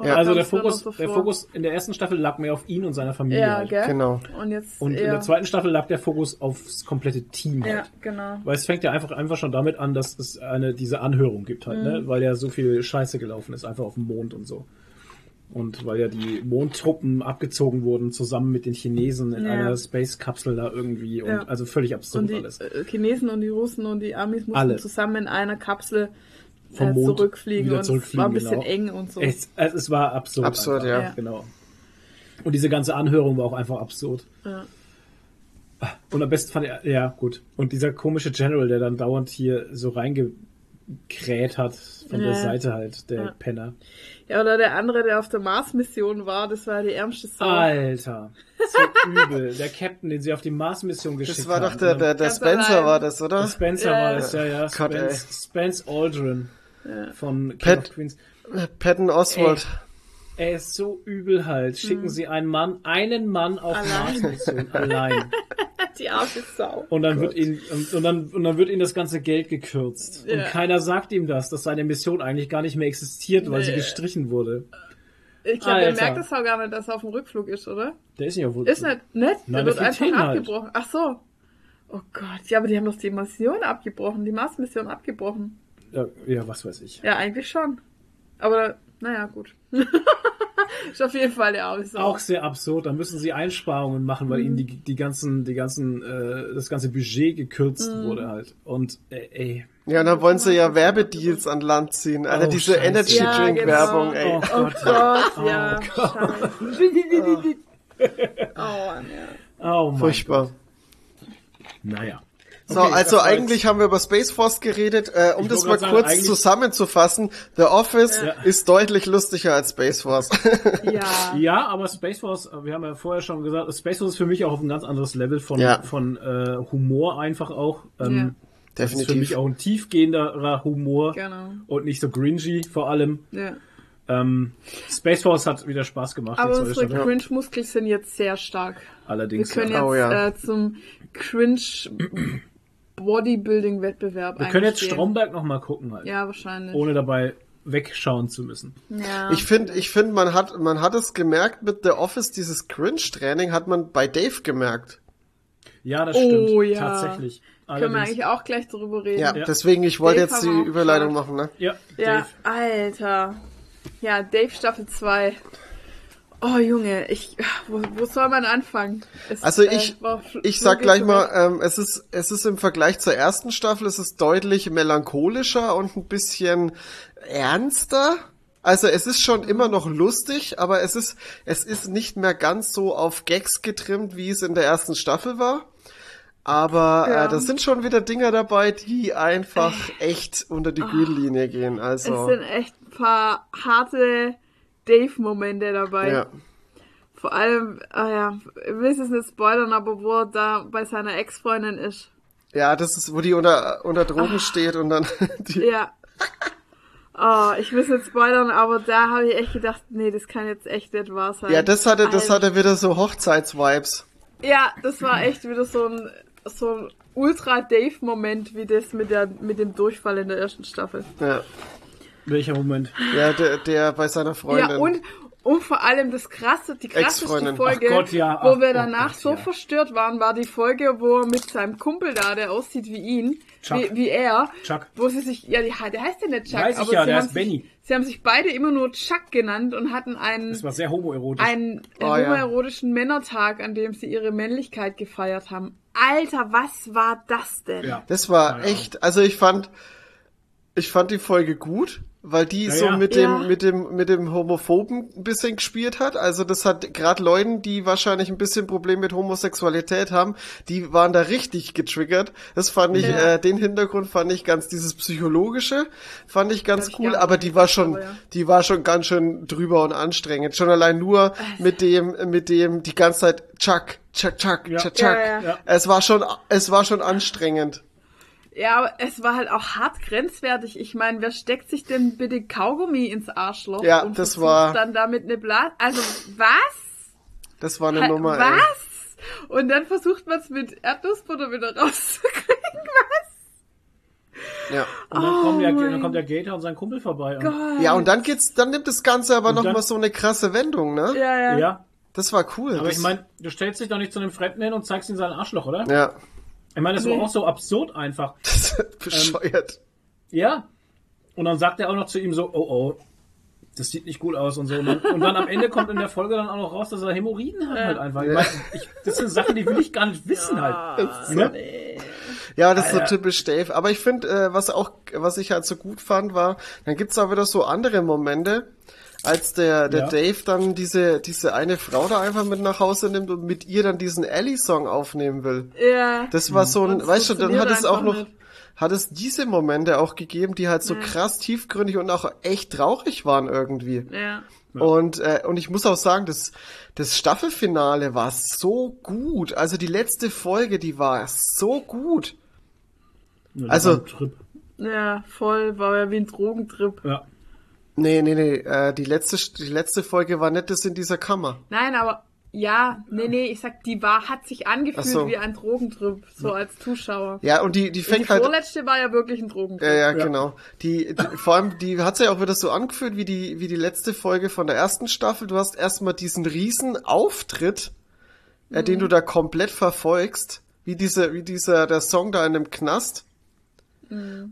Oder also der Fokus, so der? Fokus in der ersten Staffel lag mehr auf ihn und seiner Familie. Ja, halt. gell? Genau. Und jetzt Und in der zweiten Staffel lag der Fokus aufs komplette Team Ja, halt. genau. Weil es fängt ja einfach, einfach schon damit an, dass es eine, diese Anhörung gibt halt, Mhm. ne? Weil ja so viel Scheiße gelaufen ist, einfach auf dem Mond und so. Und weil ja die Mondtruppen abgezogen wurden, zusammen mit den Chinesen in Ja. einer Space-Kapsel da irgendwie. Und Ja. also völlig absurd Und die alles. äh, Chinesen und die Russen und die Amis mussten Alle. zusammen in einer Kapsel Vom Mond zurückfliegen wieder und zurückfliegen, es war ein bisschen genau. eng und so. Es, es, es war absurd. Absurd, einfach. ja. Genau. Und diese ganze Anhörung war auch einfach absurd. Ja. Und am besten fand ich, ja, gut. Und dieser komische General, der dann dauernd hier so reingekräht hat von der Ja. Seite halt, der Ja. Penner. ja, oder der andere, der auf der Mars-Mission war, das war die ärmste Sau. Alter, so übel. Der Captain, den sie auf die Mars-Mission geschickt Das war haben. doch der, der, der Ganz Spencer allein. war das, oder? Spencer Ja. war das, ja, ja. Gott, Spence Aldrin von King Pat- of Queens. Patton Oswald. Er ist so übel halt. Schicken sie einen Mann, einen Mann auf Hm. Allein. Mars-Mission allein. Die arme Sau. Und dann wird ihn und, und dann und dann wird ihm das ganze Geld gekürzt und Ja. keiner sagt ihm das, dass seine Mission eigentlich gar nicht mehr existiert, weil sie Nee. gestrichen wurde. Ich glaube, der merkt das auch gar nicht, dass er auf dem Rückflug ist, oder? Der ist ja wohl. Ist nicht, nicht? Nein, der der wird einfach halt. abgebrochen. Ach so. Oh Gott, ja, aber die haben doch die Mission abgebrochen, die Mars-Mission abgebrochen. Ja, ja, was weiß ich. Ja, eigentlich schon. Aber, naja, gut. ist auf jeden Fall der Sau. Auch sehr absurd. Da müssen sie Einsparungen machen, weil ihnen die, die ganzen, die ganzen, äh, das ganze Budget gekürzt Mhm. wurde halt. Und äh, ey. Ja, und dann wollen sie ja Werbedeals an Land ziehen. Alter, Oh, diese Scheiße. Energy Ja, Drink genau. Werbung, ey. Oh Oh Gott. Gott, ja. Scheiße. Oh, Mann, ja. Oh Mann. Furchtbar. Naja. So, Okay, also eigentlich haben wir über Space Force geredet. Äh, um Ich das mal sagen, kurz zusammenzufassen, The Office Ja. ist deutlich lustiger als Space Force. Ja. Ja, aber Space Force, wir haben ja vorher schon gesagt, Space Force ist für mich auch auf ein ganz anderes Level von, Ja. von äh, Humor einfach auch. Ähm, Das ist für Definitiv. mich auch ein tiefgehenderer Humor Genau. und nicht so cringy vor allem. ja. Ähm, Space Force hat wieder Spaß gemacht. Aber unsere. Cringe-Muskeln sind jetzt sehr stark. Wir Allerdings. können ja. jetzt Oh, ja. äh, zum Cringe Bodybuilding-Wettbewerb Wir können jetzt. Stromberg noch mal gucken halt, Ja, wahrscheinlich. ohne dabei wegschauen zu müssen. ja. Ich finde, ich finde, man hat, man hat es gemerkt mit The Office, dieses Cringe-Training hat man bei Dave gemerkt. Ja, das Oh, stimmt. ja. Tatsächlich. können wir Allerdings. eigentlich auch gleich drüber reden. Ja, Ja. deswegen, ich wollte Dave jetzt die Überleitung machen, ne? Ja, Ja, Dave. Alter. Ja, Dave Staffel 2. Oh Junge, ich, wo, wo soll man anfangen? Es, Also äh, ich, fl- ich sag gleich mal, ähm, es ist, es ist im Vergleich zur ersten Staffel, es ist deutlich melancholischer und ein bisschen ernster. Also es ist schon immer noch lustig, aber es ist, es ist nicht mehr ganz so auf Gags getrimmt, wie es in der ersten Staffel war. Aber Ja. äh, da sind schon wieder Dinger dabei, die einfach echt unter die Gürtellinie gehen. Es Also sind echt ein paar harte Dave-Momente dabei. ja. Vor allem, ah ja, ich will es nicht spoilern, aber wo er da bei seiner Ex-Freundin ist. ja, das ist, wo die unter, unter Drogen Ah. steht und dann die, Ja. Oh, ich will es nicht spoilern, aber da habe ich echt gedacht, nee, das kann jetzt echt nicht wahr sein. Ja, das hatte, das hatte wieder so Hochzeits-Vibes. Ja, das war echt wieder so ein, so ein Ultra-Dave-Moment, wie das mit, der, mit dem Durchfall in der ersten Staffel. Ja, Welcher Moment? ja der, der bei seiner Freundin. Ja, und, und vor allem das krasse, die krasseste. Folge, Gott, ja. wo Ach, wir oh danach Gott, so ja. verstört waren, war die Folge, wo er mit seinem Kumpel da, der aussieht wie ihn, Chuck. wie, wie er, Chuck. wo sie sich, ja, die, der heißt ja nicht Chuck, Weiß ich aber ja, sie, haben heißt sich, Benny. sie haben sich beide immer nur Chuck genannt und hatten einen, Das war sehr homoerotisch. einen Oh, ja. homoerotischen Männertag, an dem sie ihre Männlichkeit gefeiert haben. Alter, was war das denn? ja. Das war Ja, ja. echt, also ich fand, ich fand die Folge gut, weil die Ja, so ja. mit Ja. dem, mit dem, mit dem Homophoben ein bisschen gespielt hat. Also das hat gerade Leuten, die wahrscheinlich ein bisschen Problem mit Homosexualität haben, die waren da richtig getriggert. Das fand ich, Ja. äh, den Hintergrund fand ich ganz, dieses psychologische fand ich ganz ich cool, aber die war schon, aber ja. die war schon ganz schön drüber und anstrengend. Schon allein nur mit dem, mit dem die ganze Zeit Chuck, Chuck, Chuck, Ja. Chuck, Chuck. Ja, ja. Ja. Es war schon, es war schon anstrengend. Ja, aber es war halt auch hart grenzwertig. Ich meine, wer steckt sich denn bitte Kaugummi ins Arschloch? Ja, und das versucht war- dann damit eine Blase. Also was? Das war eine Halt, Nummer, ey. was? Und dann versucht man es mit Erdnussbutter wieder rauszukriegen. Was? Ja. Und dann, kommt der, Oh dann kommt der Gator und sein Kumpel vorbei. Und. Ja, und dann geht's, dann nimmt das Ganze aber Und noch dann- mal so eine krasse Wendung, ne? Ja, ja. ja. Das war cool. Aber das, ich meine, du stellst dich doch nicht zu einem Fremden hin und zeigst ihm sein Arschloch, oder? ja, Ich meine, das war auch so absurd einfach. das ist bescheuert. Ja. Und dann sagt er auch noch zu ihm so, oh oh, das sieht nicht gut aus und so. Und dann, und dann am Ende kommt in der Folge dann auch noch raus, dass er Hämorrhoiden hat halt einfach. Ich meine, ich, das sind Sachen, die will ich gar nicht wissen halt. Ne? Ja, das ist so typisch Dave. Aber ich finde, äh, was auch, was ich halt so gut fand, war, dann gibt's auch wieder so andere Momente, als der, der Ja. Dave dann diese, diese eine Frau da einfach mit nach Hause nimmt und mit ihr dann diesen Ellie-Song aufnehmen will. Ja. Das war so ein, Und weißt du, dann hat es auch noch, nicht. hat es diese Momente auch gegeben, die halt so krass tiefgründig und auch echt traurig waren irgendwie. Ja. Und, äh, und ich muss auch sagen, das, das Staffelfinale war so gut. Also die letzte Folge, die war so gut. Ja, Also-. Ja, voll, war ja wie ein Drogentrip. Ja. Nee, nee, nee, äh, die letzte, die letzte Folge war nicht das in dieser Kammer. Nein, aber ja, nee, nee, ich sag, die war, hat sich angefühlt so. wie ein Drogentrip, so als Zuschauer. Ja, und die, die Die fängt halt, vorletzte war ja wirklich ein Drogentrip. ja, ja, Ja. genau. Die, die, vor allem, die hat sich ja auch wieder so angefühlt wie die, wie die letzte Folge von der ersten Staffel. Du hast erstmal diesen riesen Auftritt, äh, den du da komplett verfolgst. Wie diese, wie dieser, der Song da in dem Knast.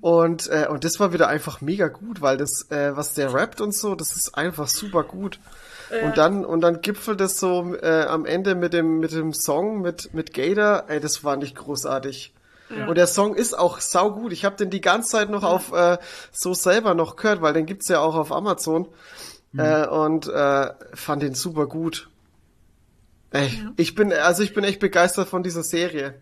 Und, äh, und das war wieder einfach mega gut, weil das, äh, was der rappt und so, das ist einfach super gut. Und dann, und dann gipfelt es so äh, am Ende mit dem, mit dem Song mit, mit Gator, ey, das war nicht großartig. Und der Song ist auch saugut. Ich habe den die ganze Zeit noch auf äh, so selber noch gehört, weil den gibt's ja auch auf Amazon. Äh, und äh, fand den super gut. Ey, ich bin, also ich bin echt begeistert von dieser Serie.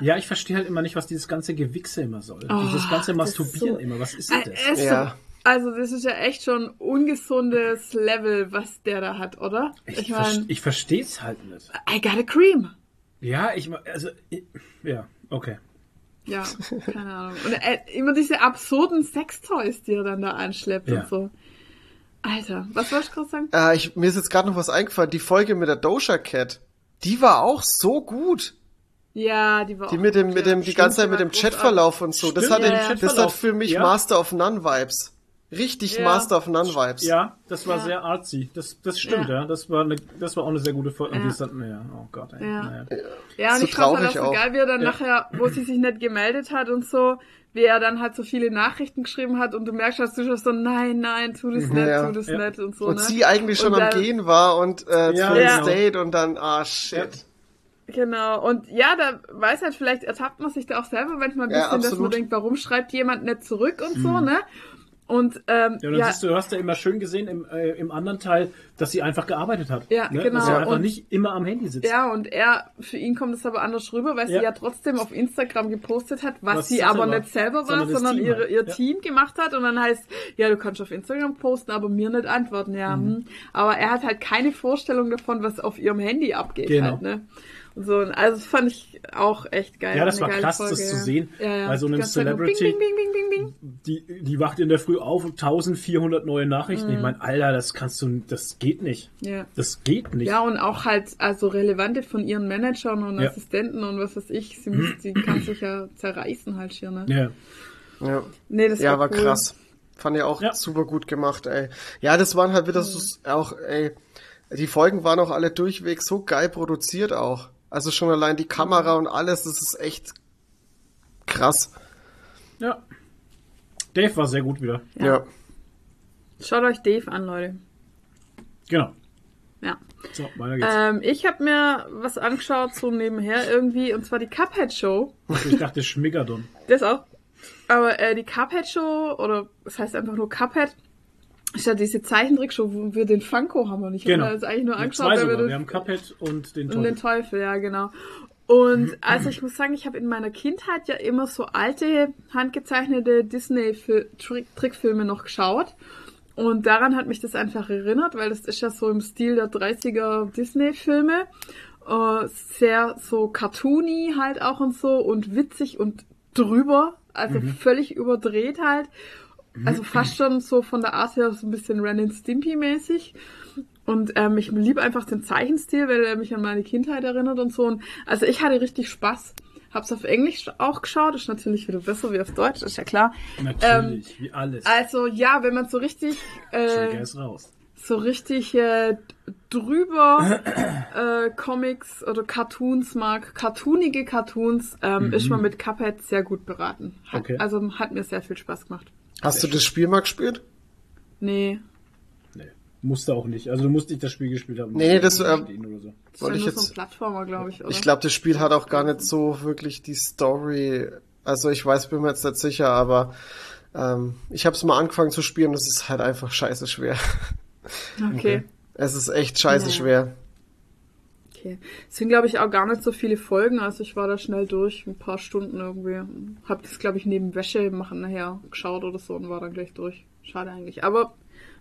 Ja, ich verstehe halt immer nicht, was dieses ganze Gewichse immer soll. dieses ganze Masturbieren so- immer. Was ist denn das? Ja. so- Also das ist ja echt schon ein ungesundes Level, was der da hat, oder? Ich, Ich ver meine, ich verstehe es halt nicht. I got a cream. Ja, ich also ich, ja, okay. Ja, keine Ahnung. Und äh, immer diese absurden Sextoys, die er dann da anschleppt Ja. und so. Alter, was wolltest du gerade sagen? Äh, ich, mir ist jetzt gerade noch was eingefallen. Die Folge mit der Doja Cat, die war auch so gut. Ja, die war Die auch mit dem, gut, mit ja. dem, die Stimmt, ganze Zeit die mit dem. Chatverlauf und so. Das Stimmt, hat, ja, den- ja. das hat für mich Ja. Master of None Vibes. Richtig Ja. Master of None Vibes. Ja, das war Ja. sehr artsy. Das, das stimmt, ja. Ja. Das war eine, das war auch eine sehr gute Folge. Und Ja. die ist dann, ja, oh Gott, ey. Ja. Naja. Ja, und So ich fand halt auch so geil, wie er dann Ja. nachher, wo sie sich nicht gemeldet hat und so, wie er dann halt so viele Nachrichten geschrieben hat und du merkst, dass du schon so, nein, nein, tu das nicht, Ja. tu das Ja. nicht und so, Und ne? sie eigentlich schon Und am dann- Gehen war und äh, Ja, zu dem genau. State und dann, ah shit. Genau, und ja, da weiß halt, vielleicht ertappt man sich da auch selber manchmal ein Ja, bisschen, dass man denkt, warum schreibt jemand nicht zurück und so, ne? Und ähm, Ja, und dann ja, siehst du, du hast ja immer schön gesehen im, äh, im anderen Teil, dass sie einfach gearbeitet hat. Ja, ne? genau. Dass sie einfach Und- nicht immer am Handy sitzt. Ja, und er, für ihn kommt es aber anders rüber, weil sie Ja. ja trotzdem auf Instagram gepostet hat, was, Was sie aber selber- nicht selber war, sondern sondern Team ihre, halt. ihr Ja. Team gemacht hat. Und dann heißt, ja, du kannst auf Instagram posten, aber mir nicht antworten. Ja, hm. aber er hat halt keine Vorstellung davon, was auf ihrem Handy abgeht. Genau. Halt, ne? Und so, also das fand ich auch echt geil. Ja, das war krass, Folge, das zu sehen. Ja, ja. Bei so einem Celebrity. Bing, bing, bing, bing, bing, bing. Die, die wacht in der Früh auf und 1400 neue Nachrichten. Mhm. Ich meine, Alter, das kannst du, das geht nicht. Ja. Das geht nicht. Ja, und auch halt, also relevante von ihren Managern und Ja. Assistenten und was weiß ich, sie, muss, sie kann sich ja zerreißen halt hier, ne? Ja. Ja, Nee, das ja war cool. krass. Fand ich auch Ja. super gut gemacht, ey. Ja, das waren halt wieder so, auch, ey, die Folgen waren auch alle durchweg so geil produziert auch. Also schon allein die Kamera und alles, das ist echt krass. ja. Dave war sehr gut wieder. Ja. Ja. Schaut euch Dave an, Leute. Genau. Ja. So, weiter geht's. Ähm, ich habe mir was angeschaut, so nebenher irgendwie, und zwar die Cuphead Show. Ich dachte Schmigadon. Das auch. Aber äh, die Cuphead Show, oder es heißt einfach nur Cuphead, ist ja diese Zeichentrickshow, wo wir den Funko haben und ich Genau. habe mir das eigentlich nur angeschaut, zwei weil wir Wir haben Cuphead und den Und den Teufel. Teufel, ja, genau. Und also ich muss sagen, ich habe in meiner Kindheit ja immer so alte, handgezeichnete Disney-Trickfilme noch geschaut. Und daran hat mich das einfach erinnert, weil das ist ja so im Stil der 30er Disney-Filme. Äh, sehr so cartoony halt auch und so und witzig und drüber. Also völlig überdreht halt. Also fast schon so von der Art her so ein bisschen Ren and Stimpy mäßig. Und ähm, ich liebe einfach den Zeichenstil, weil er mich an meine Kindheit erinnert und so. Und also ich hatte richtig Spaß. Hab's auf Englisch auch geschaut, ist natürlich wieder besser wie auf Deutsch, ist ja klar. Natürlich, wie alles. Also ja, wenn man so richtig, äh, so richtig äh, drüber äh, Comics oder Cartoons mag, cartoonige Cartoons, ähm, ist man mit Cuphead sehr gut beraten. Hat, Okay. Also hat mir sehr viel Spaß gemacht. Hast du das Spiel mal gespielt? Nee, Nee. Musste auch nicht. Also du musst nicht das Spiel gespielt haben. Nee, das, ähm, so. das ist Wollte ich nur so jetzt- ein Plattformer, glaube ich, oder? Ich glaube, das Spiel hat auch gar nicht so wirklich die Story. Also ich weiß, bin mir jetzt nicht sicher, aber ähm, ich habe es mal angefangen zu spielen und es ist halt einfach scheiße schwer. okay. Es ist echt scheiße Ja. schwer. Okay. Es sind, glaube ich, auch gar nicht so viele Folgen, also ich war da schnell durch, ein paar Stunden irgendwie. Hab das, glaube ich, neben Wäsche machen nachher geschaut oder so und war dann gleich durch. Schade eigentlich. Aber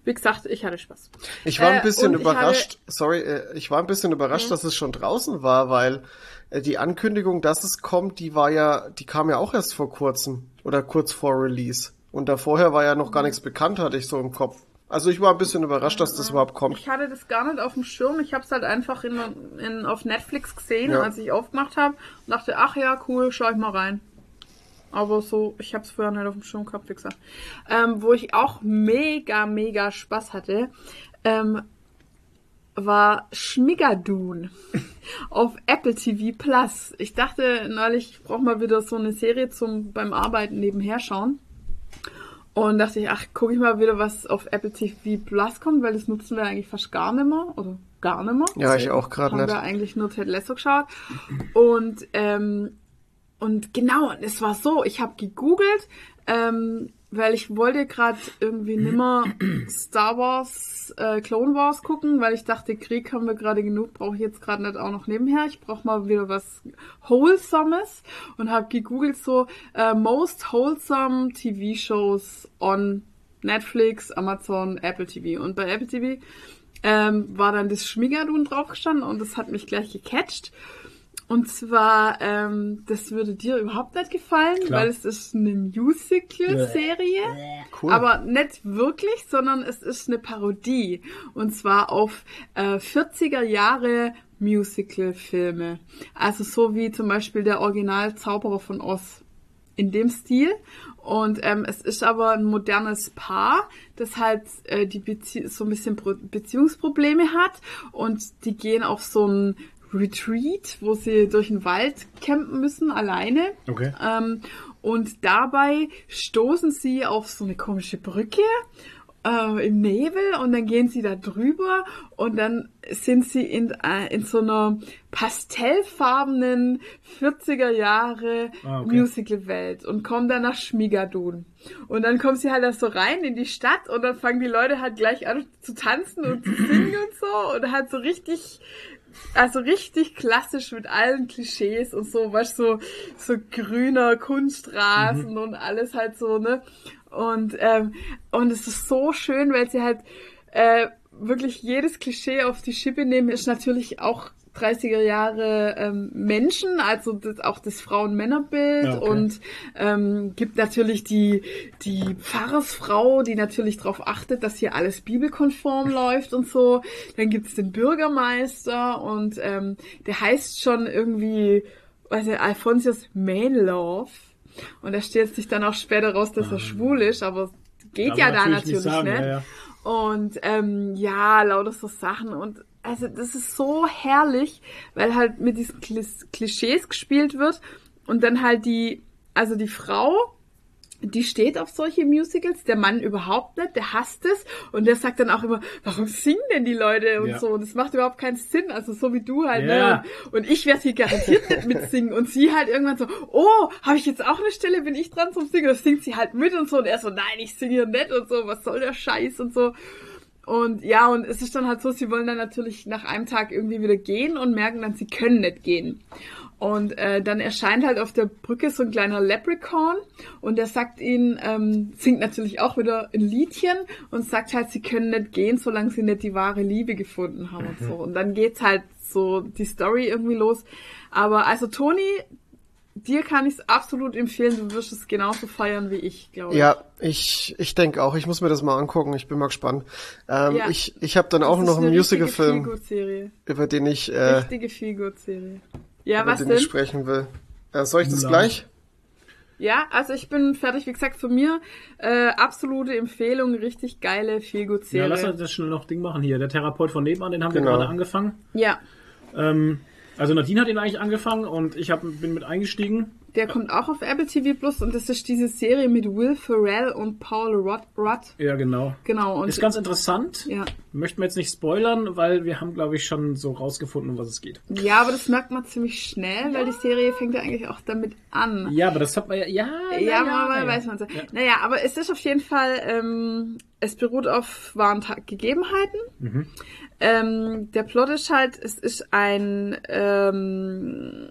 wie gesagt, ich hatte Spaß. Ich war Äh, ein bisschen und ich überrascht, sorry, äh, ich war ein bisschen überrascht, dass es schon draußen war, weil äh, die Ankündigung, dass es kommt, die war ja, die kam ja auch erst vor kurzem oder kurz vor Release. Und da vorher war ja noch gar nichts bekannt, hatte ich so im Kopf. Also ich war ein bisschen überrascht, dass das überhaupt kommt. Ich hatte das gar nicht auf dem Schirm. Ich habe es halt einfach in, in, auf Netflix gesehen, Ja. als ich aufgemacht habe und dachte, ach ja, cool, schau ich mal rein. Aber so, ich habe es vorher nicht auf dem Schirm gehabt, wie gesagt. Ähm, wo ich auch mega, mega Spaß hatte, ähm, war Schmigadoon auf Apple TV Plus. Ich dachte neulich, ich brauche mal wieder so eine Serie zum beim Arbeiten nebenher schauen. Und dachte ich, ach, gucke ich mal wieder, was auf Apple TV Plus kommt, weil das nutzen wir eigentlich fast gar nicht mehr. Oder gar nicht mehr. Ja, ich auch gerade Haben nicht. wir eigentlich nur Ted Lasso geschaut. Und, ähm, und genau, es war so, ich habe gegoogelt, ähm, weil ich wollte gerade irgendwie nimmer Star Wars, äh, Clone Wars gucken, weil ich dachte, Krieg haben wir gerade genug, brauche ich jetzt gerade nicht auch noch nebenher. Ich brauche mal wieder was Wholesomes und habe gegoogelt so äh, Most Wholesome TV Shows on Netflix, Amazon, Apple TV. Und bei Apple TV ähm, war dann das Schmigadun draufgestanden und das hat mich gleich gecatcht. Und zwar, ähm, das würde dir überhaupt nicht gefallen, Klar. weil es ist eine Musical-Serie. Cool. Aber nicht wirklich, sondern es ist eine Parodie. Und zwar auf äh, 40er Jahre Musical-Filme. Also so wie zum Beispiel der Original Zauberer von Oz. In dem Stil. Und ähm, es ist aber ein modernes Paar, das halt äh, die Bezie so ein bisschen Pro Beziehungsprobleme hat. Und die gehen auf so ein Retreat, wo sie durch den Wald campen müssen, alleine. Okay. Ähm, und dabei stoßen sie auf so eine komische Brücke äh, im Nebel und dann gehen sie da drüber und dann sind sie in, äh, in so einer pastellfarbenen 40er Jahre Ah, okay. Musical-Welt und kommen dann nach Schmigadun. Und dann kommen sie halt da so rein in die Stadt und dann fangen die Leute halt gleich an zu tanzen und zu singen und so und halt so richtig also richtig klassisch mit allen Klischees und so, weißt du, so, so grüner Kunstrasen und alles halt so, ne? Und, ähm, und es ist so schön, weil sie halt äh, wirklich jedes Klischee auf die Schippe nehmen, ist natürlich auch 30er Jahre ähm, Menschen, also das, auch das Frauen-Männer-Bild Ja, okay. und ähm, gibt natürlich die, die Pfarrersfrau, die natürlich darauf achtet, dass hier alles bibelkonform läuft und so. Dann gibt's den Bürgermeister und ähm, der heißt schon irgendwie, weiß ich, Alphonsius Mainlove. Und da stellt sich dann auch später raus, dass er schwul ist, aber geht Darf ja man da natürlich nicht natürlich, sagen, ne? ja, ja. Und ähm, ja, lauter so Sachen und also das ist so herrlich, weil halt mit diesen Klis Klischees gespielt wird und dann halt die, also die Frau, die steht auf solche Musicals, der Mann überhaupt nicht, der hasst es und der sagt dann auch immer, warum singen denn die Leute und Ja. so und das macht überhaupt keinen Sinn, also so wie du halt, Ja. ne? Und, und ich werde hier garantiert nicht mitsingen und sie halt irgendwann so, oh, habe ich jetzt auch eine Stelle, bin ich dran zum Singen, das singt sie halt mit und so und er so, nein, ich singe hier nicht und so, was soll der Scheiß und so. Und ja, und es ist dann halt so, sie wollen dann natürlich nach einem Tag irgendwie wieder gehen und merken dann, sie können nicht gehen. Und äh, dann erscheint halt auf der Brücke so ein kleiner Leprechaun und der sagt ihnen, ähm, singt natürlich auch wieder ein Liedchen und sagt halt, sie können nicht gehen, solange sie nicht die wahre Liebe gefunden haben und so. Und dann geht's halt so die Story irgendwie los. Aber also Toni, dir kann ich es absolut empfehlen, du wirst es genauso feiern wie ich, glaube ich. Ja, ich, ich denke auch, ich muss mir das mal angucken, ich bin mal gespannt. Ähm, Ja. Ich, ich habe dann auch noch einen Musical-Film, über den ich, äh, Richtige Feelgood-Serie. Ja, über was den denn? ich sprechen will. Äh, soll ich das Mulan. gleich? Ja, also ich bin fertig, wie gesagt, von mir äh, absolute Empfehlung, richtig geile Ja, Feelgood-Serie. lass uns das schnell noch Ding machen hier. Der Therapeut von nebenan, den haben Genau. wir gerade angefangen. ja, Ähm, also Nadine hat ihn eigentlich angefangen und ich hab, bin mit eingestiegen. der kommt auch auf Apple TV Plus und das ist diese Serie mit Will Ferrell und Paul Rudd. Rudd. Ja, genau. Genau. Und Ist ganz interessant. ja. Möchten wir jetzt nicht spoilern, weil wir haben, glaube ich, schon so rausgefunden, um was es geht. ja, aber das merkt man ziemlich schnell, weil die Serie fängt ja eigentlich auch damit an. Ja, aber das hat man ja. Ja, Ja, aber na weiß man so. Ja. Naja, aber es ist auf jeden Fall, ähm, es beruht auf wahren Gegebenheiten. Mhm. Ähm, der Plot ist halt, es ist ein ähm,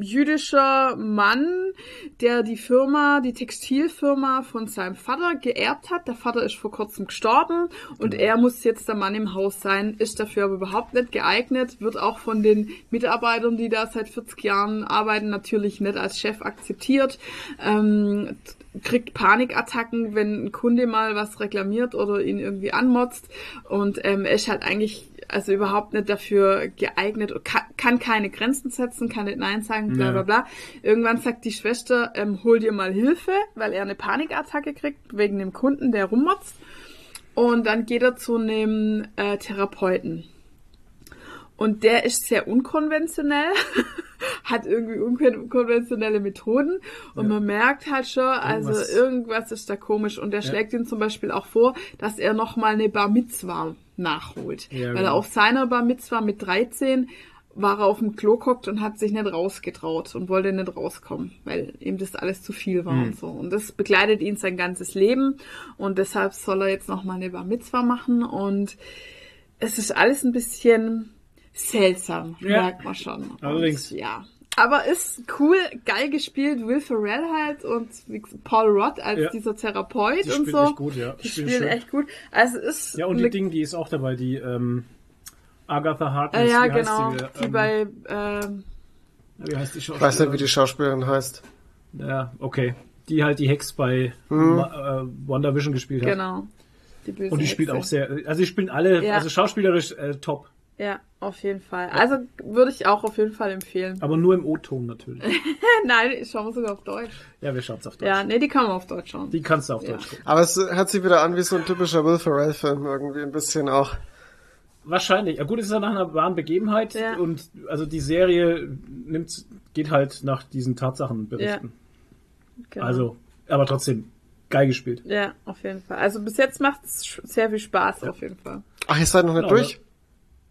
jüdischer Mann, der die Firma, die Textilfirma von seinem Vater geerbt hat. Der Vater ist vor kurzem gestorben und Genau. er muss jetzt der Mann im Haus sein, ist dafür aber überhaupt nicht geeignet, wird auch von den Mitarbeitern, die da seit 40 Jahren arbeiten, natürlich nicht als Chef akzeptiert. Ähm, kriegt Panikattacken, wenn ein Kunde mal was reklamiert oder ihn irgendwie anmotzt und ähm, er ist halt eigentlich also überhaupt nicht dafür geeignet, kann, kann keine Grenzen setzen, kann nicht Nein sagen, bla bla bla. Irgendwann sagt die Schwester, ähm, hol dir mal Hilfe, weil er eine Panikattacke kriegt wegen dem Kunden, der rummotzt. Und dann geht er zu einem äh, Therapeuten. Und der ist sehr unkonventionell, hat irgendwie unkonventionelle Methoden und Ja. man merkt halt schon, also Irgendwas- irgendwas ist da komisch und er Ja. schlägt ihm zum Beispiel auch vor, dass er nochmal eine Bar Mitzwa nachholt. Ja, weil genau. er auf seiner Bar Mitzwa mit 13 war er auf dem Klo gehockt und hat sich nicht rausgetraut und wollte nicht rauskommen, weil ihm das alles zu viel war Hm. und so. Und das begleitet ihn sein ganzes Leben und deshalb soll er jetzt nochmal eine Bar Mitzwa machen und es ist alles ein bisschen seltsam, Ja. merkt man schon. Allerdings. Und, ja. Aber ist cool, geil gespielt, Will Ferrell halt und Paul Rudd als Ja. dieser Therapeut Die und spielen so. echt gut, ja. Die Spielen spielen schön. echt gut. Also es ist Ja, und die Ding, die ist auch dabei, die ähm, Agatha äh, Harkness. ja, wie heißt genau, Die, die ähm, bei ähm, Wie heißt die Ich weiß nicht, wie die Schauspielerin heißt. Ja, okay. Die halt die Hex bei. Ma- äh, WandaVision gespielt hat. genau. Die böse Und die spielt Hexe. auch sehr, also die spielen alle, Ja. also schauspielerisch äh, top. Ja, auf jeden Fall. Also würde ich auch auf jeden Fall empfehlen. Aber nur im O-Ton natürlich. Nein, ich schaue sogar auf Deutsch. ja, wir schaut's auf Deutsch. Ja, nee, die kann man auf Deutsch schauen. Die kannst du auf Ja. Deutsch gucken. Aber es hört sich wieder an wie so ein typischer Will Ferrell-Film irgendwie ein bisschen auch. Wahrscheinlich. Ja gut, es ist ja nach einer wahren Begebenheit Ja. und also die Serie nimmt, geht halt nach diesen Tatsachen berichten. Genau. Also, aber trotzdem geil gespielt. Ja, auf jeden Fall. Also bis jetzt macht es sehr viel Spaß, auf jeden Fall. Ach, ihr seid noch nicht Ja, durch?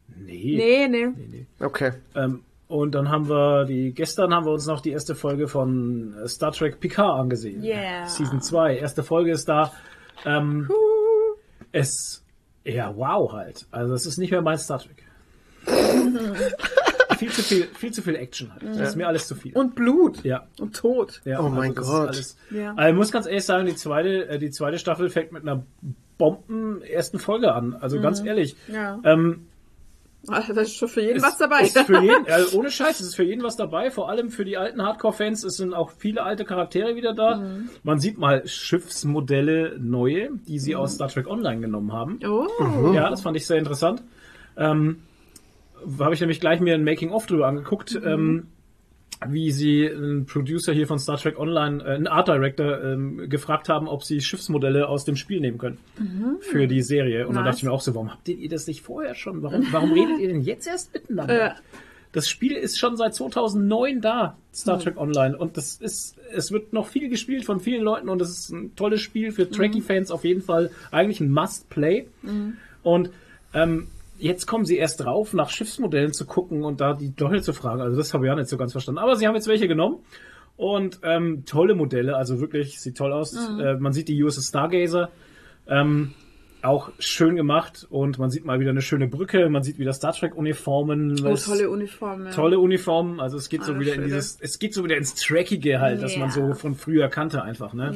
Nee. Nee, nee. nee, nee. Okay. Ähm, und dann haben wir die, gestern haben wir uns noch die erste Folge von äh, Star Trek Picard angesehen. Yeah. Season 2. Erste Folge ist da. Ähm, es, ja, wow halt. Also es ist nicht mehr mein Star Trek. viel zu viel, viel zu viel Action halt. Das ist mir alles zu viel. Und Blut. ja. Und Tod. Ja, Oh mein das ist Gott. alles- Ja. Also ich muss ganz ehrlich sagen, die zweite, äh, die zweite Staffel fängt mit einer Bomben ersten Folge an. Also ganz ehrlich. Ja. Ähm, Also, Da ist schon für jeden es was dabei. Für jeden, also ohne Scheiß, es ist für jeden was dabei. Vor allem für die alten Hardcore-Fans. Es sind auch viele alte Charaktere wieder da. Mhm. Man sieht mal Schiffsmodelle neue, die sie aus Star Trek Online genommen haben. oh. Ja, das fand ich sehr interessant. Ähm, habe ich nämlich gleich mir ein Making-of drüber angeguckt, ähm, wie sie einen Producer hier von Star Trek Online, äh, einen Art Director, ähm, gefragt haben, ob sie Schiffsmodelle aus dem Spiel nehmen können für die Serie. Und dann Nice. dachte ich mir auch so, warum habt ihr das nicht vorher schon? Warum, warum redet ihr denn jetzt erst miteinander? Ja. Das Spiel ist schon seit 2009 da, Star Trek Online. Und das ist, es wird noch viel gespielt von vielen Leuten und es ist ein tolles Spiel für Trekkie-Fans auf jeden Fall. Eigentlich ein Must-Play. Und ähm, jetzt kommen sie erst drauf, nach Schiffsmodellen zu gucken und da die Leute zu fragen. Also das habe ich auch nicht so ganz verstanden. Aber sie haben jetzt welche genommen. Und ähm, tolle Modelle, also wirklich, sieht toll aus. Äh, man sieht die USS Stargazer. Ähm, auch schön gemacht und man sieht mal wieder eine schöne Brücke, man sieht wieder Star Trek Uniformen. Oh, tolle Uniform. Ja. tolle Uniformen, also es geht so Alter wieder in Schwede. dieses, es geht so wieder ins Trackige halt, dass man Ja. so von früher kannte einfach, ne?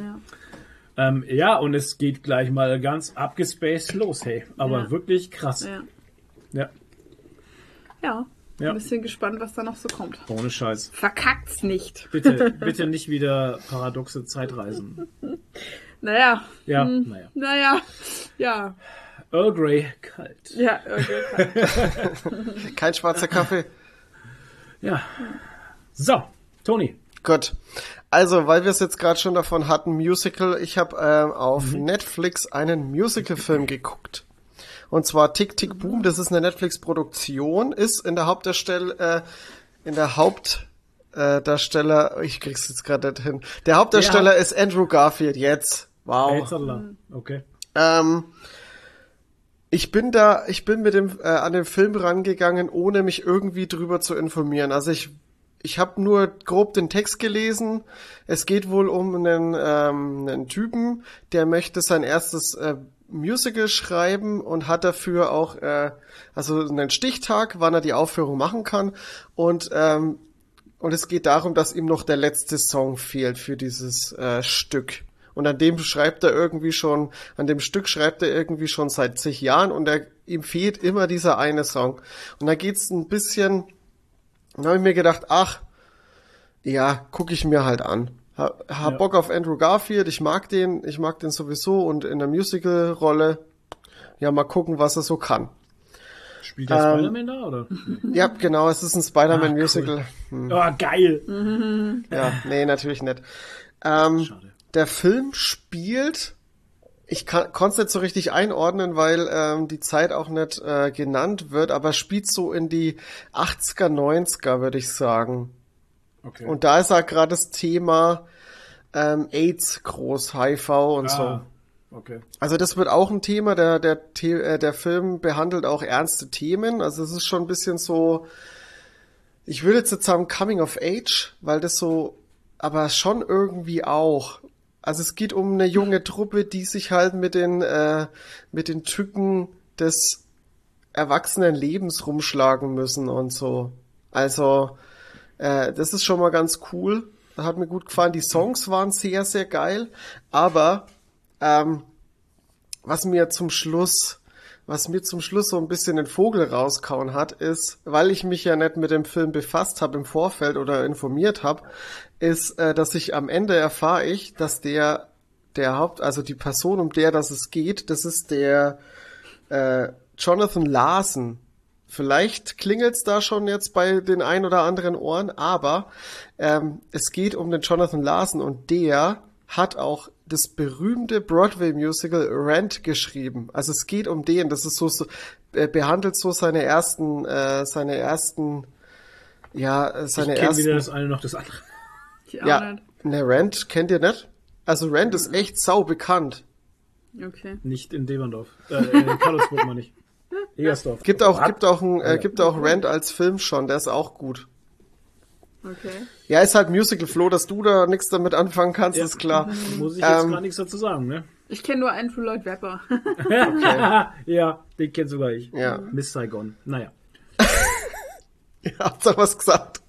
Ja. Ähm, ja, und es geht gleich mal ganz abgespaced los, hey. Aber Ja. wirklich krass. Ja. Ja, ja. Ja. Ein bisschen gespannt, was da noch so kommt. ohne Scheiß. Verkackt's nicht. Bitte, bitte nicht wieder paradoxe Zeitreisen. Naja. Ja, Hm. naja. Naja. Ja. Earl Grey kalt. Ja, okay. Kein schwarzer Kaffee. Ja. So, Toni. Gut. Also, weil wir es jetzt gerade schon davon hatten, Musical, ich habe ähm, auf Netflix einen Musical-Film geguckt. Und zwar Tick Tick Boom, das ist eine Netflix-Produktion, ist in der Hauptdarsteller, äh, in der Hauptdarsteller, äh, Darsteller, ich krieg's jetzt gerade nicht hin. Der Hauptdarsteller ist Andrew Garfield, jetzt. Wow. Elzerla. Okay. Ähm, ich bin da, ich bin mit dem äh, an den Film rangegangen, ohne mich irgendwie drüber zu informieren. Also ich ich habe nur grob den Text gelesen. Es geht wohl um einen, ähm, einen Typen, der möchte sein erstes äh, Musical schreiben und hat dafür auch äh, also einen Stichtag, wann er die Aufführung machen kann. Und ähm, und es geht darum, dass ihm noch der letzte Song fehlt für dieses äh, Stück. Und an dem schreibt er irgendwie schon, an dem Stück schreibt er irgendwie schon seit zig Jahren und er, ihm fehlt immer dieser eine Song. Und da geht's ein bisschen, dann habe ich mir gedacht, ach, ja, gucke ich mir halt an. Ha, hab Ja. Bock auf Andrew Garfield, ich mag den, ich mag den sowieso und in der Musical-Rolle, ja, mal gucken, was er so kann. Spielt der Ähm, Spider-Man da, oder? Ja, genau, es ist ein Ah, Spider-Man-Musical. Hm. Oh, geil. Ja, nee, natürlich nicht. Ähm, Schade. der Film spielt, ich konnte es nicht so richtig einordnen, weil ähm, die Zeit auch nicht äh, genannt wird, aber spielt so in die 80er, 90er, würde ich sagen. Okay. Und da ist halt gerade das Thema ähm, AIDS groß, HIV und so. ah, okay. Also das wird auch ein Thema, der, der, The- äh, der Film behandelt auch ernste Themen. Also es ist schon ein bisschen so, ich würde jetzt jetzt sagen Coming of Age, weil das so, aber schon irgendwie auch. Also es geht um eine junge Truppe, die sich halt mit den, äh, mit den Tücken des erwachsenen Lebens rumschlagen müssen und so. Also äh, das ist schon mal ganz cool. Hat mir gut gefallen. Die Songs waren sehr, sehr geil. Aber ähm, was mir zum Schluss, was mir zum Schluss so ein bisschen den Vogel rauskauen hat, ist, weil ich mich ja nicht mit dem Film befasst habe im Vorfeld oder informiert habe, ist, äh, dass ich am Ende erfahre ich, dass der der Haupt, also die Person, um der das es geht, das ist der äh, Jonathan Larson. Vielleicht klingelt's da schon jetzt bei den ein oder anderen Ohren, aber ähm, es geht um den Jonathan Larson und der hat auch das berühmte Broadway-Musical Rent geschrieben. Also es geht um den, das ist so, so äh, behandelt so seine ersten, äh, seine ersten, ja, äh, Ich seine kenne weder ersten, das eine noch das andere. Ich ja, nicht. ne Rent kennt ihr nicht? Also Rent ist echt sau bekannt. Okay. Nicht in Deberndorf. Äh, in Karlsburg meine ich. Egersdorf. Gibt auch, gibt auch, ein, äh, gibt auch Rent als Film schon, der ist auch gut. Okay. Ja, ist halt Musical Flo, dass du da nichts damit anfangen kannst, Ja. ist klar. Muss ich jetzt Ähm, gar nichts dazu sagen, ne? Ich kenne nur Andrew Lloyd Webber. ja, den kennt sogar ich. Ja. Miss Saigon. Naja. Ja, habt ihr was gesagt.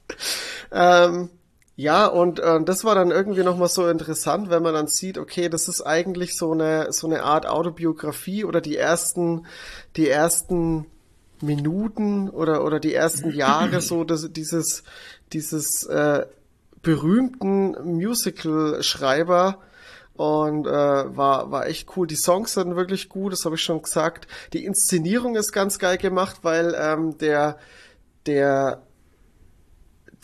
Ähm, ja, und äh, das war dann irgendwie nochmal so interessant, wenn man dann sieht, okay, das ist eigentlich so eine, so eine Art Autobiografie oder die ersten, die ersten Minuten oder, oder die ersten Jahre so das, dieses, dieses äh, berühmten Musical-Schreiber und äh, war, war echt cool. Die Songs sind wirklich gut, das habe ich schon gesagt. Die Inszenierung ist ganz geil gemacht, weil ähm, der, der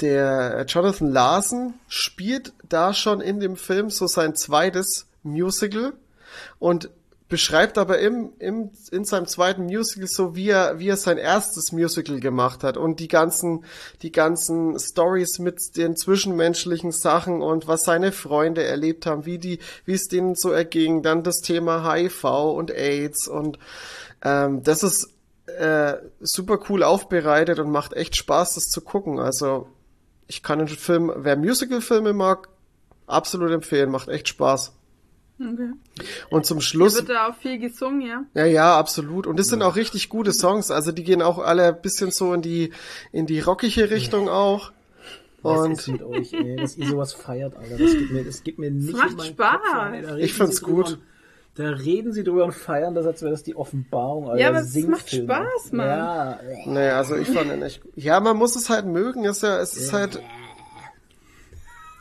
der Jonathan Larson spielt da schon in dem Film so sein zweites Musical und beschreibt aber im, im, in seinem zweiten Musical so, wie er, wie er sein erstes Musical gemacht hat und die ganzen, die ganzen Stories mit den zwischenmenschlichen Sachen und was seine Freunde erlebt haben, wie die, wie es denen so erging, dann das Thema HIV und AIDS und ähm, das ist äh, super cool aufbereitet und macht echt Spaß, das zu gucken. Also ich kann den Film, wer Musical-Filme mag, absolut empfehlen, macht echt Spaß. Okay. Und zum Schluss, Wird da auch viel gesungen, ja? ja, ja, absolut. Und das sind auch richtig gute Songs. Also die gehen auch alle ein bisschen so in die, in die rockige Richtung auch. Was Und ist mit euch, ey, dass ihr sowas feiert, Alter. Das gibt mir, das gibt mir nicht macht in meinen Spaß. Kopf. Da Ich find's drüber gut. und- Da reden sie drüber und feiern das, als wäre das die Offenbarung, Alter. Ja, aber es macht. Spaß, Mann. Ja, nee, also ich fand den echt gut. Ja, man muss es halt mögen. Ist ja, es ist halt,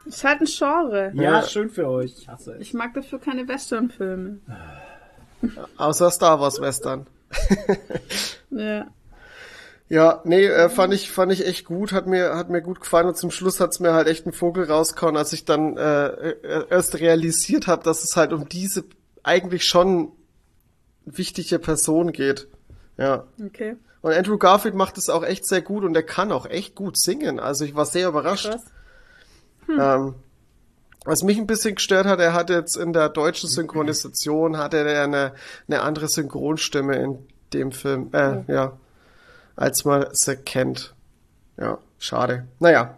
Ist halt ein Genre. ja, schön für euch. Ich hasse es. Ich mag dafür keine Western-Filme. außer Star Wars Western. Ja. Ja, nee, äh, fand ich fand ich echt gut, hat mir hat mir gut gefallen und zum Schluss hat's mir halt echt einen Vogel rausgehauen, als ich dann äh, äh, erst realisiert habe, dass es halt um diese eigentlich schon wichtige Person geht. Ja. Okay. Und Andrew Garfield macht es auch echt sehr gut und er kann auch echt gut singen. Also ich war sehr überrascht. Krass. Ähm, was mich ein bisschen gestört hat, er hat jetzt in der deutschen Synchronisation hatte er eine, eine andere Synchronstimme in dem Film, äh, ja, als man sie kennt. Ja, schade. Naja.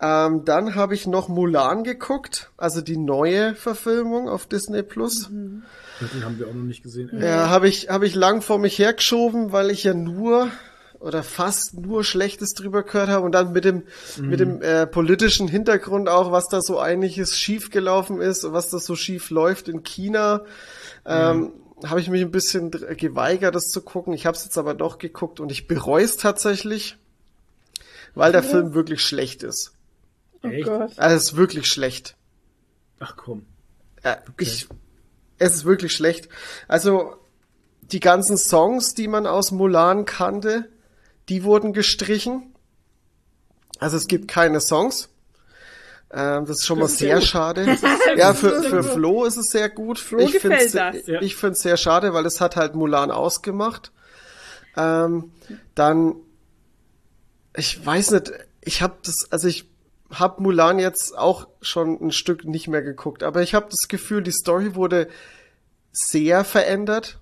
Ähm, dann habe ich noch Mulan geguckt, also die neue Verfilmung auf Disney Plus. Den haben wir auch noch nicht gesehen. Ey. Ja, habe ich, hab ich lang vor mich hergeschoben, weil ich ja nur oder fast nur Schlechtes drüber gehört habe und dann mit dem, mit dem äh, politischen Hintergrund auch, was da so einiges schief gelaufen ist und was da so schief läuft in China, ähm, habe ich mich ein bisschen geweigert, das zu gucken. Ich habe es jetzt aber doch geguckt und ich bereue es tatsächlich, weil der Film wirklich schlecht ist. Oh Echt? Gott. Also es ist wirklich schlecht. Ach komm. Äh, ich, es ist wirklich schlecht. Also die ganzen Songs, die man aus Mulan kannte, die wurden gestrichen. Also es gibt keine Songs. Ähm, das ist schon mal sehr schade. Ja, für, für Flo ist es sehr gut. Flo ich find's, das. Ja. Ich finde es sehr schade, weil es hat halt Mulan ausgemacht. Ähm, dann, ich weiß nicht, ich habe das, also ich habe Mulan jetzt auch schon ein Stück nicht mehr geguckt, aber ich habe das Gefühl, die Story wurde sehr verändert.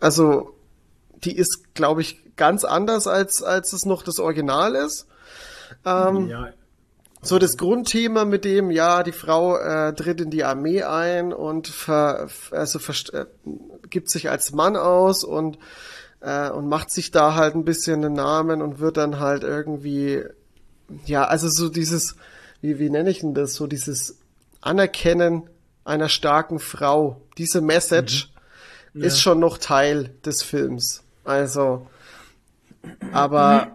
Also, die ist, glaube ich, ganz anders als als es noch das Original ist. Ähm, Ja, so das Grundthema mit dem, ja, die Frau äh, tritt in die Armee ein und ver, also verst- äh, gibt sich als Mann aus und äh, und macht sich da halt ein bisschen einen Namen und wird dann halt irgendwie, ja, also so dieses, wie, wie nenne ich denn das, so dieses Anerkennen einer starken Frau, diese Message ist schon noch Teil des Films. Also, aber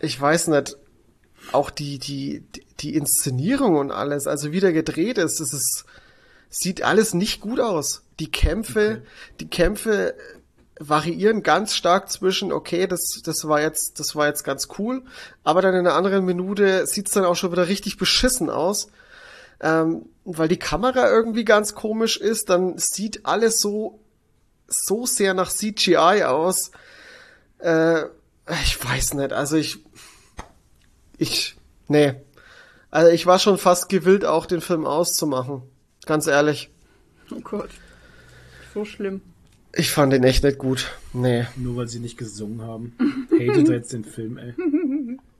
ich weiß nicht, auch die, die, die Inszenierung und alles, also wie der gedreht ist, es ist, sieht alles nicht gut aus. Die Kämpfe, die Kämpfe variieren ganz stark zwischen, okay, das, das war jetzt, das war jetzt ganz cool, aber dann in einer anderen Minute sieht's dann auch schon wieder richtig beschissen aus. Ähm, weil die Kamera irgendwie ganz komisch ist, dann sieht alles so, so sehr nach CGI aus. Äh, ich weiß nicht, also ich, ich, nee. Also ich war schon fast gewillt, auch den Film auszumachen. Ganz ehrlich. Oh Gott. So schlimm. Ich fand den echt nicht gut. Nee. Nur weil sie nicht gesungen haben. Hatet jetzt den Film, ey.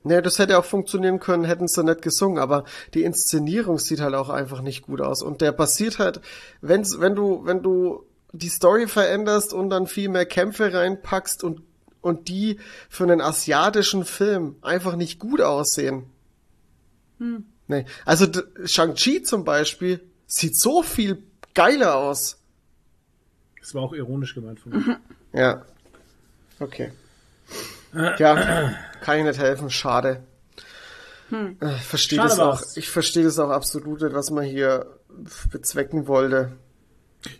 Nee, das hätte auch funktionieren können, hätten sie nicht gesungen, aber die Inszenierung sieht halt auch einfach nicht gut aus. Und der passiert halt, wenn's, wenn du, wenn du die Story veränderst und dann viel mehr Kämpfe reinpackst und, und die für einen asiatischen Film einfach nicht gut aussehen. Hm. Nee. Also Shang-Chi zum Beispiel sieht so viel geiler aus. Das war auch ironisch gemeint von mir. Ja. Okay. Ja, kann ich nicht helfen, schade. Äh, Ich verstehe Schade das auch. war's. Ich verstehe das auch absolut nicht, was man hier bezwecken wollte.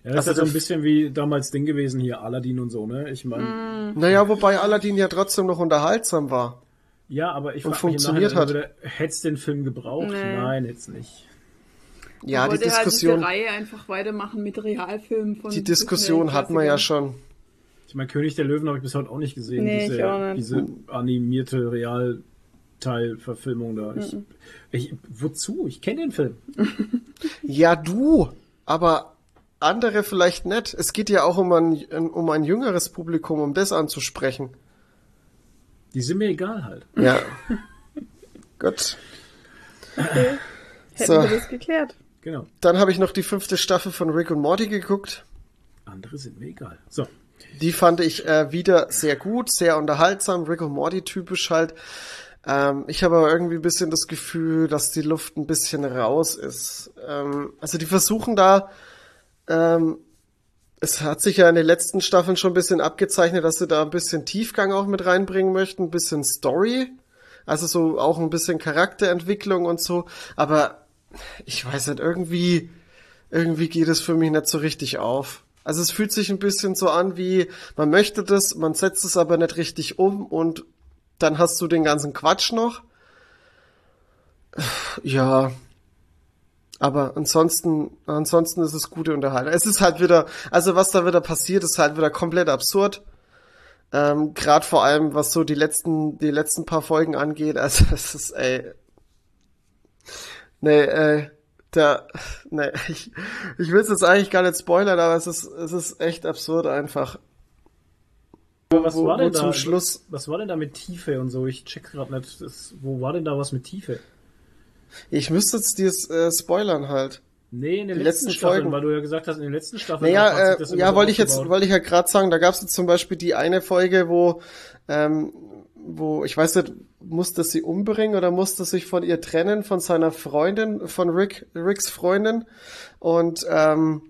Ja, das Also ist ja so ein bisschen wie damals Ding gewesen hier, Aladdin und so, ne? Ich meine, Naja, wobei Aladdin ja trotzdem noch unterhaltsam war. ja, aber ich Und frage mich funktioniert Nachhinein immer wieder, hätt's den Film gebraucht? Nee. Nein, jetzt nicht. Ja, die halt Diskussion, der Reihe einfach weitermachen mit Realfilmen von die Diskussion hatten wir ja schon. Ich meine, König der Löwen habe ich bis heute auch nicht gesehen. Nee, diese, ich auch nicht. diese animierte Realteilverfilmung da. Ich, ich, wozu? Ich kenne den Film. Ja, du, aber andere vielleicht nicht. Es geht ja auch um ein, um ein jüngeres Publikum, um das anzusprechen. Die sind mir egal halt. Ja. Gut. Hätten So. wir das geklärt. Genau. Dann habe ich noch die fünfte Staffel von Rick und Morty geguckt. Andere sind mir egal. So. Die fand ich äh, wieder sehr gut, sehr unterhaltsam, Rick und Morty typisch halt. Ähm, ich habe aber irgendwie ein bisschen das Gefühl, dass die Luft ein bisschen raus ist. Ähm, also die versuchen da, ähm, es hat sich ja in den letzten Staffeln schon ein bisschen abgezeichnet, dass sie da ein bisschen Tiefgang auch mit reinbringen möchten, ein bisschen Story, also so auch ein bisschen Charakterentwicklung und so. Aber ich weiß nicht, irgendwie, irgendwie geht es für mich nicht so richtig auf. Also es fühlt sich ein bisschen so an wie, man möchte das, man setzt es aber nicht richtig um und dann hast du den ganzen Quatsch noch. Ja. Aber ansonsten, ansonsten ist es gute Unterhaltung. Es ist halt wieder, also was da wieder passiert, ist halt wieder komplett absurd. Ähm, Gerade vor allem, was so die letzten, die letzten paar Folgen angeht. Also es ist, ey. Nee, äh, der, nee, ich, ich will es jetzt eigentlich gar nicht spoilern, aber es ist, es ist echt absurd einfach. Aber was wo- war denn da? Schluss- Was war denn da mit Tiefe und so? Ich check's gerade nicht. Das, wo war denn da was mit Tiefe? Ich müsste jetzt dir äh, spoilern halt. Nee, in den letzten, letzten Staffeln, Folgen. weil du ja gesagt hast, in den letzten Staffeln. Naja, äh, ja, wollte ich jetzt, wollte ich ja gerade sagen, da gab es zum Beispiel die eine Folge, wo, ähm, wo, ich weiß nicht, musste sie umbringen oder musste sich von ihr trennen, von seiner Freundin, von Rick, Ricks Freundin. Und, ähm,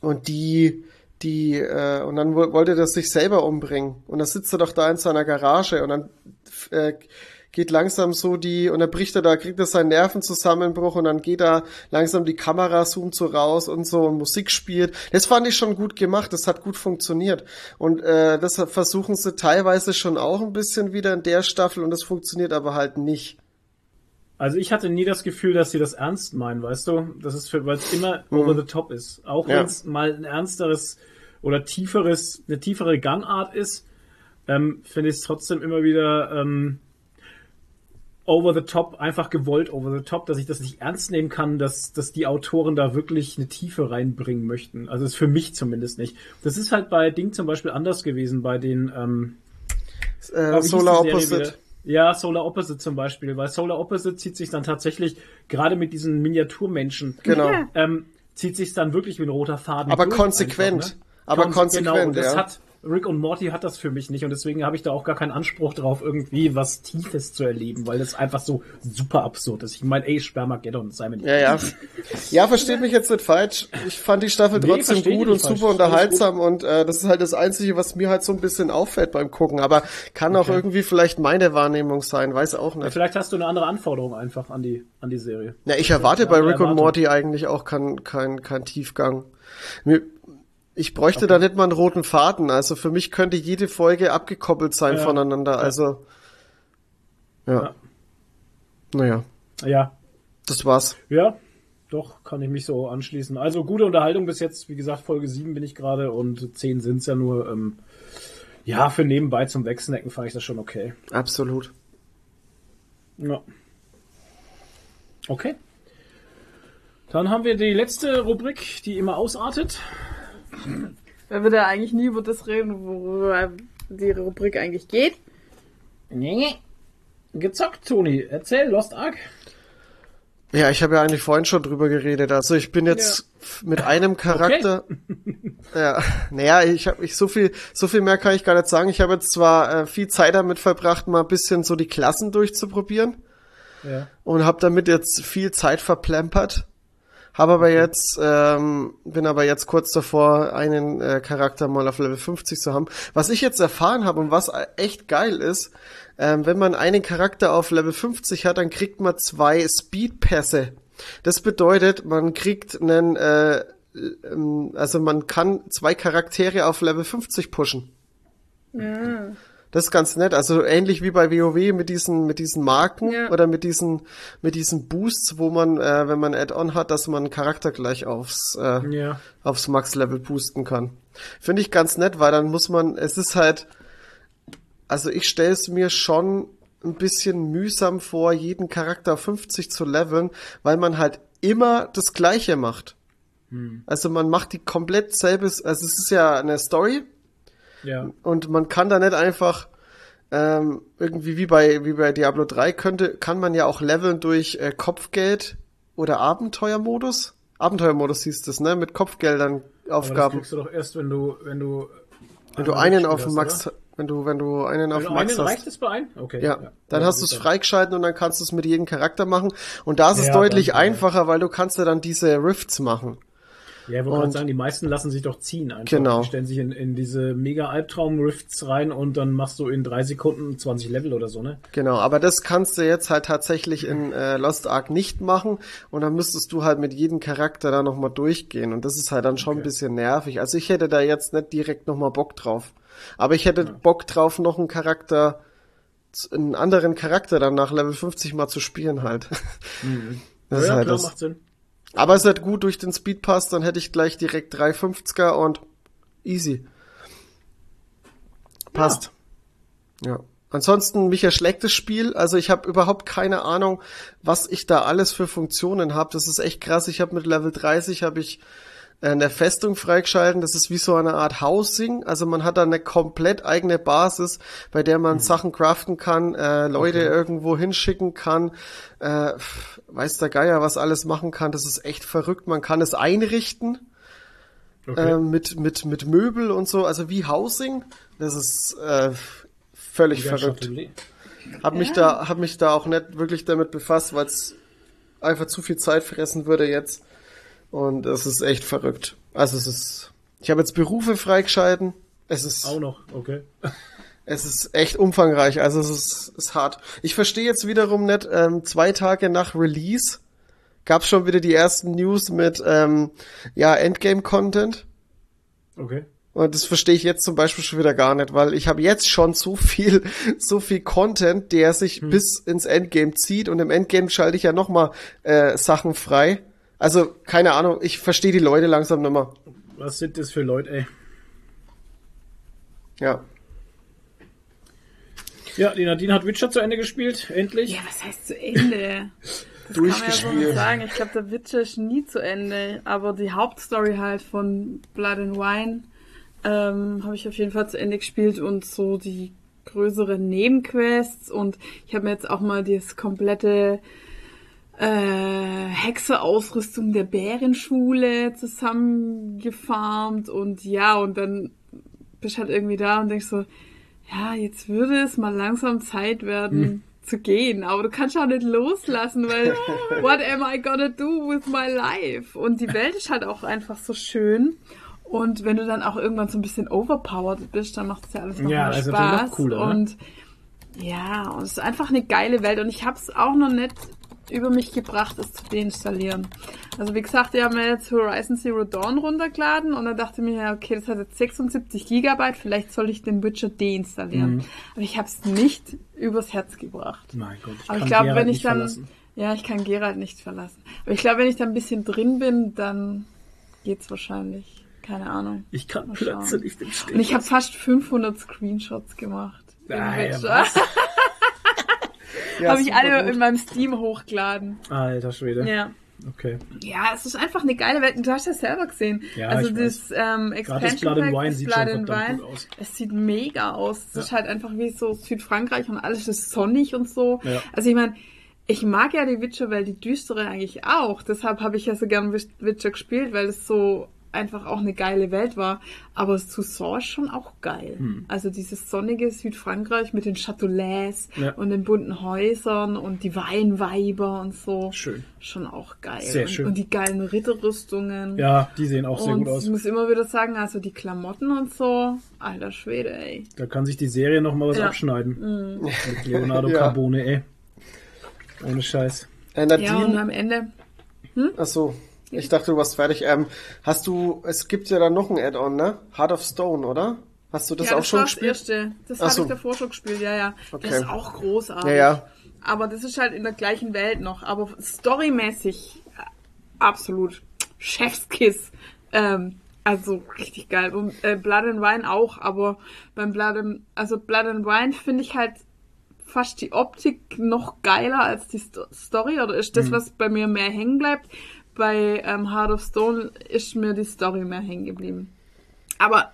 und die, die, äh, und dann wo- wollte er sich selber umbringen. Und dann sitzt er doch da in seiner Garage und dann äh, geht langsam so die, und dann bricht er da, kriegt er seinen Nervenzusammenbruch und dann geht da langsam die Kamera, zoomt so raus und so und Musik spielt. Das fand ich schon gut gemacht, das hat gut funktioniert. Und äh, das versuchen sie teilweise schon auch ein bisschen wieder in der Staffel und das funktioniert aber halt nicht. Also ich hatte nie das Gefühl, dass sie das ernst meinen, weißt du? Das ist für, weil es immer over the top ist. Auch Ja. wenn es mal ein ernsteres oder tieferes, eine tiefere Gunart ist, ähm, finde ich es trotzdem immer wieder ähm, over the top, einfach gewollt over the top, dass ich das nicht ernst nehmen kann, dass, dass die Autoren da wirklich eine Tiefe reinbringen möchten. Also ist für mich zumindest nicht. Das ist halt bei Ding zum Beispiel anders gewesen, bei den ähm, Äh, Solar Opposite. Ja, Solar Opposite zum Beispiel, weil Solar Opposite zieht sich dann tatsächlich, gerade mit diesen Miniaturmenschen, Genau. ähm, zieht sich dann wirklich wie ein roter Faden. Aber konsequent. Einfach, ne? Aber Konse- konsequent, genau, und das ja. hat Rick und Morty hat das für mich nicht und deswegen habe ich da auch gar keinen Anspruch drauf, irgendwie was Tiefes zu erleben, weil das einfach so super absurd ist. Ich meine, ey, Spermageddon, sei mir nicht Ja, ja. Ja, versteht mich jetzt nicht falsch. Ich fand die Staffel Nee, trotzdem gut und falsch. super unterhaltsam und äh, das ist halt das Einzige, was mir halt so ein bisschen auffällt beim Gucken. Aber kann auch Okay. irgendwie vielleicht meine Wahrnehmung sein, weiß auch Ja, nicht. vielleicht hast du eine andere Anforderung einfach an die, an die Serie. Ja, ich erwarte Ja, bei Rick und. Morty eigentlich auch kein, kein, kein Tiefgang. Mir, ich bräuchte da nicht mal einen roten Faden. Also für mich könnte jede Folge abgekoppelt sein Ja. voneinander. Also ja. Ja. Naja, Ja, das war's. Ja, doch, kann ich mich so anschließen. Also gute Unterhaltung bis jetzt. Wie gesagt, Folge 7 bin ich gerade und 10 sind's ja nur. Ähm, ja, für nebenbei zum Wegsnacken fand ich das schon okay. Absolut. Ja. Okay. Dann haben wir die letzte Rubrik, die immer ausartet. Weil wir da eigentlich nie über das reden, worüber die Rubrik eigentlich geht. Nee. Gezockt, Toni. Erzähl, Lost Ark. Ja, ich habe ja eigentlich vorhin schon drüber geredet. Also ich bin jetzt f- mit einem Charakter. Ja, naja, ich habe ich so viel, so viel mehr kann ich gar nicht sagen. Ich habe jetzt zwar äh, viel Zeit damit verbracht, mal ein bisschen so die Klassen durchzuprobieren Ja. und habe damit jetzt viel Zeit verplempert. Habe aber jetzt, ähm, bin aber jetzt kurz davor, einen äh, Charakter mal auf Level 50 zu haben. Was ich jetzt erfahren habe und was echt geil ist, ähm, wenn man einen Charakter auf Level 50 hat, dann kriegt man zwei Speedpässe. Das bedeutet, man kriegt einen, äh, ähm, also man kann zwei Charaktere auf Level 50 pushen. Das ist ganz nett. Also ähnlich wie bei WoW mit diesen mit diesen Marken Ja. oder mit diesen mit diesen Boosts, wo man, äh, wenn man Add-on hat, dass man einen Charakter gleich aufs äh, Ja. aufs Max-Level boosten kann. Finde ich ganz nett, weil dann muss man, es ist halt, also ich stelle es mir schon ein bisschen mühsam vor, jeden Charakter auf 50 zu leveln, weil man halt immer das Gleiche macht. Also man macht die komplett selbes, also es ist ja eine Story, Ja. und man kann da nicht einfach ähm, irgendwie wie bei wie bei Diablo 3 könnte kann man ja auch leveln durch äh, Kopfgeld oder Abenteuermodus. Abenteuermodus hieß das, ne, mit Kopfgeldern Aber das Aufgaben. kriegst du doch erst, wenn du, wenn du. Wenn du einen auf dem Max oder? wenn du wenn du einen auf Wenn dem du Max einen hast. reicht es bei einem? Okay. Ja, dann Ja, hast du es freigeschalten und dann kannst du es mit jedem Charakter machen. Und da ist es Ja, deutlich dann, ja. einfacher, weil du kannst ja dann diese Rifts machen. Ja, ich wollte gerade sagen, die meisten lassen sich doch ziehen einfach. Genau. Die stellen sich in, in diese mega Albtraum-Rifts rein und dann machst du in drei Sekunden 20 Level oder so, ne? Genau, aber das kannst du jetzt halt tatsächlich in äh, Lost Ark nicht machen und dann müsstest du halt mit jedem Charakter da nochmal durchgehen und das ist halt dann schon ein bisschen nervig. Also ich hätte da jetzt nicht direkt nochmal Bock drauf. Aber ich hätte Bock drauf, noch einen Charakter, einen anderen Charakter dann nach Level 50 mal zu spielen halt. Das ist ja, halt klar, das. macht Sinn. Aber es ist halt gut durch den Speedpass, dann hätte ich gleich direkt 350er und easy. Passt. Ja. Ansonsten, mich erschlägt das Spiel. Also ich habe überhaupt keine Ahnung, was ich da alles für Funktionen habe. Das ist echt krass. Ich habe mit Level 30 habe ich eine Festung freigeschalten. Das ist wie so eine Art Housing. Also man hat da eine komplett eigene Basis, bei der man Sachen craften kann, äh, Leute irgendwo hinschicken kann. Äh, weiß der Geier, was alles machen kann. Das ist echt verrückt. Man kann es einrichten Okay. äh, mit, mit, mit Möbel und so. Also wie Housing. Das ist äh, völlig verrückt. Hab mich da, hab mich da auch nicht wirklich damit befasst, weil es einfach zu viel Zeit fressen würde jetzt. Und es ist echt verrückt. Also es ist, ich habe jetzt Berufe freigeschalten. Es ist, Auch noch, okay. es ist echt umfangreich. Also es ist, ist hart. Ich verstehe jetzt wiederum nicht, ähm, zwei Tage nach Release gab schon wieder die ersten News mit, ähm, ja, Endgame-Content. Okay. Und das verstehe ich jetzt zum Beispiel schon wieder gar nicht, weil ich habe jetzt schon so viel, so viel Content, der sich bis ins Endgame zieht und im Endgame schalte ich ja nochmal äh, Sachen frei. Also, keine Ahnung, ich verstehe die Leute langsam nicht mehr. Was sind das für Leute, ey? Ja. Ja, die Nadine hat Witcher zu Ende gespielt, endlich. Ja, was heißt zu Ende? Das kann man ja so Durchgespielt. sagen. Ich glaube, der Witcher ist nie zu Ende. Aber die Hauptstory halt von Blood and Wine ähm, habe ich auf jeden Fall zu Ende gespielt und so die größeren Nebenquests und ich habe mir jetzt auch mal das komplette äh, Hexe-Ausrüstung der Bärenschule zusammengefarmt und ja, und dann bist halt irgendwie da und denkst so, ja, jetzt würde es mal langsam Zeit werden zu gehen, aber du kannst auch nicht loslassen, weil what am I gonna do with my life? Und die Welt ist halt auch einfach so schön. Und wenn du dann auch irgendwann so ein bisschen overpowered bist, dann macht es ja alles noch Ja, natürlich Spaß. noch cooler, ne? und ja, und es ist einfach eine geile Welt. Und ich habe es auch noch nicht über mich gebracht, es zu deinstallieren. Also wie gesagt, wir haben ja jetzt Horizon Zero Dawn runtergeladen und dann dachte ich mir, ja, okay, das hat jetzt 76 Gigabyte, vielleicht soll ich den Witcher deinstallieren. Mhm. Aber ich habe es nicht übers Herz gebracht. Mein Gott, ich Aber kann ich glaube, wenn ich dann, verlassen. ja, ich kann Geralt nicht verlassen. Aber ich glaube, wenn ich da ein bisschen drin bin, dann geht's wahrscheinlich. Keine Ahnung. Ich kann plötzlich nicht im Stehen. Und ich habe fast 500 Screenshots gemacht. im ja, Witcher. was? Ja, Habe ich alle gut. in meinem Steam hochgeladen. Alter Schwede. Ja. Okay. Ja, es ist einfach eine geile Welt. Du hast ja selber gesehen. Ja, also ich das ähm, Gerade das Expansion Blood Pack, Wine das sieht Blood schon Wine, gut aus. es sieht mega aus. Es Ja. ist halt einfach wie so Südfrankreich und alles ist sonnig und so. Ja. Also ich meine, ich mag ja die Witcher-Welt, die düstere eigentlich auch. Deshalb habe ich ja so gern Witch- Witcher gespielt, weil es so einfach auch eine geile Welt war. Aber Toussaint ist schon auch geil. Hm. Also dieses sonnige Südfrankreich mit den Châteaulais Ja. und den bunten Häusern und die Weinweiber und so. Schön. Schon auch geil. Sehr und, schön. und die geilen Ritterrüstungen. Ja, die sehen auch sehr und gut aus. ich muss immer wieder sagen, also die Klamotten und so, alter Schwede, ey. Da kann sich die Serie noch mal was Ja. Mhm. abschneiden. Mit Leonardo Ja. Carbone, ey. Ohne Scheiß. Äh, Ja, und am Ende, ach so. Ich dachte, du warst fertig. Ähm, hast du, es gibt ja dann noch ein Add-on, ne? Heart of Stone, oder? Hast du das ja, auch das schon war das gespielt? erste. Das habe so. ich davor schon gespielt, ja, ja. Okay. Das ist auch großartig. Ja, ja. Aber das ist halt in der gleichen Welt noch. Aber storymäßig äh, absolut Chefskiss. Ähm, also richtig geil. Und äh, Blood and Wine auch, aber beim Blood and, also Blood and Wine finde ich halt fast die Optik noch geiler als die Sto Story oder ist das, was bei mir mehr hängen bleibt. Bei ähm, Heart of Stone ist mir die Story mehr hängen geblieben. Aber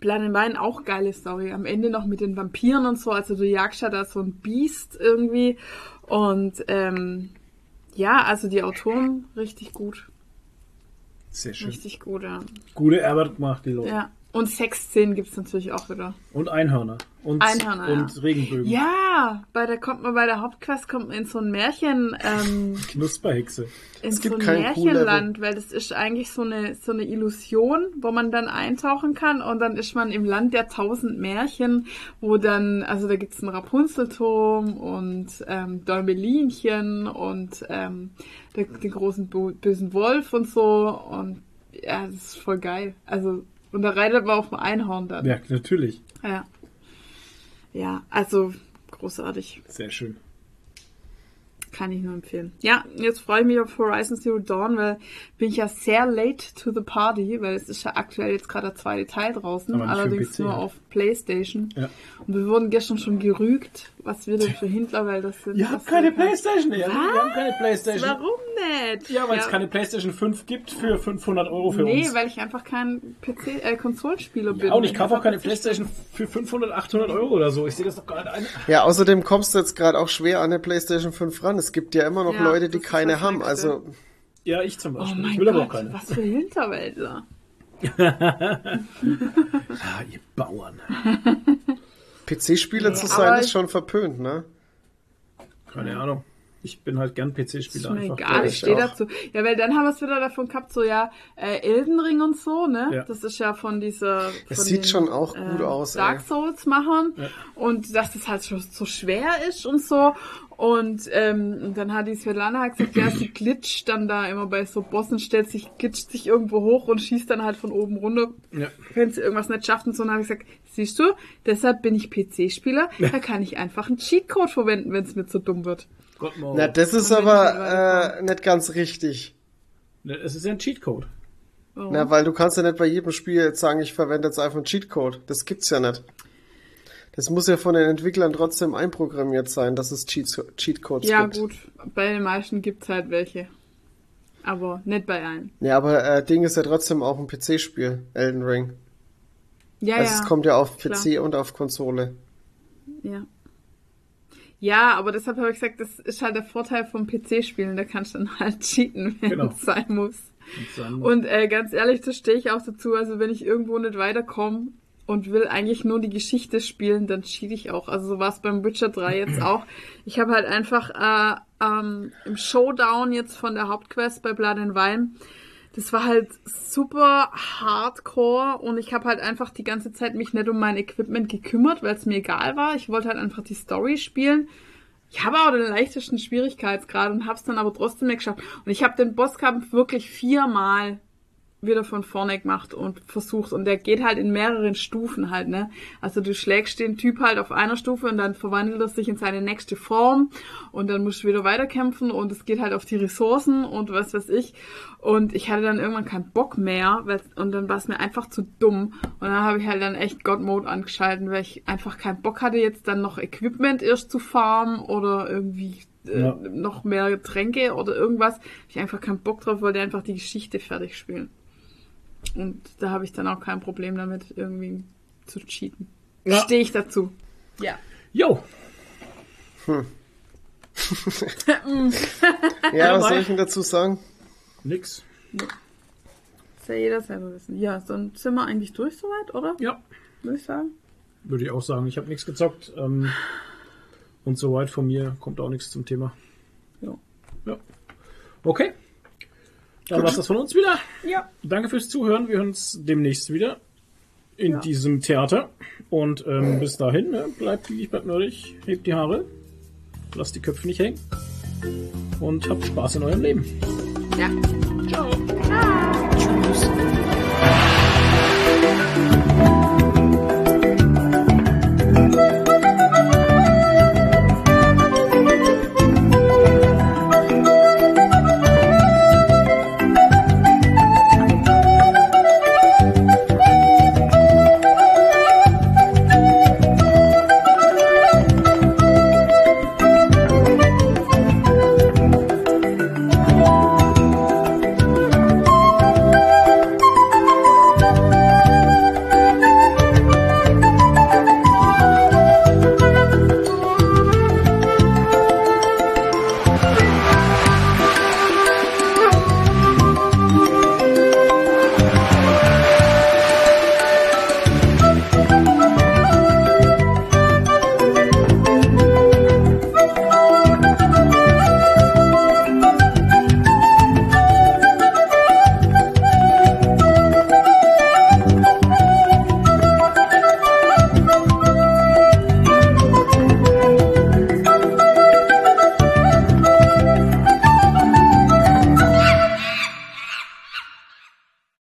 Blood and Wine auch geile Story. Am Ende noch mit den Vampiren und so. Also du jagst ja da so ein Biest irgendwie. Und ähm, ja, also die Autoren richtig gut. Sehr schön. Richtig gut, ja. Gute Arbeit gemacht, die Leute. ja. Und Sexszenen gibt's natürlich auch wieder. Und Einhörner. Und, Einhörner, und ja. Regenbögen. Ja, bei der kommt man bei der Hauptquest kommt man in so ein Märchen, ähm, Knusperhexe. in Es gibt so ein kein Märchenland, weil das ist eigentlich so eine so eine Illusion, wo man dann eintauchen kann und dann ist man im Land der tausend Märchen, wo dann also da gibt's einen Rapunzelturm und ähm, Däumelinchen und ähm, der, den großen bösen Wolf und so und ja, das ist voll geil. Also und da reitet man auf dem Einhorn dann. Ja, natürlich. Ja. Ja, also großartig. Sehr schön. Kann ich nur empfehlen. Ja, jetzt freue ich mich auf Horizon Zero Dawn, weil bin ich ja sehr late to the party, weil es ist ja aktuell jetzt gerade der zweite Teil draußen, allerdings PC, nur ja. auf Playstation. Ja. Und wir wurden gestern schon gerügt, was wir denn für das sind. Ihr habt keine wir- Playstation, ja. Wir haben keine Playstation. Warum nicht? Ja, weil es keine Playstation 5 gibt für 500 Euro für Nee, uns. weil ich einfach kein PC, äh, Konsolenspieler bin. Ja, und ich kaufe auch keine Playstation für 500, 800 Euro oder so. Ich sehe das doch gar nicht ein. Ja, außerdem kommst du jetzt gerade auch schwer an eine PlayStation 5 ran. Es gibt ja immer noch Ja, Leute, die keine haben. Nächste. Also, Ja, ich zum Oh Beispiel. mein ich will aber auch Gott, keine. was für Hinterwäldler. Ah, ihr Bauern. PC-Spieler zu aber sein, ist schon verpönt, ne? Keine Ahnung. Ich bin halt gern PC-Spieler einfach. egal, ich stehe dazu. Ja, weil dann haben wir es wieder davon gehabt, so ja, äh, Elden Ring und so, ne? Ja. Das ist ja von dieser. Von Es sieht den, schon auch gut aus, Dark. Souls machen Ja. und dass das halt schon so schwer ist und so. Und, ähm, dann hat die Svetlana halt gesagt, ja, sie glitscht dann da immer bei so Bossen, stellt sich, glitscht sich irgendwo hoch und schießt dann halt von oben runter, Ja. wenn sie irgendwas nicht schafft und so. Und dann habe ich gesagt, siehst du, deshalb bin ich PC-Spieler, da kann ich einfach einen Cheatcode verwenden, wenn es mir zu dumm wird. Gott, no. Na, das ist aber äh, nicht ganz richtig. Es ist ja ein Cheatcode. Warum? Na, weil du kannst ja nicht bei jedem Spiel jetzt sagen, ich verwende jetzt einfach einen Cheatcode. Das gibt's ja nicht. Das muss ja von den Entwicklern trotzdem einprogrammiert sein, dass es Cheats, Cheatcodes Ja, gibt. gut. Bei den meisten gibt's halt welche. Aber nicht bei allen. Ja, aber äh, Ding ist ja trotzdem auch ein PC-Spiel, Elden Ring. Ja, also ja. es kommt ja auf klar. PC und auf Konsole. Ja. Ja, aber deshalb habe ich gesagt, das ist halt der Vorteil vom PC-Spielen. Da kannst du dann halt cheaten, wenn Genau. es sein muss. Und Und äh, ganz ehrlich, da stehe ich auch dazu. Also wenn ich irgendwo nicht weiterkomme und will eigentlich nur die Geschichte spielen, dann cheat ich auch. Also so war es beim Witcher 3 jetzt auch. Ich habe halt einfach äh, ähm, im Showdown jetzt von der Hauptquest bei Blood and Wine das war halt super hardcore und ich habe halt einfach die ganze Zeit mich nicht um mein Equipment gekümmert, weil es mir egal war. Ich wollte halt einfach die Story spielen. Ich habe auch den leichtesten Schwierigkeitsgrad und habe es dann aber trotzdem nicht geschafft. Und ich habe den Bosskampf wirklich viermal wieder von vorne gemacht und versucht. Und der geht halt in mehreren Stufen halt, ne? Also du schlägst den Typ halt auf einer Stufe und dann verwandelt er sich in seine nächste Form und dann musst du wieder weiterkämpfen und es geht halt auf die Ressourcen und was weiß ich. Und ich hatte dann irgendwann keinen Bock mehr weil, und dann war es mir einfach zu dumm. Und dann habe ich halt dann echt God Mode angeschalten, weil ich einfach keinen Bock hatte, jetzt dann noch Equipment erst zu farmen oder irgendwie äh, Ja. noch mehr Getränke oder irgendwas. Ich einfach keinen Bock drauf, wollte einfach die Geschichte fertig spielen. Und da habe ich dann auch kein Problem damit, irgendwie zu cheaten. Ja. Stehe ich dazu. Ja. Jo, Ja, was soll ich denn dazu sagen? nix. Muss ja jeder selber wissen. Ja, dann sind wir eigentlich durch soweit, oder? Ja, Würde ich sagen. würde ich auch sagen. Ich habe nichts gezockt. Ähm, und soweit von mir kommt auch nichts zum Thema. Ja. Ja. Okay. Dann war's das von uns wieder. Ja. Danke fürs Zuhören. Wir hören uns demnächst wieder in Ja. diesem Theater. Und ähm, bis dahin, ne, bleibt lieb, bleibt nerdig, hebt die Haare, lasst die Köpfe nicht hängen und habt Spaß in eurem Leben. Ja. Ciao. Ciao. Tschüss.